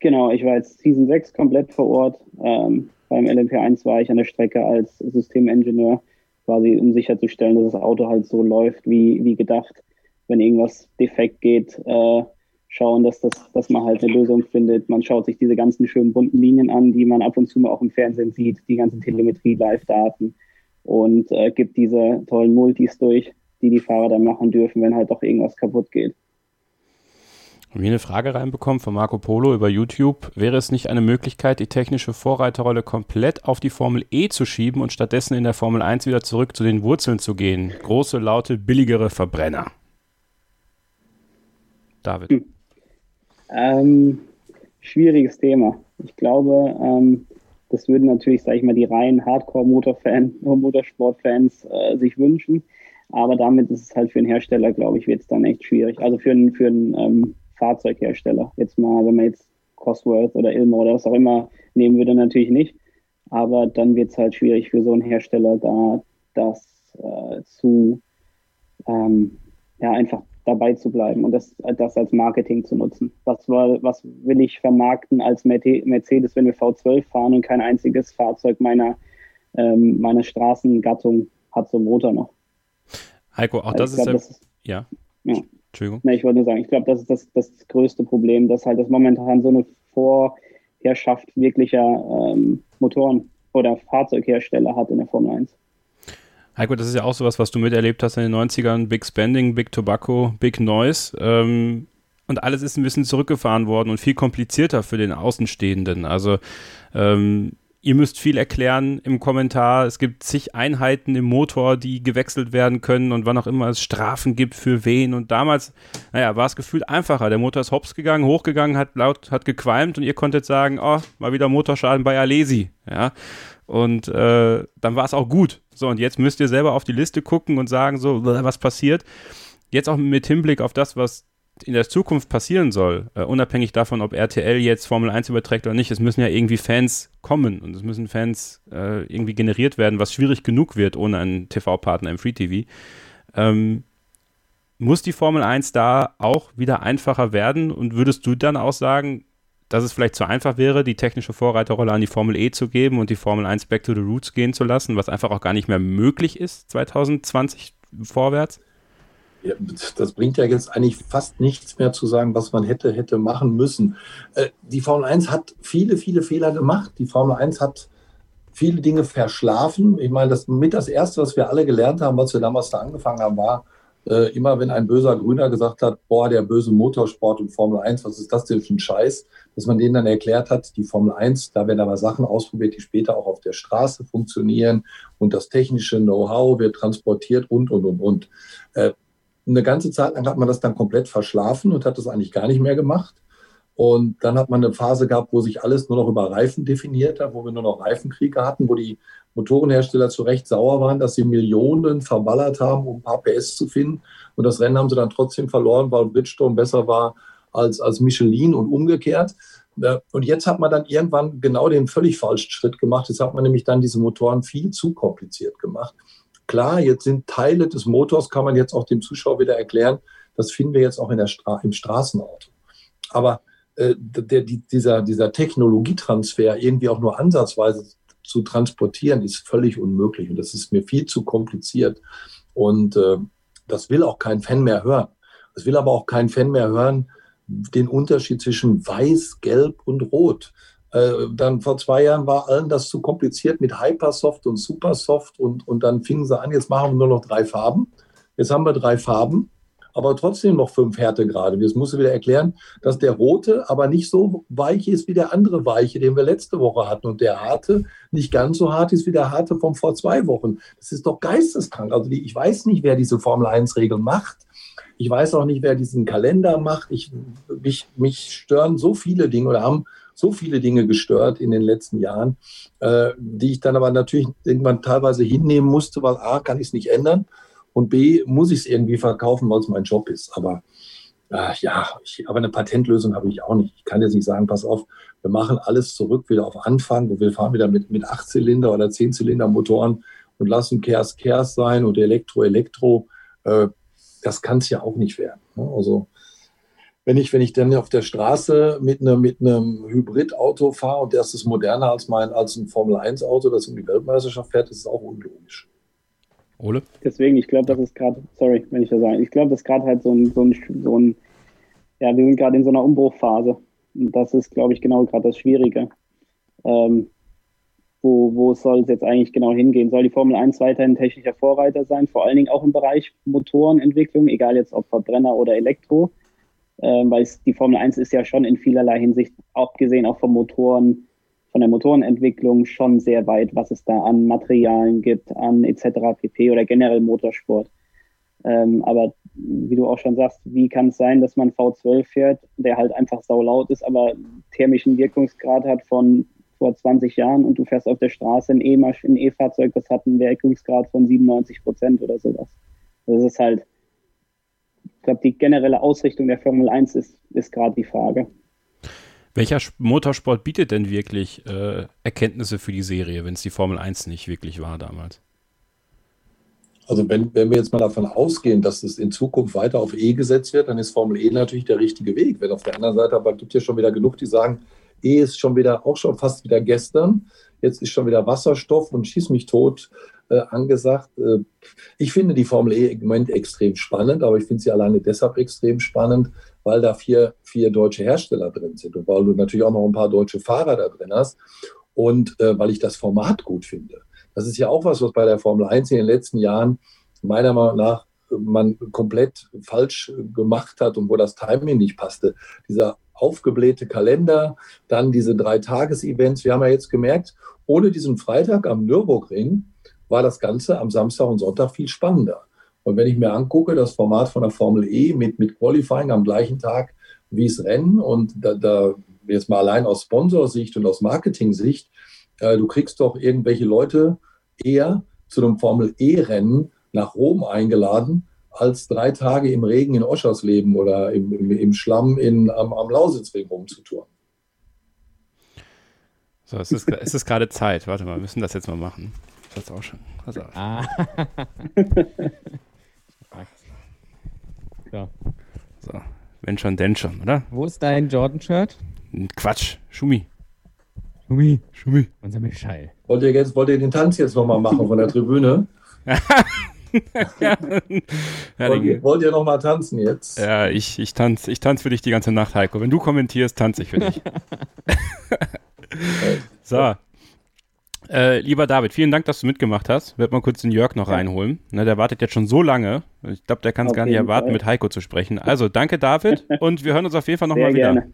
Genau, ich war jetzt Season 6 komplett vor Ort. Ähm, beim LMP1 war ich an der Strecke als Systemingenieur, quasi um sicherzustellen, dass das Auto halt so läuft, wie, wie gedacht. Wenn irgendwas defekt geht, äh, schauen, dass, das, dass man halt eine Lösung findet. Man schaut sich diese ganzen schönen bunten Linien an, die man ab und zu mal auch im Fernsehen sieht, die ganzen Telemetrie-Live-Daten und äh, gibt diese tollen Multis durch, die die Fahrer dann machen dürfen, wenn halt doch irgendwas kaputt geht.
Haben wir eine Frage reinbekommen von Marco Polo über YouTube. Wäre es nicht eine Möglichkeit, die technische Vorreiterrolle komplett auf die Formel E zu schieben und stattdessen in der Formel 1 wieder zurück zu den Wurzeln zu gehen? Große, laute, billigere Verbrenner. David.
Hm. Ähm, schwieriges Thema. Ich glaube, ähm, das würden natürlich, sage ich mal, die reinen Hardcore-Motorfans, Motorsportfans äh, sich wünschen. Aber damit ist es halt für einen Hersteller, glaube ich, wird es dann echt schwierig. Also für einen, für ähm, Fahrzeughersteller. Jetzt mal, wenn man jetzt Cosworth oder Ilmo oder was auch immer nehmen würde, natürlich nicht. Aber dann wird es halt schwierig für so einen Hersteller, da das äh, zu ähm, ja einfach dabei zu bleiben und das, das als Marketing zu nutzen. Was, was will ich vermarkten als Mercedes, wenn wir V12 fahren und kein einziges Fahrzeug meiner, ähm, meiner Straßengattung hat so einen Motor noch?
Heiko, auch das,
glaub,
ist,
das ist
ja.
ja.
Entschuldigung.
Nee, ich wollte nur sagen, ich glaube, das ist das, das größte Problem, dass halt das momentan so eine Herrschaft wirklicher ähm, Motoren oder Fahrzeughersteller hat in der Formel 1.
Heiko, das ist ja auch sowas, was du miterlebt hast in den 90ern. Big Spending, Big Tobacco, Big Noise. Ähm, und alles ist ein bisschen zurückgefahren worden und viel komplizierter für den Außenstehenden. Also ähm, ihr müsst viel erklären im Kommentar. Es gibt zig Einheiten im Motor, die gewechselt werden können und wann auch immer es Strafen gibt für wen. Und damals, naja, war es gefühlt einfacher. Der Motor ist hops gegangen, hochgegangen, hat laut, hat gequalmt und ihr konntet sagen, oh, mal wieder Motorschaden bei Alesi. Ja. Und äh, dann war es auch gut. So, und jetzt müsst ihr selber auf die Liste gucken und sagen, so, was passiert. Jetzt auch mit Hinblick auf das, was in der Zukunft passieren soll, uh, unabhängig davon, ob RTL jetzt Formel 1 überträgt oder nicht, es müssen ja irgendwie Fans kommen und es müssen Fans uh, irgendwie generiert werden, was schwierig genug wird ohne einen TV-Partner im Free TV. Ähm, muss die Formel 1 da auch wieder einfacher werden und würdest du dann auch sagen, dass es vielleicht zu einfach wäre, die technische Vorreiterrolle an die Formel E zu geben und die Formel 1 back to the roots gehen zu lassen, was einfach auch gar nicht mehr möglich ist 2020 vorwärts?
Ja, das bringt ja jetzt eigentlich fast nichts mehr zu sagen, was man hätte, hätte machen müssen. Äh, die Formel 1 hat viele, viele Fehler gemacht. Die Formel 1 hat viele Dinge verschlafen. Ich meine, das mit das Erste, was wir alle gelernt haben, was wir damals da angefangen haben, war, äh, immer wenn ein böser Grüner gesagt hat, boah, der böse Motorsport und Formel 1, was ist das denn für ein Scheiß, dass man denen dann erklärt hat, die Formel 1, da werden aber Sachen ausprobiert, die später auch auf der Straße funktionieren und das technische Know-how wird transportiert und, und, und, und. Äh, eine ganze Zeit lang hat man das dann komplett verschlafen und hat das eigentlich gar nicht mehr gemacht. Und dann hat man eine Phase gehabt, wo sich alles nur noch über Reifen definiert hat, wo wir nur noch Reifenkriege hatten, wo die Motorenhersteller zu Recht sauer waren, dass sie Millionen verballert haben, um ein paar PS zu finden. Und das Rennen haben sie dann trotzdem verloren, weil Bridgestone besser war als, als Michelin und umgekehrt. Und jetzt hat man dann irgendwann genau den völlig falschen Schritt gemacht. Jetzt hat man nämlich dann diese Motoren viel zu kompliziert gemacht. Klar, jetzt sind Teile des Motors, kann man jetzt auch dem Zuschauer wieder erklären, das finden wir jetzt auch in der Stra im Straßenauto. Aber äh, der, die, dieser, dieser Technologietransfer irgendwie auch nur ansatzweise zu transportieren, ist völlig unmöglich. Und das ist mir viel zu kompliziert. Und äh, das will auch kein Fan mehr hören. Es will aber auch kein Fan mehr hören, den Unterschied zwischen Weiß, Gelb und Rot. Äh, dann vor zwei Jahren war allen das zu kompliziert mit Hypersoft und Supersoft und, und dann fingen sie an, jetzt machen wir nur noch drei Farben. Jetzt haben wir drei Farben, aber trotzdem noch fünf Härtegrade. Jetzt muss ich wieder erklären, dass der rote aber nicht so weich ist wie der andere weiche, den wir letzte Woche hatten. Und der harte nicht ganz so hart ist wie der harte von vor zwei Wochen. Das ist doch geisteskrank. Also ich weiß nicht, wer diese Formel 1-Regeln macht. Ich weiß auch nicht, wer diesen Kalender macht. Ich, mich, mich stören so viele Dinge oder haben so viele Dinge gestört in den letzten Jahren, äh, die ich dann aber natürlich irgendwann teilweise hinnehmen musste, weil A, kann ich es nicht ändern und B, muss ich es irgendwie verkaufen, weil es mein Job ist. Aber äh, ja, ich, aber eine Patentlösung habe ich auch nicht. Ich kann jetzt nicht sagen, pass auf, wir machen alles zurück wieder auf Anfang und wir fahren wieder mit, mit 8-Zylinder oder 10-Zylinder-Motoren und lassen Kers Kers sein und Elektro Elektro. Äh, das kann es ja auch nicht werden. Ne? Also wenn ich, wenn ich dann auf der Straße mit einem, mit einem Hybridauto fahre und das ist moderner als mein, als ein Formel-1-Auto, das um die Weltmeisterschaft fährt, ist es auch unlogisch.
Ole?
Deswegen, ich glaube, das ist gerade, sorry, wenn ich das sage, ich glaube, das ist gerade halt so ein, so ein, so ein, ja, wir sind gerade in so einer Umbruchphase. Und das ist, glaube ich, genau gerade das Schwierige. Ähm, wo, wo soll es jetzt eigentlich genau hingehen? Soll die Formel 1 weiterhin technischer Vorreiter sein, vor allen Dingen auch im Bereich Motorenentwicklung, egal jetzt ob Verbrenner oder Elektro? ähm, weil es, die Formel 1 ist ja schon in vielerlei Hinsicht, abgesehen auch vom Motoren, von der Motorenentwicklung schon sehr weit, was es da an Materialien gibt, an etc. pp. oder generell Motorsport. Ähm, aber wie du auch schon sagst, wie kann es sein, dass man V12 fährt, der halt einfach saulaut ist, aber thermischen Wirkungsgrad hat von vor 20 Jahren und du fährst auf der Straße ein E-Fahrzeug, das hat einen Wirkungsgrad von 97 Prozent oder sowas. Das ist halt, ich glaube, die generelle Ausrichtung der Formel 1 ist, ist gerade die Frage.
Welcher Motorsport bietet denn wirklich äh, Erkenntnisse für die Serie, wenn es die Formel 1 nicht wirklich war damals?
Also wenn, wenn wir jetzt mal davon ausgehen, dass es in Zukunft weiter auf E gesetzt wird, dann ist Formel E natürlich der richtige Weg. Wenn auf der anderen Seite aber gibt es ja schon wieder genug, die sagen, E ist schon wieder auch schon fast wieder gestern. Jetzt ist schon wieder Wasserstoff und schieß mich tot äh, angesagt. Äh, ich finde die Formel E im Moment extrem spannend, aber ich finde sie alleine deshalb extrem spannend, weil da vier, vier deutsche Hersteller drin sind und weil du natürlich auch noch ein paar deutsche Fahrer da drin hast und äh, weil ich das Format gut finde. Das ist ja auch was, was bei der Formel 1 in den letzten Jahren meiner Meinung nach man komplett falsch gemacht hat und wo das Timing nicht passte. Dieser aufgeblähte Kalender, dann diese drei Tages-Events. Wir haben ja jetzt gemerkt, ohne diesen Freitag am Nürburgring war das Ganze am Samstag und Sonntag viel spannender. Und wenn ich mir angucke, das Format von der Formel E mit, mit Qualifying am gleichen Tag wie es Rennen und da, da jetzt mal allein aus Sponsorsicht und aus Marketing-Sicht, äh, du kriegst doch irgendwelche Leute eher zu einem Formel E-Rennen nach Rom eingeladen, als drei Tage im Regen in Oschersleben oder im, im, im Schlamm in, am, am Lausitzring rumzutouren.
So, es ist, es ist gerade Zeit. Warte mal, wir müssen das jetzt mal machen. Das auch schon. Also. Ah. so. so. Wenn schon, denn schon, oder?
Wo ist dein Jordan-Shirt?
Quatsch, Schumi.
Schumi.
Schumi.
Unser Michael.
Wollt ihr, jetzt, wollt ihr den Tanz jetzt nochmal machen von der Tribüne? ja, wollt, ihr, wollt ihr noch mal tanzen jetzt?
Ja, ich, ich tanze ich tanz für dich die ganze Nacht, Heiko. Wenn du kommentierst, tanze ich für dich. so. Äh, lieber David, vielen Dank, dass du mitgemacht hast. Ich werde mal kurz den Jörg noch ja. reinholen. Ne, der wartet jetzt schon so lange. Ich glaube, der kann es gar nicht erwarten, Fall. mit Heiko zu sprechen. Also, danke, David. und wir hören uns auf jeden Fall nochmal wieder. Gerne.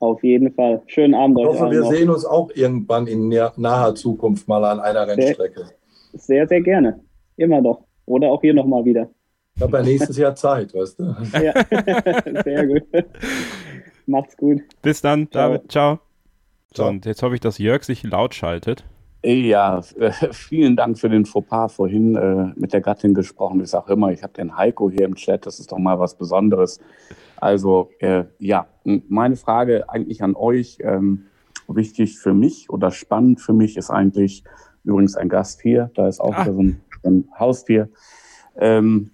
Auf jeden Fall. Schönen Abend
euch. Ich hoffe, wir noch. sehen uns auch irgendwann in naher Zukunft mal an einer Rennstrecke.
Sehr, sehr, sehr gerne. Immer doch. Oder auch hier nochmal wieder.
Ich habe ja nächstes Jahr Zeit, weißt du? Ja,
sehr gut. Macht's gut.
Bis dann, David. Ciao. So, und jetzt hoffe ich, dass Jörg sich laut schaltet.
Ja, äh, vielen Dank für den Fauxpas vorhin äh, mit der Gattin gesprochen. Ich sage immer, ich habe den Heiko hier im Chat, das ist doch mal was Besonderes. Also äh, ja, meine Frage eigentlich an euch, ähm, wichtig für mich oder spannend für mich ist eigentlich übrigens ein Gast hier, da ist auch ah. so ein ein Haustier. Ähm,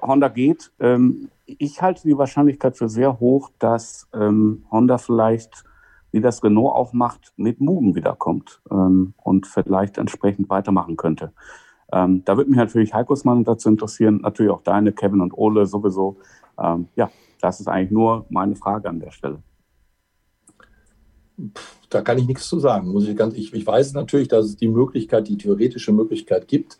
Honda geht. Ähm, ich halte die Wahrscheinlichkeit für sehr hoch, dass ähm, Honda vielleicht, wie das Renault auch macht, mit Mugen wiederkommt ähm, und vielleicht entsprechend weitermachen könnte. Ähm, da würde mich natürlich Heikos Meinung dazu interessieren, natürlich auch deine, Kevin und Ole sowieso. Ähm, ja, das ist eigentlich nur meine Frage an der Stelle.
Da kann ich nichts zu sagen. Muss ich, ganz, ich, ich weiß natürlich, dass es die Möglichkeit, die theoretische Möglichkeit gibt,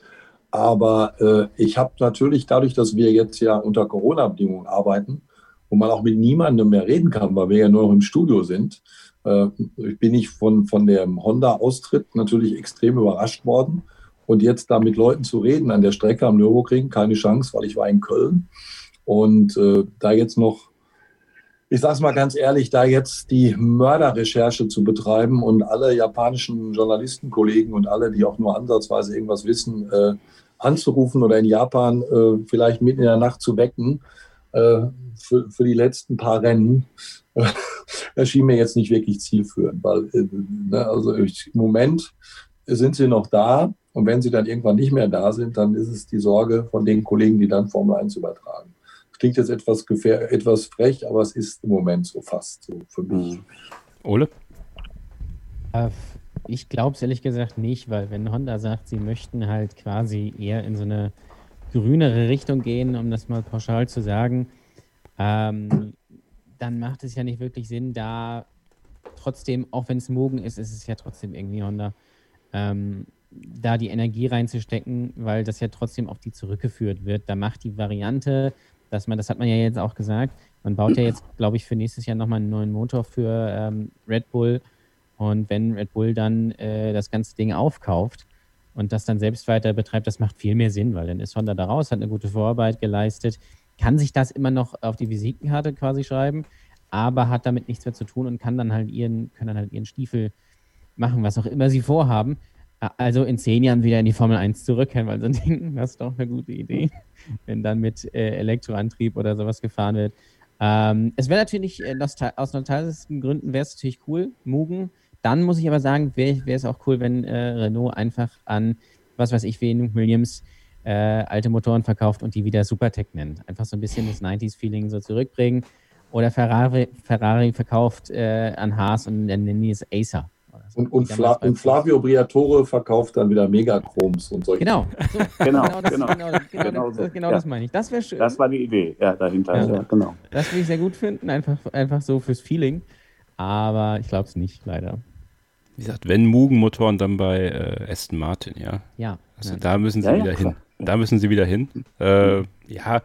aber äh, ich habe natürlich dadurch, dass wir jetzt ja unter Corona-Bedingungen arbeiten und man auch mit niemandem mehr reden kann, weil wir ja nur noch im Studio sind, äh, bin ich von, von dem Honda-Austritt natürlich extrem überrascht worden. Und jetzt da mit Leuten zu reden an der Strecke am Nürburgring, keine Chance, weil ich war in Köln. Und äh, da jetzt noch, ich sage es mal ganz ehrlich, da jetzt die Mörderrecherche zu betreiben und alle japanischen Journalistenkollegen und alle, die auch nur ansatzweise irgendwas wissen, äh, anzurufen oder in Japan äh, vielleicht mitten in der Nacht zu wecken äh, für, für die letzten paar Rennen, äh, erschien mir jetzt nicht wirklich zielführend, weil äh, ne, also ich, im Moment sind sie noch da und wenn sie dann irgendwann nicht mehr da sind, dann ist es die Sorge von den Kollegen, die dann Formel 1 übertragen. Klingt jetzt etwas, etwas frech, aber es ist im Moment so fast so für mich. Mhm.
Ole?
Äh, ich glaube es ehrlich gesagt nicht, weil wenn Honda sagt, sie möchten halt quasi eher in so eine grünere Richtung gehen, um das mal pauschal zu sagen, ähm, dann macht es ja nicht wirklich Sinn, da trotzdem, auch wenn es Mogen ist, ist es ja trotzdem irgendwie Honda, ähm, da die Energie reinzustecken, weil das ja trotzdem auf die zurückgeführt wird. Da macht die Variante, dass man, das hat man ja jetzt auch gesagt, man baut ja jetzt, glaube ich, für nächstes Jahr nochmal einen neuen Motor für ähm, Red Bull und wenn Red Bull dann äh, das ganze Ding aufkauft und das dann selbst weiter betreibt, das macht viel mehr Sinn, weil dann ist Honda da raus, hat eine gute Vorarbeit geleistet, kann sich das immer noch auf die Visitenkarte quasi schreiben, aber hat damit nichts mehr zu tun und kann dann halt ihren, können dann halt ihren Stiefel machen, was auch immer sie vorhaben. Also in zehn Jahren wieder in die Formel 1 zurückkehren, weil sie denken, das ist doch eine gute Idee, wenn dann mit äh, Elektroantrieb oder sowas gefahren wird. Ähm, es wäre natürlich, äh, aus nostalgischen Gründen wäre es natürlich cool, Mugen dann muss ich aber sagen, wäre es auch cool, wenn äh, Renault einfach an, was weiß ich, wen Williams äh, alte Motoren verkauft und die wieder Supertech nennt. Einfach so ein bisschen das 90s-Feeling so zurückbringen. Oder Ferrari, Ferrari verkauft äh, an Haas und dann nennen die es Acer.
Und, und, Fla und Flavio Briatore verkauft dann wieder Megachroms und solche
Genau, so,
Genau,
genau, das,
genau.
genau, genau,
Genau
das,
so.
genau
Ja.
das meine ich. Das wäre schön.
Das war die Idee, ja, dahinter.
Ja.
Ja. genau.
Das würde ich sehr gut finden, einfach, einfach so fürs Feeling. Aber ich glaube es nicht, leider.
Wie gesagt, wenn Mugen-Motoren, dann bei äh, Aston Martin, ja.
Ja.
Also
Ja.
da müssen sie
Ja, ja,
wieder
klar.
hin. Da müssen sie wieder hin. Äh, ja,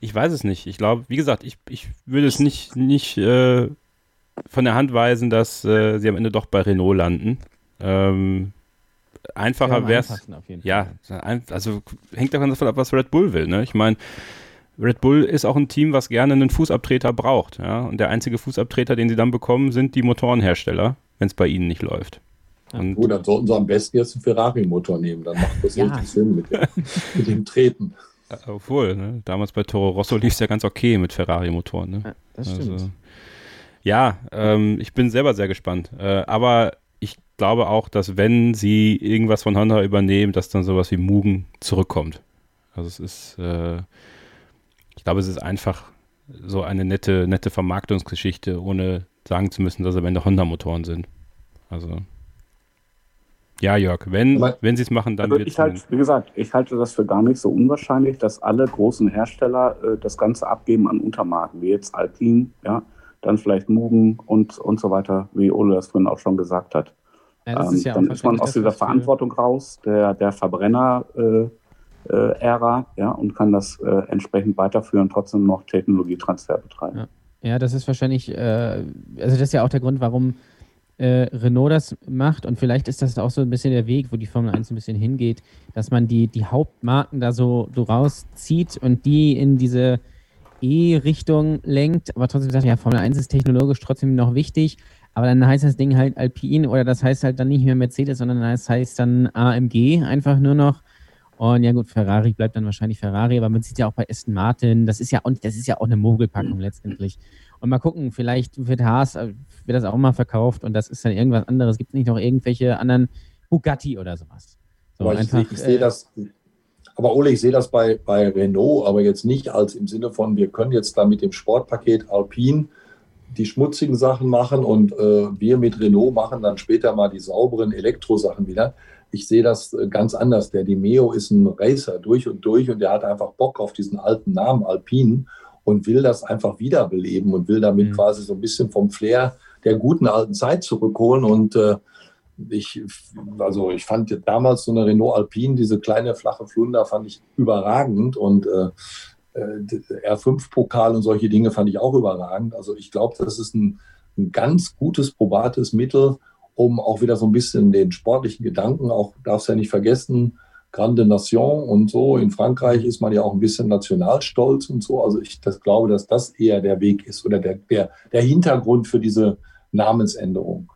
ich weiß es nicht. Ich glaube, wie gesagt, ich, ich würde es nicht, nicht äh, von der Hand weisen, dass äh, sie am Ende doch bei Renault landen. Ähm, einfacher wäre es. Ja, also hängt davon ab, was Red Bull will. Ne? Ich meine, Red Bull ist auch ein Team, was gerne einen Fußabtreter braucht. Ja? Und der einzige Fußabtreter, den sie dann bekommen, sind die Motorenhersteller, wenn es bei ihnen nicht läuft. Und
Gut, dann sollten sie am besten jetzt einen Ferrari-Motor nehmen. Dann macht das
Ja.
richtig Sinn mit dem, mit dem Treten.
Obwohl, ne? damals bei Toro Rosso lief es ja ganz okay mit Ferrari-Motoren. Ne?
Ja, das stimmt.
Also, ja, ähm, ich bin selber sehr gespannt. Äh, aber ich glaube auch, dass wenn sie irgendwas von Honda übernehmen, dass dann sowas wie Mugen zurückkommt. Also es ist, äh, ich glaube, es ist einfach so eine nette, nette Vermarktungsgeschichte, ohne sagen zu müssen, dass es am Ende Honda-Motoren sind. Also ja, Jörg, wenn,
Aber-
wenn sie es machen, dann
Also
wird
ich halt, wie gesagt, ich halte das für gar nicht so unwahrscheinlich, dass alle großen Hersteller äh, das Ganze abgeben an Untermarken, wie jetzt Alpine, ja, dann vielleicht Mugen und, und so weiter, wie Ole das vorhin auch schon gesagt hat.
Ja, das
Ähm,
ist ja
dann ist man aus dieser Verantwortung raus, der, der Verbrenner-Ära, äh, Ära, ja, und kann das äh, entsprechend weiterführen, trotzdem noch Technologietransfer betreiben.
Ja. Ja, das ist wahrscheinlich, äh, also das ist ja auch der Grund, warum äh, Renault das macht und vielleicht ist das auch so ein bisschen der Weg, wo die Formel 1 ein bisschen hingeht, dass man die, die Hauptmarken da so, so rauszieht und die in diese E-Richtung lenkt, aber trotzdem sagt, ja, Formel 1 ist technologisch trotzdem noch wichtig, aber dann heißt das Ding halt Alpine oder das heißt halt dann nicht mehr Mercedes, sondern das heißt dann AMG einfach nur noch. Und ja gut, Ferrari bleibt dann wahrscheinlich Ferrari, aber man sieht ja auch bei Aston Martin, das ist ja auch, das ist ja auch eine Mogelpackung letztendlich. Und mal gucken, vielleicht wird Haas, äh, wird das auch mal verkauft und das ist dann irgendwas anderes. Gibt es nicht noch irgendwelche anderen Bugatti oder sowas? So
aber ich, sehe- ich sehe
äh,
das, aber Ole, ich sehe das bei, bei Renault, aber jetzt nicht als im Sinne von, wir können jetzt da mit dem Sportpaket Alpine die schmutzigen Sachen machen und äh, wir mit Renault machen dann später mal die sauberen Elektrosachen wieder. Ich sehe das äh, ganz anders. Der Dimeo ist ein Racer durch und durch und der hat einfach Bock auf diesen alten Namen Alpine und will das einfach wiederbeleben und will damit
Mhm.
quasi so ein bisschen vom Flair der guten alten Zeit zurückholen und äh, ich, also ich fand damals so eine Renault Alpine, diese kleine flache Flunder, fand ich überragend und äh, äh, R5-Pokal und solche Dinge fand ich auch überragend. Also ich glaube, das ist ein, ein ganz gutes, probates Mittel, um auch wieder so ein bisschen den sportlichen Gedanken, auch darfst ja nicht vergessen, Grande Nation und so. In Frankreich ist man ja auch ein bisschen nationalstolz und so. Also ich das glaube, dass das eher der Weg ist oder der, der, der Hintergrund für diese Namensänderung.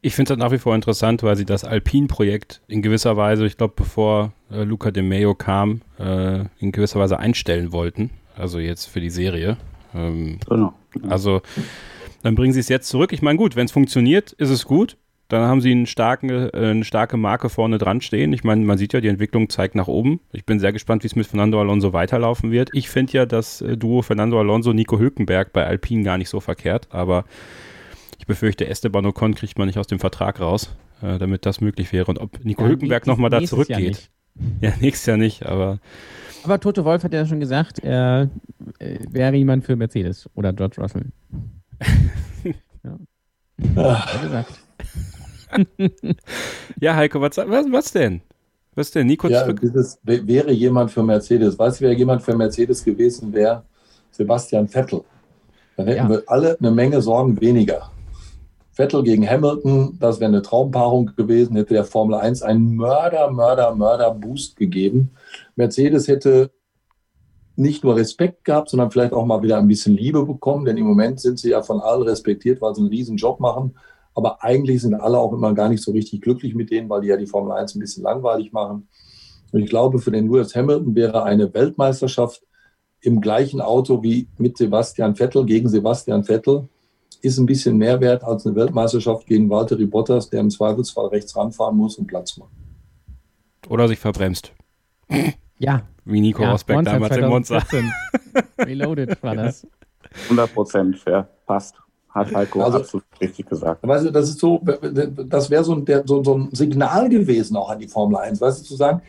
Ich finde es nach wie vor interessant, weil sie das Alpine-Projekt in gewisser Weise, ich glaube, bevor äh, Luca de Meo kam, äh, in gewisser Weise einstellen wollten. Also jetzt für die Serie. Ähm,
Genau.
also dann bringen sie es jetzt zurück. Ich meine, gut, wenn es funktioniert, ist es gut. Dann haben sie einen starken, äh, eine starke Marke vorne dran stehen. Ich meine, man sieht ja, die Entwicklung zeigt nach oben. Ich bin sehr gespannt, wie es mit Fernando Alonso weiterlaufen wird. Ich finde ja das äh, Duo Fernando Alonso, Nico Hülkenberg bei Alpine gar nicht so verkehrt, aber ich befürchte, Esteban Ocon kriegt man nicht aus dem Vertrag raus, äh, damit das möglich wäre. Und ob Nico
Ja,
Hülkenberg nochmal da zurückgeht. Ja, nächstes Jahr nicht, aber
Aber Toto Wolf hat ja schon gesagt, er wäre jemand für Mercedes oder George Russell. ja.
Ja, Heiko, was, was, was denn? Was denn? Nico
Ja,
zurück?
dieses, wär- wäre jemand für Mercedes. Weißt du, wer jemand für Mercedes gewesen wäre? Sebastian Vettel. Dann hätten
Ja.
wir alle eine Menge Sorgen weniger. Vettel gegen Hamilton, das wäre eine Traumpaarung gewesen, hätte der Formel 1 einen Mörder, Mörder, Mörder-Boost gegeben. Mercedes hätte nicht nur Respekt gehabt, sondern vielleicht auch mal wieder ein bisschen Liebe bekommen, denn im Moment sind sie ja von allen respektiert, weil sie einen riesen Job machen. Aber eigentlich sind alle auch immer gar nicht so richtig glücklich mit denen, weil die ja die Formel 1 ein bisschen langweilig machen. Und ich glaube, für den Lewis Hamilton wäre eine Weltmeisterschaft im gleichen Auto wie mit Sebastian Vettel gegen Sebastian Vettel ist ein bisschen mehr wert als eine Weltmeisterschaft gegen Valtteri Bottas, der im Zweifelsfall rechts ranfahren muss und Platz macht.
Oder sich verbremst.
Ja.
Wie Nico
ja,
Rosberg damals im Monza.
2014. Reloaded war das.
100 Prozent, ja, passt. hat Heiko
Also-
absolut richtig gesagt.
Weißt du, das ist so, das wäre so, ein- so, so ein Signal gewesen auch an die Formel 1, weißt du, zu sagen,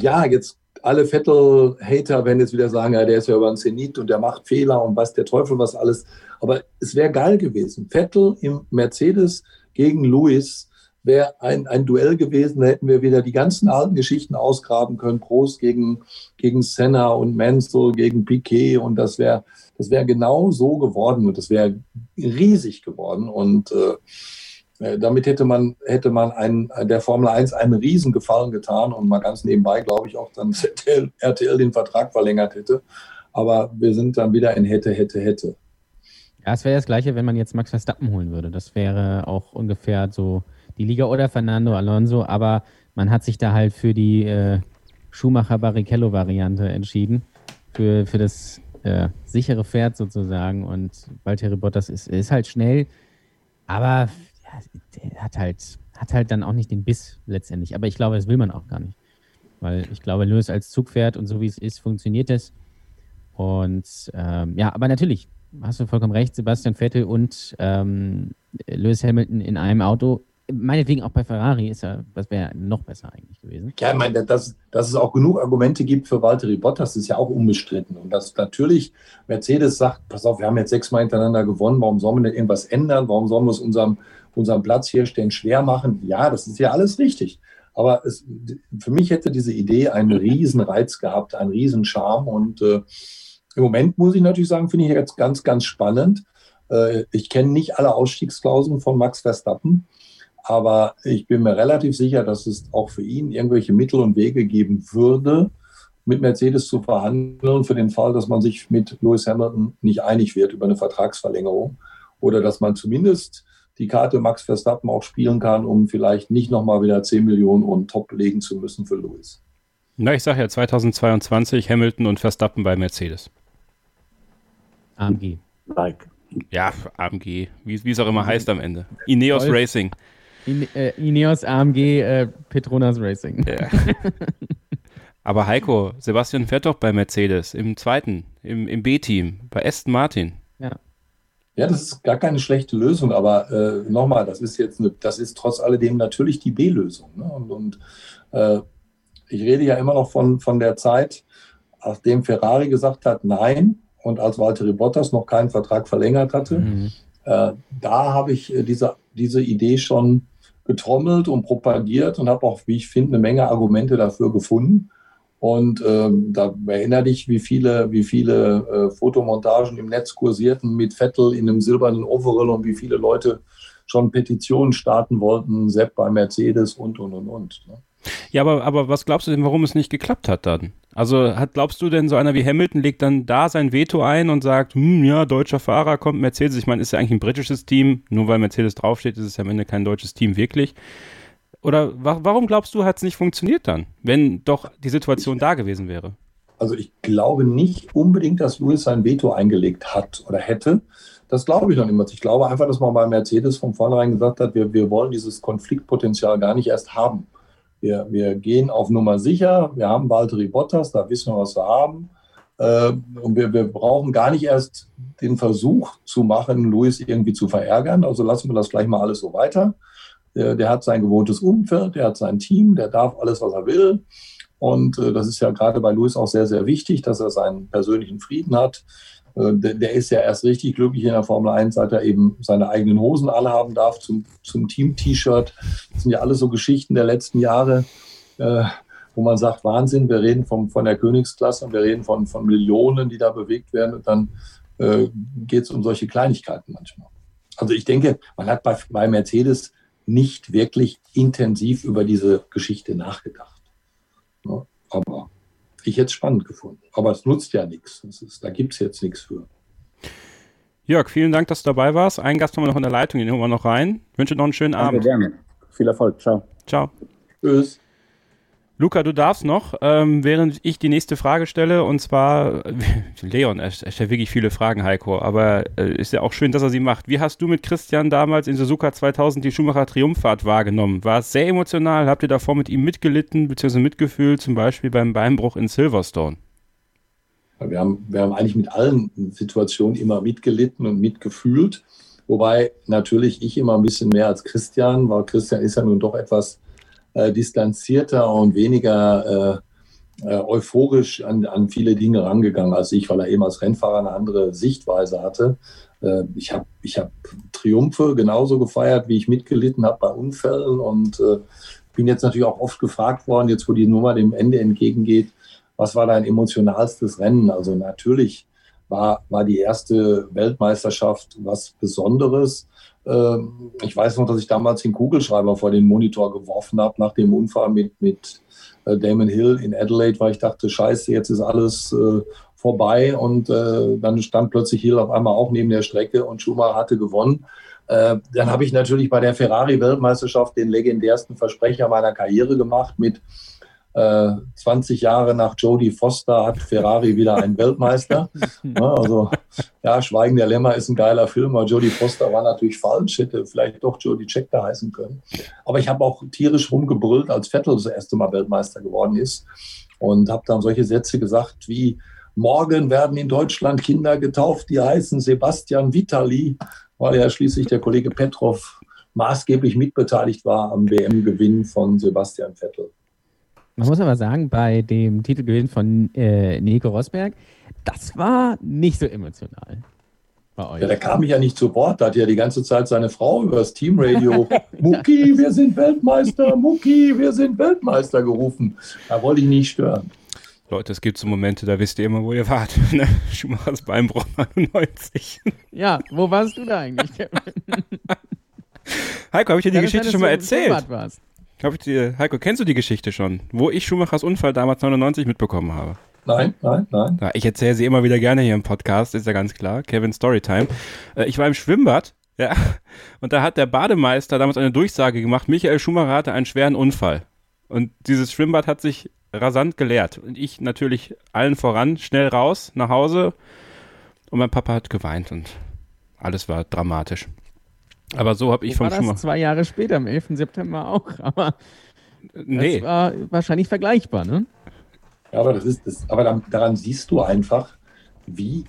ja, jetzt alle Vettel-Hater werden jetzt wieder sagen, ja, der ist ja über den Zenit und der macht Fehler und weiß der Teufel was alles. Aber es wäre geil gewesen. Vettel im Mercedes gegen Lewis wäre ein, ein Duell gewesen. Da hätten wir wieder die ganzen alten Geschichten ausgraben können. Prost gegen, gegen Senna und Mansell gegen Piquet. Und das wäre das wäre genau so geworden und das wäre riesig geworden. Und äh, äh, damit hätte man, hätte man einen, der Formel 1 einen Riesengefallen getan und mal ganz nebenbei, glaube ich, auch dann RTL, RTL den Vertrag verlängert hätte. Aber wir sind dann wieder in hätte, hätte, hätte.
Ja, es wäre das Gleiche, wenn man jetzt Max Verstappen holen würde. Das wäre auch ungefähr so die Liga oder Fernando Alonso, aber man hat sich da halt für die äh, Schumacher-Barrichello-Variante entschieden. Für, für das äh, sichere Pferd sozusagen. Und Valtteri Bottas ist, ist halt schnell, aber ja, hat halt, hat halt dann auch nicht den Biss letztendlich. Aber ich glaube, das will man auch gar nicht. Weil ich glaube, Lewis als Zugpferd und so wie es ist, funktioniert es. Und ähm, ja, aber natürlich, hast du vollkommen recht, Sebastian Vettel und ähm, Lewis Hamilton in einem Auto. Meinetwegen auch bei Ferrari ist ja, das wäre noch besser eigentlich gewesen.
Ja, ich meine, dass, dass es auch genug Argumente gibt für Valtteri Bottas, ist ja auch unbestritten. Und dass natürlich Mercedes sagt, pass auf, wir haben jetzt sechsmal hintereinander gewonnen, warum sollen wir denn irgendwas ändern? Warum sollen wir es unserem, unserem Platz hier stehen schwer machen? Ja, das ist ja alles richtig. Aber es, für mich hätte diese Idee einen riesen Reiz gehabt, einen riesen Charme. Und äh, im Moment muss ich natürlich sagen, finde ich jetzt ganz, ganz spannend. Äh, ich kenne nicht alle Ausstiegsklauseln von Max Verstappen. Aber ich bin mir relativ sicher, dass es auch für ihn irgendwelche Mittel und Wege geben würde, mit Mercedes zu verhandeln, für den Fall, dass man sich mit Lewis Hamilton nicht einig wird über eine Vertragsverlängerung. Oder dass man zumindest die Karte Max Verstappen auch spielen kann, um vielleicht nicht nochmal wieder 10 Millionen und Top legen zu müssen für Lewis.
Na, ich sage ja 2022 Hamilton und Verstappen bei Mercedes.
AMG.
Like.
Ja, AMG, wie wie es auch immer heißt am Ende. Ineos. Racing.
In, äh, Ineos, AMG, äh, Petronas Racing.
Ja. Aber Heiko, Sebastian fährt doch bei Mercedes im zweiten, im, im B-Team, bei Aston Martin.
Ja.
Ja, das ist gar keine schlechte Lösung, aber äh, nochmal, das ist jetzt eine, das ist trotz alledem natürlich die B-Lösung. Ne? Und, und äh, ich rede ja immer noch von, von der Zeit, nachdem Ferrari gesagt hat, nein, und als Valtteri Bottas noch keinen Vertrag verlängert hatte,
Mhm.
äh, da habe ich äh, diese, diese Idee schon getrommelt und propagiert und habe auch, wie ich finde, eine Menge Argumente dafür gefunden. Und ähm, da erinnere dich, wie viele, wie viele äh, Fotomontagen im Netz kursierten mit Vettel in einem silbernen Overall und wie viele Leute schon Petitionen starten wollten, Sepp bei Mercedes und, und, und, und. Ne?
Ja, aber, aber was glaubst du denn, warum es nicht geklappt hat dann? Also hat, glaubst du denn, so einer wie Hamilton legt dann da sein Veto ein und sagt, hm, ja, deutscher Fahrer kommt Mercedes. Ich meine, ist ja eigentlich ein britisches Team, nur weil Mercedes draufsteht, ist es ja am Ende kein deutsches Team wirklich. Oder wa warum glaubst du, hat es nicht funktioniert dann, wenn doch die Situation da gewesen wäre?
Also ich glaube nicht unbedingt, dass Lewis sein Veto eingelegt hat oder hätte. Das glaube ich noch niemals. Ich glaube einfach, dass man bei Mercedes von vornherein gesagt hat, wir, wir wollen dieses Konfliktpotenzial gar nicht erst haben. Wir, wir gehen auf Nummer sicher. Wir haben Valtteri Bottas, da wissen wir, was wir haben. Äh, und wir, wir brauchen gar nicht erst den Versuch zu machen, Lewis irgendwie zu verärgern. Also lassen wir das gleich mal alles so weiter. Der, der hat sein gewohntes Umfeld, der hat sein Team, der darf alles, was er will. Und äh, das ist ja gerade bei Lewis auch sehr, sehr wichtig, dass er seinen persönlichen Frieden hat. Äh, der, ist ja erst richtig glücklich in der Formel 1, seit er eben seine eigenen Hosen anhaben darf zum, zum Team-T-Shirt. Das sind ja alles so Geschichten der letzten Jahre, äh, wo man sagt, Wahnsinn, wir reden vom, von der Königsklasse und wir reden von, von Millionen, die da bewegt werden. Und dann äh, geht es um solche Kleinigkeiten manchmal. Also ich denke, man hat bei, bei Mercedes nicht wirklich intensiv über diese Geschichte nachgedacht. Aber ich es spannend gefunden. Aber es nutzt ja nichts. Das ist, da gibt es jetzt nichts für.
Jörg, vielen Dank, dass du dabei warst. Einen Gast haben wir noch in der Leitung, den holen wir noch rein. Ich wünsche noch einen schönen
Danke,
Abend.
gerne. Viel Erfolg. Ciao.
Ciao.
Tschüss.
Luca, du darfst noch, ähm, während ich die nächste Frage stelle, und zwar, Leon, er, er stellt wirklich viele Fragen, Heiko, aber äh, ist ja auch schön, dass er sie macht. Wie hast du mit Christian damals in Suzuka 2000 die Schumacher Triumphfahrt wahrgenommen? War es sehr emotional? Habt ihr davor mit ihm mitgelitten bzw. mitgefühlt, zum Beispiel beim Beinbruch in Silverstone?
Wir haben, wir haben eigentlich mit allen Situationen immer mitgelitten und mitgefühlt. Wobei natürlich ich immer ein bisschen mehr als Christian, weil Christian ist ja nun doch etwas äh, distanzierter und weniger äh, äh, euphorisch an, an viele Dinge rangegangen als ich, weil er eben als Rennfahrer eine andere Sichtweise hatte. Äh, ich habe ich hab Triumphe genauso gefeiert, wie ich mitgelitten habe bei Unfällen und äh, bin jetzt natürlich auch oft gefragt worden, jetzt wo die Nummer dem Ende entgegengeht, was war dein emotionalstes Rennen? Also natürlich war, war die erste Weltmeisterschaft was Besonderes. Ähm, ich weiß noch, dass ich damals den Kugelschreiber vor den Monitor geworfen habe nach dem Unfall mit, mit äh, Damon Hill in Adelaide, weil ich dachte, scheiße, jetzt ist alles äh, vorbei und äh, dann stand plötzlich Hill auf einmal auch neben der Strecke und Schumacher hatte gewonnen. Äh, dann habe ich natürlich bei der Ferrari-Weltmeisterschaft den legendärsten Versprecher meiner Karriere gemacht mit 20 äh, Jahre nach Jodie Foster hat Ferrari wieder einen Weltmeister. Ja, also, ja, Schweigen der Lämmer ist ein geiler Film, aber Jodie Foster war natürlich falsch, hätte vielleicht doch Jodie Checker heißen können. Aber ich habe auch tierisch rumgebrüllt, als Vettel das erste Mal Weltmeister geworden ist und habe dann solche Sätze gesagt wie, morgen werden in Deutschland Kinder getauft, die heißen Sebastian Vitali, weil ja schließlich der Kollege Petrov maßgeblich mitbeteiligt war am WM-Gewinn von Sebastian Vettel.
Man muss aber sagen, bei dem Titelgewinn von äh, Nico Rosberg, das war nicht so emotional.
Bei euch. Ja, der kam ja nicht zu Wort. Da hat ja die ganze Zeit seine Frau über das Teamradio Mucki, wir sind Weltmeister, Mucki, wir sind Weltmeister gerufen. Da wollte ich nicht stören.
Leute, es gibt so Momente, da wisst ihr immer, wo ihr wart. Ne? Schumachers Beinbruch 99.
Ja, wo warst du da eigentlich,
Heiko, habe ich dir die Geschichte schon mal erzählt? Hab ich dir, Heiko, kennst du die Geschichte schon, wo ich Schumachers Unfall damals 99 mitbekommen habe?
Nein, nein, nein.
Ja, ich erzähle sie immer wieder gerne hier im Podcast, ist ja ganz klar. Kevin Storytime. Äh, ich war im Schwimmbad, ja, und da hat der Bademeister damals eine Durchsage gemacht, Michael Schumacher hatte einen schweren Unfall. Und dieses Schwimmbad hat sich rasant geleert. Und ich natürlich allen voran, schnell raus, nach Hause. Und mein Papa hat geweint und alles war dramatisch. Aber so habe ich vom
Schumacher. zwei Jahre später, am 11. September auch. Aber nee. das war wahrscheinlich vergleichbar, ne?
Ja, aber das ist das. Aber daran siehst du einfach, wie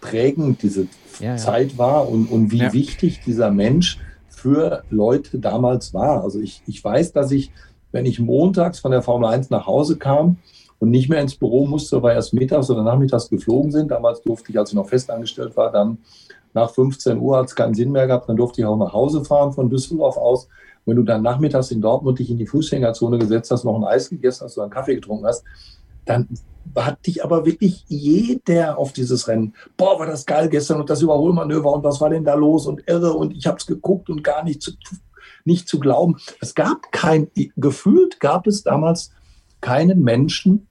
prägend diese ja, Zeit ja. war und, und wie ja. wichtig dieser Mensch für Leute damals war. Also ich, ich weiß, dass ich, wenn ich montags von der Formel 1 nach Hause kam und nicht mehr ins Büro musste, weil erst mittags oder nachmittags geflogen sind, damals durfte ich, als ich noch festangestellt war, dann nach 15 Uhr hat es keinen Sinn mehr gehabt, dann durfte ich auch nach Hause fahren von Düsseldorf aus. Wenn du dann nachmittags in Dortmund dich in die Fußgängerzone gesetzt hast, noch ein Eis gegessen hast oder einen Kaffee getrunken hast, dann hat dich aber wirklich jeder auf dieses Rennen, boah, war das geil gestern und das Überholmanöver und was war denn da los und irre und ich habe es geguckt und gar nicht zu, nicht zu glauben. Es gab kein, gefühlt gab es damals keinen Menschen,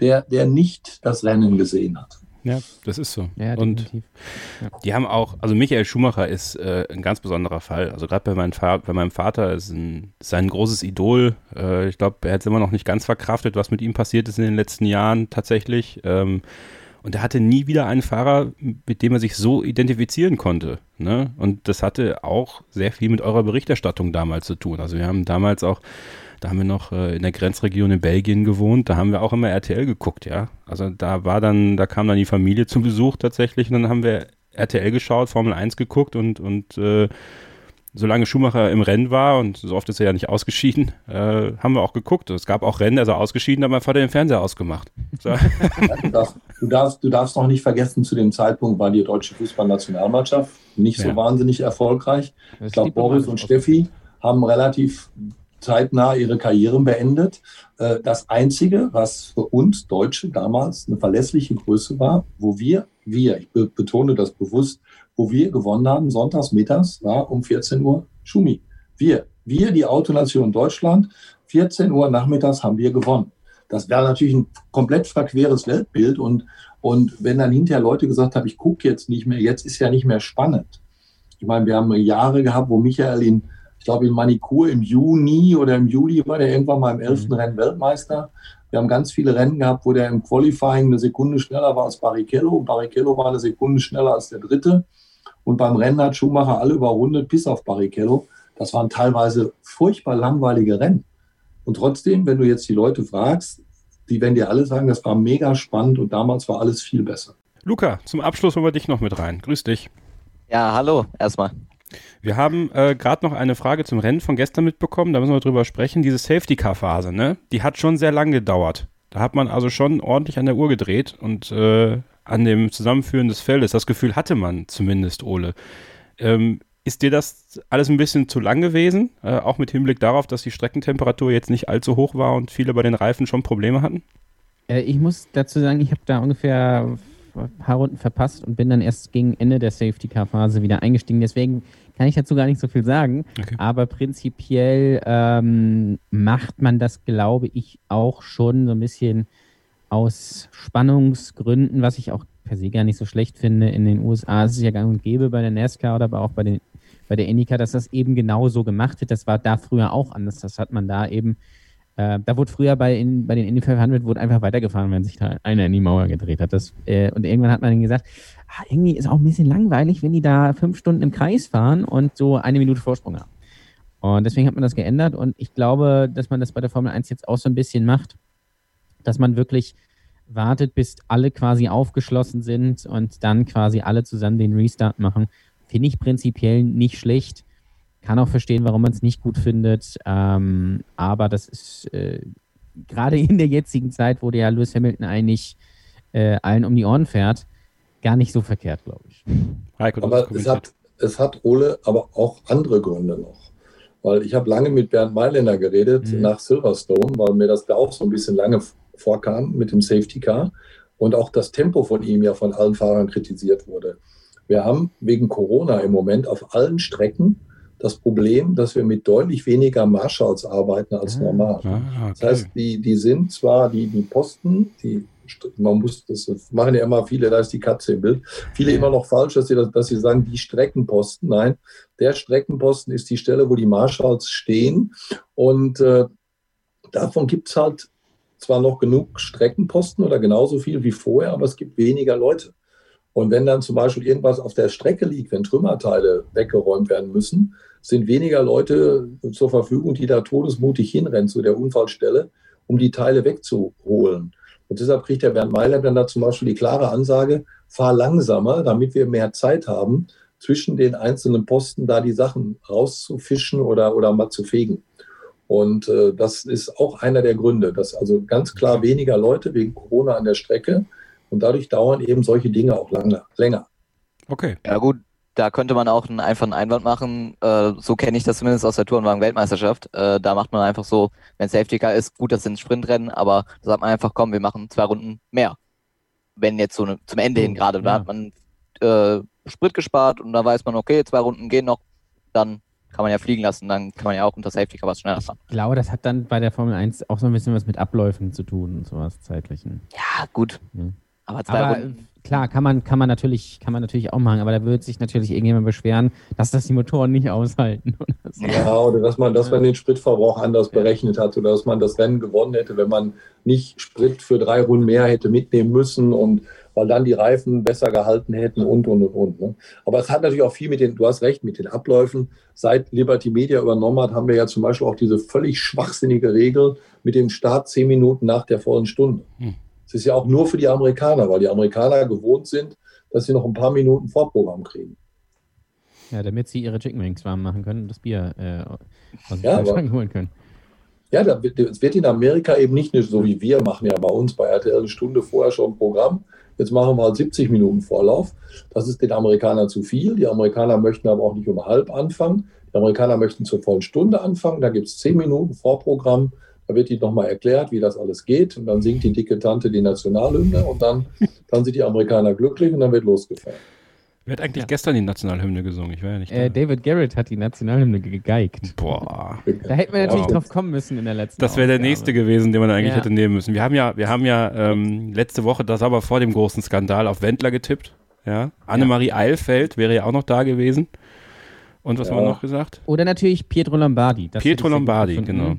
der, der nicht das Rennen gesehen hat.
Ja, das ist so. Ja, und ja. die haben auch, also Michael Schumacher ist äh, ein ganz besonderer Fall. Also gerade bei, mein bei, meinem Vater ist, ein, ist ein großes Idol. Äh, ich glaube, er hat es immer noch nicht ganz verkraftet, was mit ihm passiert ist in den letzten Jahren tatsächlich. Ähm, und er hatte nie wieder einen Fahrer, mit dem er sich so identifizieren konnte. Ne? Und das hatte auch sehr viel mit eurer Berichterstattung damals zu tun. Also wir haben damals auch da haben wir noch äh, in der Grenzregion in Belgien gewohnt. Da haben wir auch immer RTL geguckt, ja. Also da war dann, da kam dann die Familie zu Besuch tatsächlich und dann haben wir RTL geschaut, Formel 1 geguckt und, und äh, solange Schumacher im Rennen war und so oft ist er ja nicht ausgeschieden, äh, haben wir auch geguckt. Es gab auch Rennen, also ausgeschieden, aber mein Vater den Fernseher ausgemacht. So.
Du, darfst, du, darfst, du darfst noch nicht vergessen, zu dem Zeitpunkt war die deutsche Fußballnationalmannschaft nicht so ja. wahnsinnig erfolgreich. ich glaube, Boris und Steffi haben relativ zeitnah ihre Karrieren beendet. Äh, das Einzige, was für uns Deutsche damals eine verlässliche Größe war, wo wir, wir, ich betone das bewusst, wo wir gewonnen haben, sonntags mittags, war um 14 Uhr Schumi. Wir, wir, die Autonation Deutschland, 14 Uhr nachmittags haben wir gewonnen. Das wäre natürlich ein komplett verqueres Weltbild und, und wenn dann hinterher Leute gesagt haben, ich gucke jetzt nicht mehr, jetzt ist ja nicht mehr spannend. Ich meine, wir haben Jahre gehabt, wo Michael in ich glaube in Manikur im Juni oder im Juli war der irgendwann mal im elften mhm. Rennen Weltmeister. Wir haben ganz viele Rennen gehabt, wo der im Qualifying eine Sekunde schneller war als Barrichello. Und Barrichello war eine Sekunde schneller als der dritte. Und beim Rennen hat Schumacher alle überrundet, bis auf Barrichello. Das waren teilweise furchtbar langweilige Rennen. Und trotzdem, wenn du jetzt die Leute fragst, die werden dir alle sagen, das war mega spannend und damals war alles viel besser.
Luca, zum Abschluss holen wir dich noch mit rein. Grüß dich.
Ja, hallo, erstmal.
Wir haben äh, gerade noch eine Frage zum Rennen von gestern mitbekommen, da müssen wir drüber sprechen. Diese Safety-Car-Phase, ne? Die hat schon sehr lang gedauert. Da hat man also schon ordentlich an der Uhr gedreht und äh, an dem Zusammenführen des Feldes. Das Gefühl hatte man zumindest, Ole. Ähm, ist dir das alles ein bisschen zu lang gewesen? Äh, auch mit Hinblick darauf, dass die Streckentemperatur jetzt nicht allzu hoch war und viele bei den Reifen schon Probleme hatten?
Äh, ich muss dazu sagen, ich habe da ungefähr paar Runden verpasst und bin dann erst gegen Ende der Safety-Car-Phase wieder eingestiegen. Deswegen kann ich dazu gar nicht so viel sagen. Okay. Aber prinzipiell ähm, macht man das, glaube ich, auch schon so ein bisschen aus Spannungsgründen, was ich auch per se gar nicht so schlecht finde. In den USA ist es ja gang und gäbe bei der NASCAR oder aber auch bei, den, bei der Indica, dass das eben genau so gemacht wird. Das war da früher auch anders. Das hat man da eben äh, da wurde früher bei, in, bei den Indy 500 wurde einfach weitergefahren, wenn sich da einer in die Mauer gedreht hat. Das, äh, und irgendwann hat man dann gesagt, ah, irgendwie ist auch ein bisschen langweilig, wenn die da fünf Stunden im Kreis fahren und so eine Minute Vorsprung haben. Und deswegen hat man das geändert und ich glaube, dass man das bei der Formel 1 jetzt auch so ein bisschen macht, dass man wirklich wartet, bis alle quasi aufgeschlossen sind und dann quasi alle zusammen den Restart machen. Finde ich prinzipiell nicht schlecht kann auch verstehen, warum man es nicht gut findet. Ähm, aber das ist äh, gerade in der jetzigen Zeit, wo der Lewis Hamilton eigentlich äh, allen um die Ohren fährt, gar nicht so verkehrt, glaube ich.
Heiko, aber es hat, es hat Ole aber auch andere Gründe noch. Weil ich habe lange mit Bernd Mailänder geredet mhm. nach Silverstone, weil mir das da auch so ein bisschen lange vorkam mit dem Safety Car und auch das Tempo von ihm ja von allen Fahrern kritisiert wurde. Wir haben wegen Corona im Moment auf allen Strecken das Problem, dass wir mit deutlich weniger Marshalls arbeiten als ah, normal. Ah, okay. Das heißt, die, die sind zwar die, die Posten, die man muss, das machen ja immer viele, da ist die Katze im Bild, viele immer noch falsch, dass sie, dass sie sagen, die Streckenposten. Nein, der Streckenposten ist die Stelle, wo die Marshalls stehen. Und äh, davon gibt es halt zwar noch genug Streckenposten oder genauso viel wie vorher, aber es gibt weniger Leute. Und wenn dann zum Beispiel irgendwas auf der Strecke liegt, wenn Trümmerteile weggeräumt werden müssen, sind weniger Leute zur Verfügung, die da todesmutig hinrennen zu der Unfallstelle, um die Teile wegzuholen. Und deshalb kriegt der Bernd Meiler dann da zum Beispiel die klare Ansage, fahr langsamer, damit wir mehr Zeit haben, zwischen den einzelnen Posten da die Sachen rauszufischen oder, oder mal zu fegen. Und äh, das ist auch einer der Gründe, dass also ganz klar weniger Leute wegen Corona an der Strecke und dadurch dauern eben solche Dinge auch lange, länger.
Okay.
Ja gut, da könnte man auch einen einfachen Einwand machen. Äh, so kenne ich das zumindest aus der Tourenwagen-Weltmeisterschaft. Äh, da macht man einfach so, wenn Safety Car ist, gut, das sind Sprintrennen, aber da sagt man einfach, komm, wir machen zwei Runden mehr. Wenn jetzt so ne, zum Ende hin gerade, ja. da hat man äh, Sprit gespart und da weiß man, okay, zwei Runden gehen noch, dann kann man ja fliegen lassen, dann kann man ja auch unter Safety Car was schneller fahren.
Ich glaube, das hat dann bei der Formel 1 auch so ein bisschen was mit Abläufen zu tun und sowas zeitlichen.
Ja, gut. Ja.
Aber zwei aber Runden. Klar, kann man, kann man natürlich, kann man natürlich auch machen, aber da wird sich natürlich irgendjemand beschweren, dass das die Motoren nicht aushalten.
Oder so. Ja, oder dass man, dass man den Spritverbrauch anders berechnet hat oder dass man das Rennen gewonnen hätte, wenn man nicht Sprit für drei Runden mehr hätte mitnehmen müssen und weil dann die Reifen besser gehalten hätten und und und und. Ne? Aber es hat natürlich auch viel mit den, du hast recht, mit den Abläufen. Seit Liberty Media übernommen hat, haben wir ja zum Beispiel auch diese völlig schwachsinnige Regel mit dem Start zehn Minuten nach der vollen Stunde. Hm. Es ist ja auch nur für die Amerikaner, weil die Amerikaner gewohnt sind, dass sie noch ein paar Minuten Vorprogramm kriegen.
Ja, damit sie ihre Chicken Wings warm machen können und das Bier äh, aus dem
ja, holen können. Ja, es wird in Amerika eben nicht so wie wir machen ja bei uns bei RTL eine Stunde vorher schon ein Programm. Jetzt machen wir halt 70 Minuten Vorlauf. Das ist den Amerikanern zu viel. Die Amerikaner möchten aber auch nicht um halb anfangen. Die Amerikaner möchten zur vollen Stunde anfangen. Da gibt es 10 Minuten Vorprogramm. Da wird ihnen nochmal erklärt, wie das alles geht. Und dann singt die dicke Tante die Nationalhymne und dann, dann sind die Amerikaner glücklich und dann wird losgefahren.
Wer hat eigentlich ja. gestern die Nationalhymne gesungen? Ich war ja nicht
äh, David Garrett hat die Nationalhymne gegeigt. Boah. Da hätten wir natürlich ja. drauf kommen müssen in der letzten
Das wäre der nächste gewesen, den man eigentlich ja. hätte nehmen müssen. Wir haben ja, wir haben ja ähm, letzte Woche, das aber vor dem großen Skandal, auf Wendler getippt. Ja. Annemarie Eilfeld wäre ja auch noch da gewesen. Und was haben wir noch gesagt?
Oder natürlich Pietro Lombardi.
Das Pietro Lombardi, genau.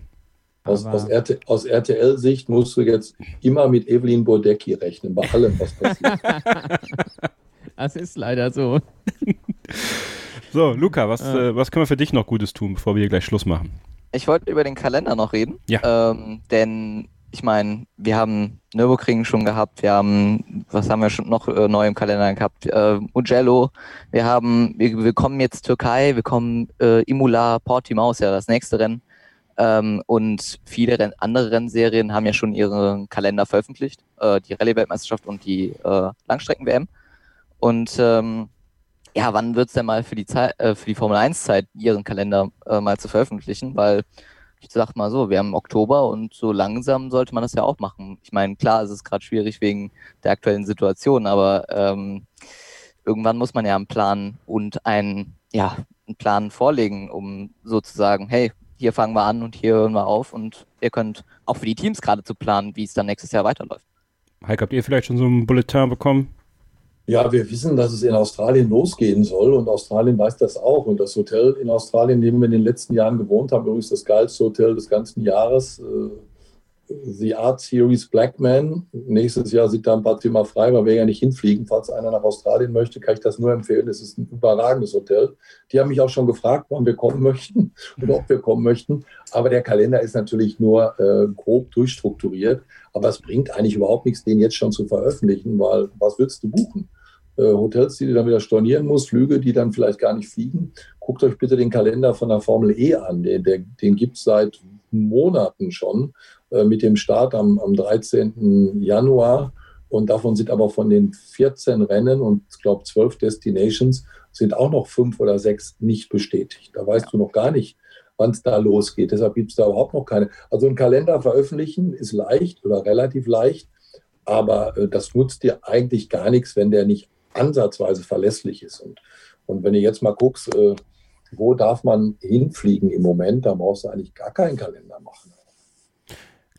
Aus, aus, RT, aus RTL-Sicht musst du jetzt immer mit Evelyn Bodecki rechnen, bei allem, was passiert.
das ist leider so.
so, Luca, was, ja. äh, was können wir für dich noch Gutes tun, bevor wir hier gleich Schluss machen?
Ich wollte über den Kalender noch reden.
Ja.
Ähm, denn ich meine, wir haben Nürburgring schon gehabt, wir haben, was haben wir schon noch äh, neu im Kalender gehabt? Äh, Mugello, wir haben, wir, wir kommen jetzt Türkei, wir kommen äh, Imola, Portimao ist ja das nächste Rennen. Ähm, und viele Renn andere Rennserien haben ja schon ihren Kalender veröffentlicht, äh, die Rallye-Weltmeisterschaft und die äh, Langstrecken-WM. Und ähm, ja, wann wird es denn mal für die, Zeit, äh, für die Formel 1-Zeit ihren Kalender äh, mal zu veröffentlichen? Weil ich sag mal so, wir haben Oktober und so langsam sollte man das ja auch machen. Ich meine, klar, es ist gerade schwierig wegen der aktuellen Situation, aber ähm, irgendwann muss man ja einen Plan und einen, ja, einen Plan vorlegen, um sozusagen, hey, hier fangen wir an und hier hören wir auf und ihr könnt auch für die Teams gerade zu planen, wie es dann nächstes Jahr weiterläuft.
Heike, habt ihr vielleicht schon so ein Bulletin bekommen?
Ja, wir wissen, dass es in Australien losgehen soll und Australien weiß das auch. Und das Hotel in Australien, in dem wir in den letzten Jahren gewohnt haben, übrigens das geilste Hotel des ganzen Jahres, äh, The Art Series Blackman. Nächstes Jahr sind da ein paar Zimmer frei, weil wir ja nicht hinfliegen. Falls einer nach Australien möchte, kann ich das nur empfehlen. Es ist ein überragendes Hotel. Die haben mich auch schon gefragt, wann wir kommen möchten oder ob wir kommen möchten. Aber der Kalender ist natürlich nur äh, grob durchstrukturiert. Aber es bringt eigentlich überhaupt nichts, den jetzt schon zu veröffentlichen, weil was willst du buchen? Äh, Hotels, die du dann wieder stornieren musst, Flüge, die dann vielleicht gar nicht fliegen. Guckt euch bitte den Kalender von der Formel E an. Den, der, den gibt es seit Monaten schon mit dem Start am, am 13. Januar. Und davon sind aber von den 14 Rennen und ich glaube 12 Destinations sind auch noch fünf oder sechs nicht bestätigt. Da weißt du noch gar nicht, wann es da losgeht. Deshalb gibt es da überhaupt noch keine. Also ein Kalender veröffentlichen ist leicht oder relativ leicht, aber äh, das nutzt dir eigentlich gar nichts, wenn der nicht ansatzweise verlässlich ist. Und, und wenn du jetzt mal guckst, äh, wo darf man hinfliegen im Moment, da brauchst du eigentlich gar keinen Kalender machen.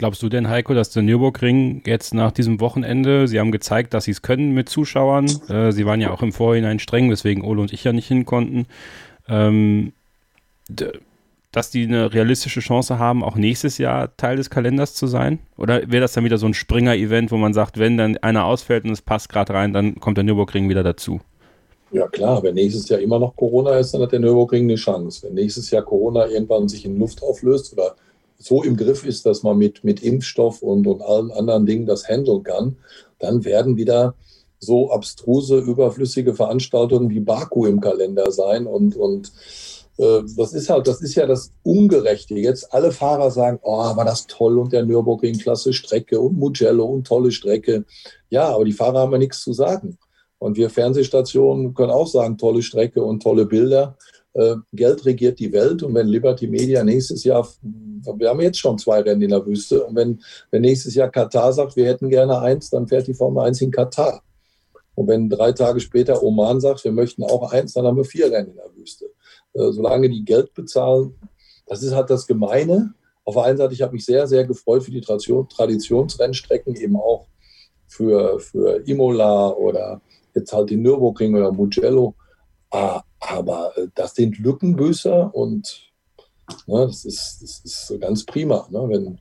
Glaubst du denn, Heiko, dass der Nürburgring jetzt nach diesem Wochenende, Sie haben gezeigt, dass Sie es können mit Zuschauern, äh, Sie waren ja auch im Vorhinein streng, weswegen Ole und ich ja nicht hin konnten, ähm, dass die eine realistische Chance haben, auch nächstes Jahr Teil des Kalenders zu sein? Oder wäre das dann wieder so ein Springer-Event, wo man sagt, wenn dann einer ausfällt und es passt gerade rein, dann kommt der Nürburgring wieder dazu?
Ja klar, wenn nächstes Jahr immer noch Corona ist, dann hat der Nürburgring eine Chance. Wenn nächstes Jahr Corona irgendwann sich in Luft auflöst oder so im Griff ist, dass man mit, mit Impfstoff und, und allen anderen Dingen das handeln kann, dann werden wieder so abstruse, überflüssige Veranstaltungen wie Baku im Kalender sein. Und, und äh, das ist halt, das ist ja das Ungerechte. Jetzt alle Fahrer sagen, oh, war das toll und der Nürburgring klasse Strecke und Mugello und tolle Strecke. Ja, aber die Fahrer haben ja nichts zu sagen. Und wir Fernsehstationen können auch sagen, tolle Strecke und tolle Bilder. Äh, Geld regiert die Welt und wenn Liberty Media nächstes Jahr, wir haben jetzt schon zwei Rennen in der Wüste und wenn, wenn nächstes Jahr Katar sagt, wir hätten gerne eins, dann fährt die Formel 1 in Katar. Und wenn drei Tage später Oman sagt, wir möchten auch eins, dann haben wir vier Rennen in der Wüste. Äh, solange die Geld bezahlen, das ist halt das Gemeine. Auf der einen Seite, ich habe mich sehr, sehr gefreut für die Traditionsrennstrecken, eben auch für, für Imola oder jetzt halt die Nürburgring oder Mugello. Ah, aber äh, das sind Lückenbüßer und ne, das, ist, das ist ganz prima. Ne? Wenn,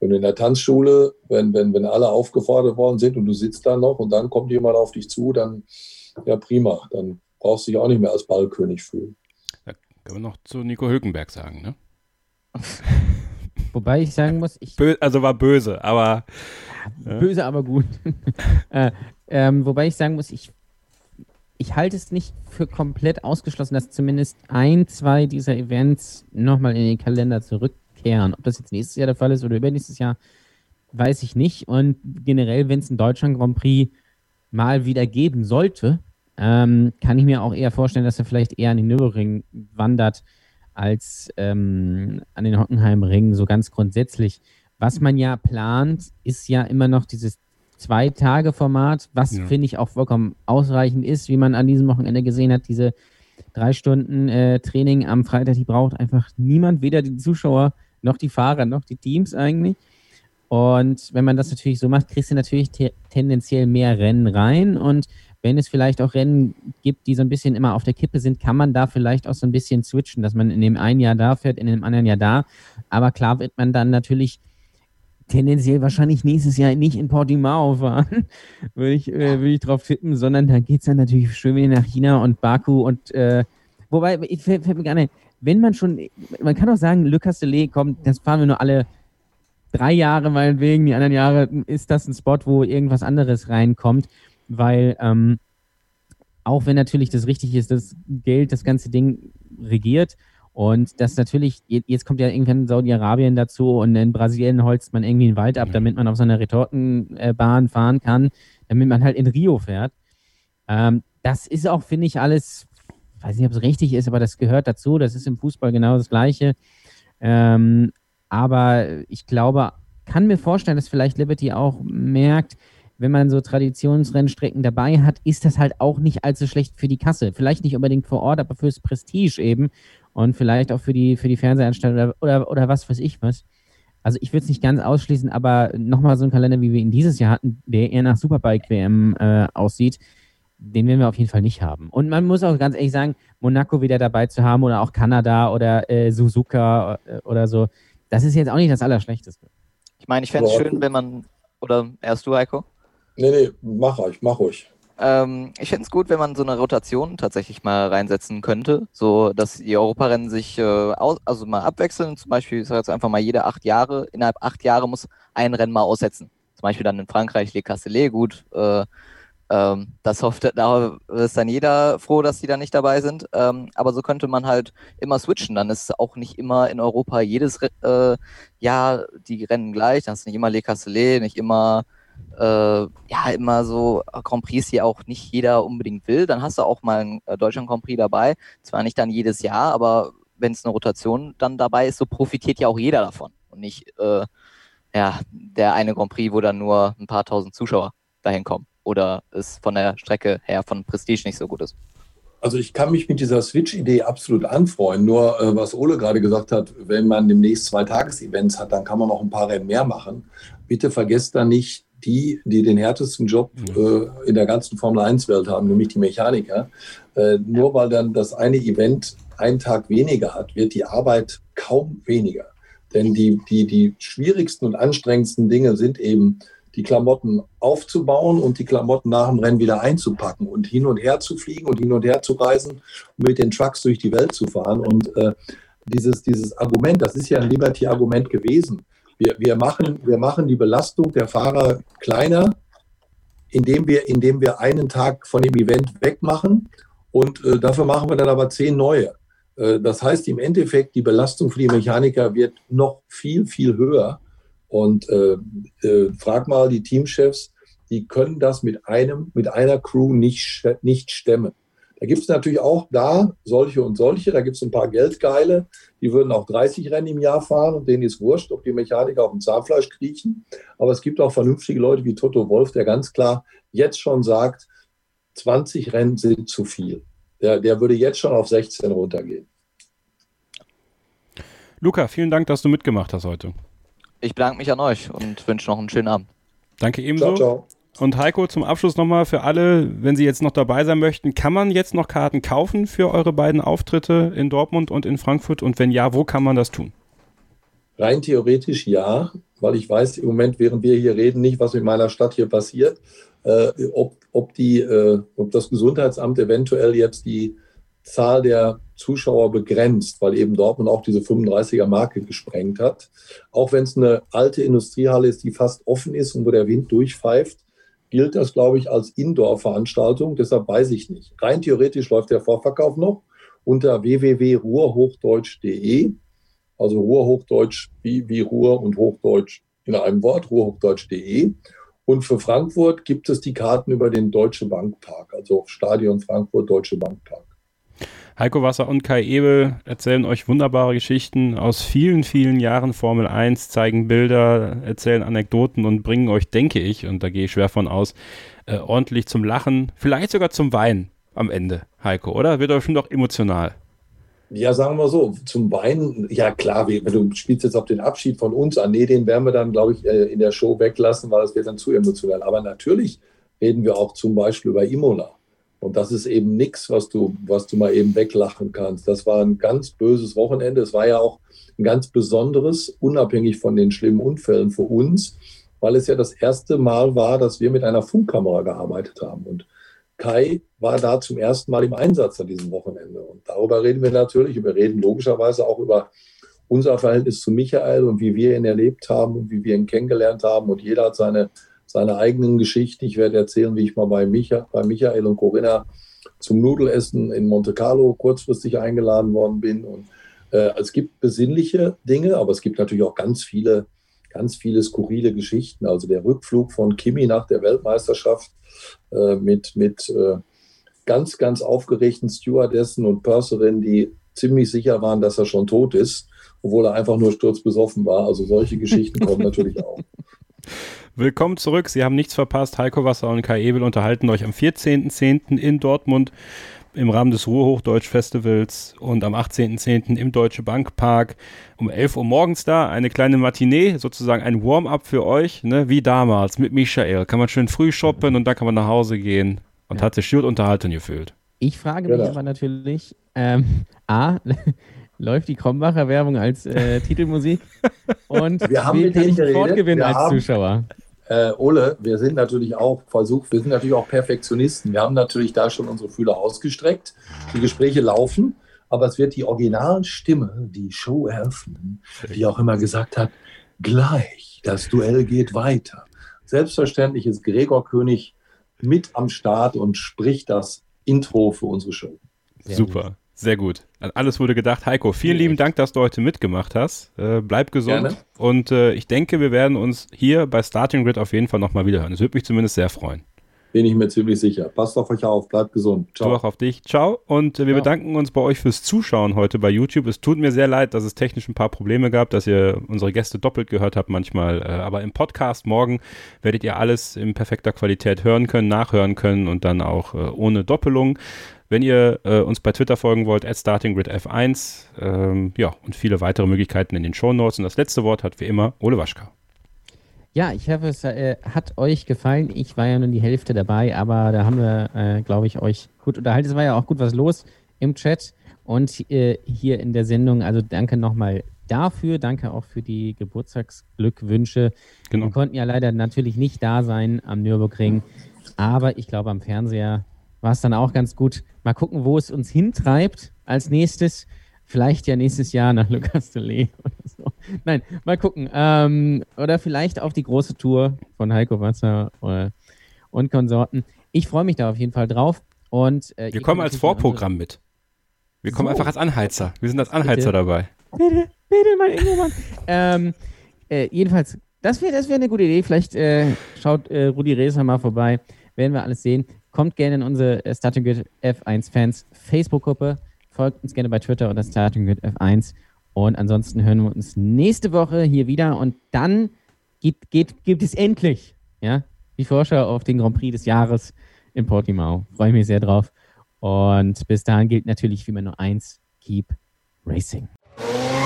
wenn du in der Tanzschule, wenn, wenn, wenn alle aufgefordert worden sind und du sitzt da noch und dann kommt jemand auf dich zu, dann ja prima, dann brauchst du dich auch nicht mehr als Ballkönig fühlen.
Da können wir noch zu Nico Hülkenberg sagen, ne?
Wobei ich sagen muss, ich.
Bö also war böse, aber.
Böse, ja. aber gut. äh, ähm, wobei ich sagen muss, ich ich halte es nicht für komplett ausgeschlossen, dass zumindest ein, zwei dieser Events nochmal in den Kalender zurückkehren. Ob das jetzt nächstes Jahr der Fall ist oder übernächstes Jahr, weiß ich nicht. Und generell, wenn es ein Deutschland Grand Prix mal wieder geben sollte, ähm, kann ich mir auch eher vorstellen, dass er vielleicht eher an den Nürburgring wandert als ähm, an den Hockenheimring, so ganz grundsätzlich. Was man ja plant, ist ja immer noch dieses Zwei-Tage-Format, was ja. finde ich auch vollkommen ausreichend ist, wie man an diesem Wochenende gesehen hat. Diese drei Stunden äh, Training am Freitag, die braucht einfach niemand, weder die Zuschauer noch die Fahrer noch die Teams eigentlich. Und wenn man das natürlich so macht, kriegst du natürlich te tendenziell mehr Rennen rein. Und wenn es vielleicht auch Rennen gibt, die so ein bisschen immer auf der Kippe sind, kann man da vielleicht auch so ein bisschen switchen, dass man in dem einen Jahr da fährt, in dem anderen Jahr da. Aber klar wird man dann natürlich tendenziell wahrscheinlich nächstes Jahr nicht in Portimao fahren, würde ich, äh, würd ich drauf tippen, sondern da geht es dann natürlich schön wieder nach China und Baku und äh, wobei, ich fällt, mir gerne, wenn man schon, man kann auch sagen, Le Castellet kommt, das fahren wir nur alle drei Jahre meinetwegen, die anderen Jahre ist das ein Spot, wo irgendwas anderes reinkommt, weil ähm, auch wenn natürlich das richtig ist, das Geld das ganze Ding regiert und das natürlich, jetzt kommt ja irgendwann Saudi-Arabien dazu und in Brasilien holzt man irgendwie einen Wald ab, damit man auf seiner Retortenbahn fahren kann, damit man halt in Rio fährt. Ähm, das ist auch, finde ich, alles, weiß nicht, ob es richtig ist, aber das gehört dazu. Das ist im Fußball genau das Gleiche. Ähm, aber ich glaube, kann mir vorstellen, dass vielleicht Liberty auch merkt, wenn man so Traditionsrennstrecken dabei hat, ist das halt auch nicht allzu schlecht für die Kasse. Vielleicht nicht unbedingt vor Ort, aber fürs Prestige eben und vielleicht auch für die, für die Fernsehanstaltung oder, oder, oder was weiß ich was. Also ich würde es nicht ganz ausschließen, aber nochmal so ein Kalender, wie wir ihn dieses Jahr hatten, der eher nach Superbike-WM äh, aussieht, den werden wir auf jeden Fall nicht haben. Und man muss auch ganz ehrlich sagen, Monaco wieder dabei zu haben oder auch Kanada oder äh, Suzuka äh, oder so, das ist jetzt auch nicht das Allerschlechteste.
Ich meine, ich fände es schön, wenn man, oder erst du, Heiko?
Nee, nee, mach euch, mach euch.
Ähm, ich fände es gut, wenn man so eine Rotation tatsächlich mal reinsetzen könnte, so dass die Europarennen sich äh, aus, also mal abwechseln. Zum Beispiel, ich sage jetzt einfach mal jede acht Jahre, innerhalb acht Jahre muss ein Rennen mal aussetzen. Zum Beispiel dann in Frankreich Le Castellet, gut. Äh, ähm, das hofft, da ist dann jeder froh, dass die da nicht dabei sind. Ähm, aber so könnte man halt immer switchen. Dann ist auch nicht immer in Europa jedes äh, Jahr die Rennen gleich. Dann ist nicht immer Le Castellet, nicht immer ja immer so Grand Prix, die auch nicht jeder unbedingt will. Dann hast du auch mal ein äh, Deutschland Grand Prix dabei. Zwar nicht dann jedes Jahr, aber wenn es eine Rotation dann dabei ist, so profitiert ja auch jeder davon. Und nicht äh, ja, der eine Grand Prix, wo dann nur ein paar tausend Zuschauer dahin kommen. Oder es von der Strecke her von Prestige nicht so gut ist.
Also ich kann mich mit dieser Switch-Idee absolut anfreuen. Nur äh, was Ole gerade gesagt hat, wenn man demnächst zwei Tages-Events hat, dann kann man noch ein paar Rennen mehr machen. Bitte vergesst da nicht die, die den härtesten Job äh, in der ganzen Formel-1-Welt haben, nämlich die Mechaniker. Äh, nur weil dann das eine Event einen Tag weniger hat, wird die Arbeit kaum weniger. Denn die, die, die schwierigsten und anstrengendsten Dinge sind eben, die Klamotten aufzubauen und die Klamotten nach dem Rennen wieder einzupacken und hin und her zu fliegen und hin und her zu reisen und mit den Trucks durch die Welt zu fahren. Und äh, dieses, dieses Argument, das ist ja ein Liberty-Argument gewesen. Wir, wir, machen, wir machen die Belastung der Fahrer kleiner, indem wir, indem wir einen Tag von dem Event wegmachen und äh, dafür machen wir dann aber zehn neue. Äh, das heißt im Endeffekt, die Belastung für die Mechaniker wird noch viel, viel höher. Und äh, äh frag mal die Teamchefs, die können das mit einem, mit einer Crew nicht, nicht stemmen. Da gibt es natürlich auch da solche und solche. Da gibt es ein paar Geldgeile, die würden auch 30 Rennen im Jahr fahren und denen ist wurscht, ob die Mechaniker auf dem Zahnfleisch kriechen. Aber es gibt auch vernünftige Leute wie Toto Wolf, der ganz klar jetzt schon sagt, 20 Rennen sind zu viel. Der, der würde jetzt schon auf 16 runtergehen.
Luca, vielen Dank, dass du mitgemacht hast heute.
Ich bedanke mich an euch und wünsche noch einen schönen Abend.
Danke ebenso. Ciao, ciao. Und Heiko, zum Abschluss nochmal für alle, wenn Sie jetzt noch dabei sein möchten, kann man jetzt noch Karten kaufen für eure beiden Auftritte in Dortmund und in Frankfurt? Und wenn ja, wo kann man das tun?
Rein theoretisch ja, weil ich weiß im Moment, während wir hier reden, nicht, was in meiner Stadt hier passiert. Äh, ob, ob, die, äh, ob das Gesundheitsamt eventuell jetzt die Zahl der Zuschauer begrenzt, weil eben Dortmund auch diese 35er-Marke gesprengt hat. Auch wenn es eine alte Industriehalle ist, die fast offen ist und wo der Wind durchpfeift, gilt das, glaube ich, als Indoor-Veranstaltung. Deshalb weiß ich nicht. Rein theoretisch läuft der Vorverkauf noch unter www.ruhrhochdeutsch.de. Also Ruhrhochdeutsch wie, wie Ruhr und Hochdeutsch in einem Wort, ruhrhochdeutsch.de. Und für Frankfurt gibt es die Karten über den Deutsche Bankpark, also Stadion Frankfurt, Deutsche Bankpark.
Heiko Wasser und Kai Ebel erzählen euch wunderbare Geschichten aus vielen, vielen Jahren Formel 1, zeigen Bilder, erzählen Anekdoten und bringen euch, denke ich, und da gehe ich schwer von aus, äh, ordentlich zum Lachen, vielleicht sogar zum Weinen am Ende, Heiko, oder? Wird euch schon doch emotional.
Ja, sagen wir so, zum Weinen, ja klar, wenn du spielst jetzt auf den Abschied von uns an, nee, den werden wir dann, glaube ich, äh, in der Show weglassen, weil es wird dann zu emotional. Aber natürlich reden wir auch zum Beispiel über Imola. Und das ist eben nichts, was du, was du mal eben weglachen kannst. Das war ein ganz böses Wochenende. Es war ja auch ein ganz besonderes, unabhängig von den schlimmen Unfällen für uns, weil es ja das erste Mal war, dass wir mit einer Funkkamera gearbeitet haben. Und Kai war da zum ersten Mal im Einsatz an diesem Wochenende. Und darüber reden wir natürlich. Wir reden logischerweise auch über unser Verhältnis zu Michael und wie wir ihn erlebt haben und wie wir ihn kennengelernt haben. Und jeder hat seine, seine eigenen Geschichten. Ich werde erzählen, wie ich mal bei, Micha, bei Michael und Corinna zum Nudelessen in Monte Carlo kurzfristig eingeladen worden bin. Und äh, es gibt besinnliche Dinge, aber es gibt natürlich auch ganz viele, ganz viele skurrile Geschichten. Also der Rückflug von Kimi nach der Weltmeisterschaft äh, mit, mit äh, ganz, ganz aufgeregten Stewardessen und Purserinnen, die ziemlich sicher waren, dass er schon tot ist, obwohl er einfach nur sturzbesoffen war. Also solche Geschichten kommen natürlich auch.
Willkommen zurück. Sie haben nichts verpasst. Heiko Wasser und Kai Ebel unterhalten euch am 14.10. in Dortmund im Rahmen des Ruhrhochdeutsch-Festivals und am 18.10. im Deutsche Bank Park um 11 Uhr morgens da. Eine kleine Matinee, sozusagen ein Warm-up für euch, ne? wie damals mit Michael. Kann man schön früh shoppen und dann kann man nach Hause gehen und hat sich gut unterhalten gefühlt.
Ich frage mich
Genau.
aber natürlich, ähm, A, läuft die Krombacher Werbung als äh, Titelmusik? Und
Wir haben
wen kann ich fortgewinnen
Wir
als
haben-
Zuschauer?
Äh, Ole, wir sind natürlich auch versucht, wir sind natürlich auch Perfektionisten. Wir haben natürlich da schon unsere Fühler ausgestreckt. Die Gespräche laufen, aber es wird die Originalstimme, die Show eröffnen, die auch immer gesagt hat, gleich, das Duell geht weiter. Selbstverständlich ist Gregor König mit am Start und spricht das Intro für unsere Show.
Super, sehr gut. Alles wurde gedacht. Heiko, vielen lieben Dank, dass du heute mitgemacht hast. Äh, bleib gesund.
Gerne.
Und äh, ich denke, wir werden uns hier bei Starting Grid auf jeden Fall nochmal wiederhören. Das würde mich zumindest sehr freuen.
Bin ich mir ziemlich sicher. Passt auf euch auf, bleibt gesund.
Du auch auf dich. Ciao. Und äh, wir bedanken uns bei euch fürs Zuschauen heute bei YouTube. Es tut mir sehr leid, dass es technisch ein paar Probleme gab, dass ihr unsere Gäste doppelt gehört habt manchmal. Äh, aber im Podcast morgen werdet ihr alles in perfekter Qualität hören können, nachhören können und dann auch äh, ohne Doppelung. Wenn ihr äh, uns bei Twitter folgen wollt, at StartingGridF1, ähm, ja, und viele weitere Möglichkeiten in den Shownotes. Und das letzte Wort hat wie immer Ole Waschkau.
Ja, ich hoffe, es äh, hat euch gefallen. Ich war ja nur die Hälfte dabei, aber da haben wir, äh, glaube ich, euch gut unterhalten. Es war ja auch gut was los im Chat und äh, hier in der Sendung. Also danke nochmal dafür. Danke auch für die Geburtstagsglückwünsche.
Genau.
Wir konnten ja leider natürlich nicht da sein am Nürburgring, aber ich glaube, am Fernseher war es dann auch ganz gut. Mal gucken, wo es uns hintreibt als nächstes. Vielleicht ja nächstes Jahr nach Le Castellet oder so. Nein, mal gucken. Ähm, oder vielleicht auf die große Tour von Heiko Wasser äh, und Konsorten. Ich freue mich da auf jeden Fall drauf. Und, äh,
Wir kommen als Vorprogramm mit. Wir kommen
So.
einfach als Anheizer. Wir sind als Anheizer
Bitte.
dabei.
Bitte, bitte mal irgendwann. ähm, äh, jedenfalls, das wäre das wär eine gute Idee. Vielleicht äh, schaut äh, Rudi Reser mal vorbei. Werden wir alles sehen. Kommt gerne in unsere äh, Starting Grid F1 Fans Facebook-Gruppe. Folgt uns gerne bei Twitter unter Starting Grid F1. Und ansonsten hören wir uns nächste Woche hier wieder. Und dann geht, geht, gibt es endlich ja, die Vorschau auf den Grand Prix des Jahres in Portimao. Freue mich sehr drauf. Und bis dahin gilt natürlich wie immer nur eins: Keep Racing.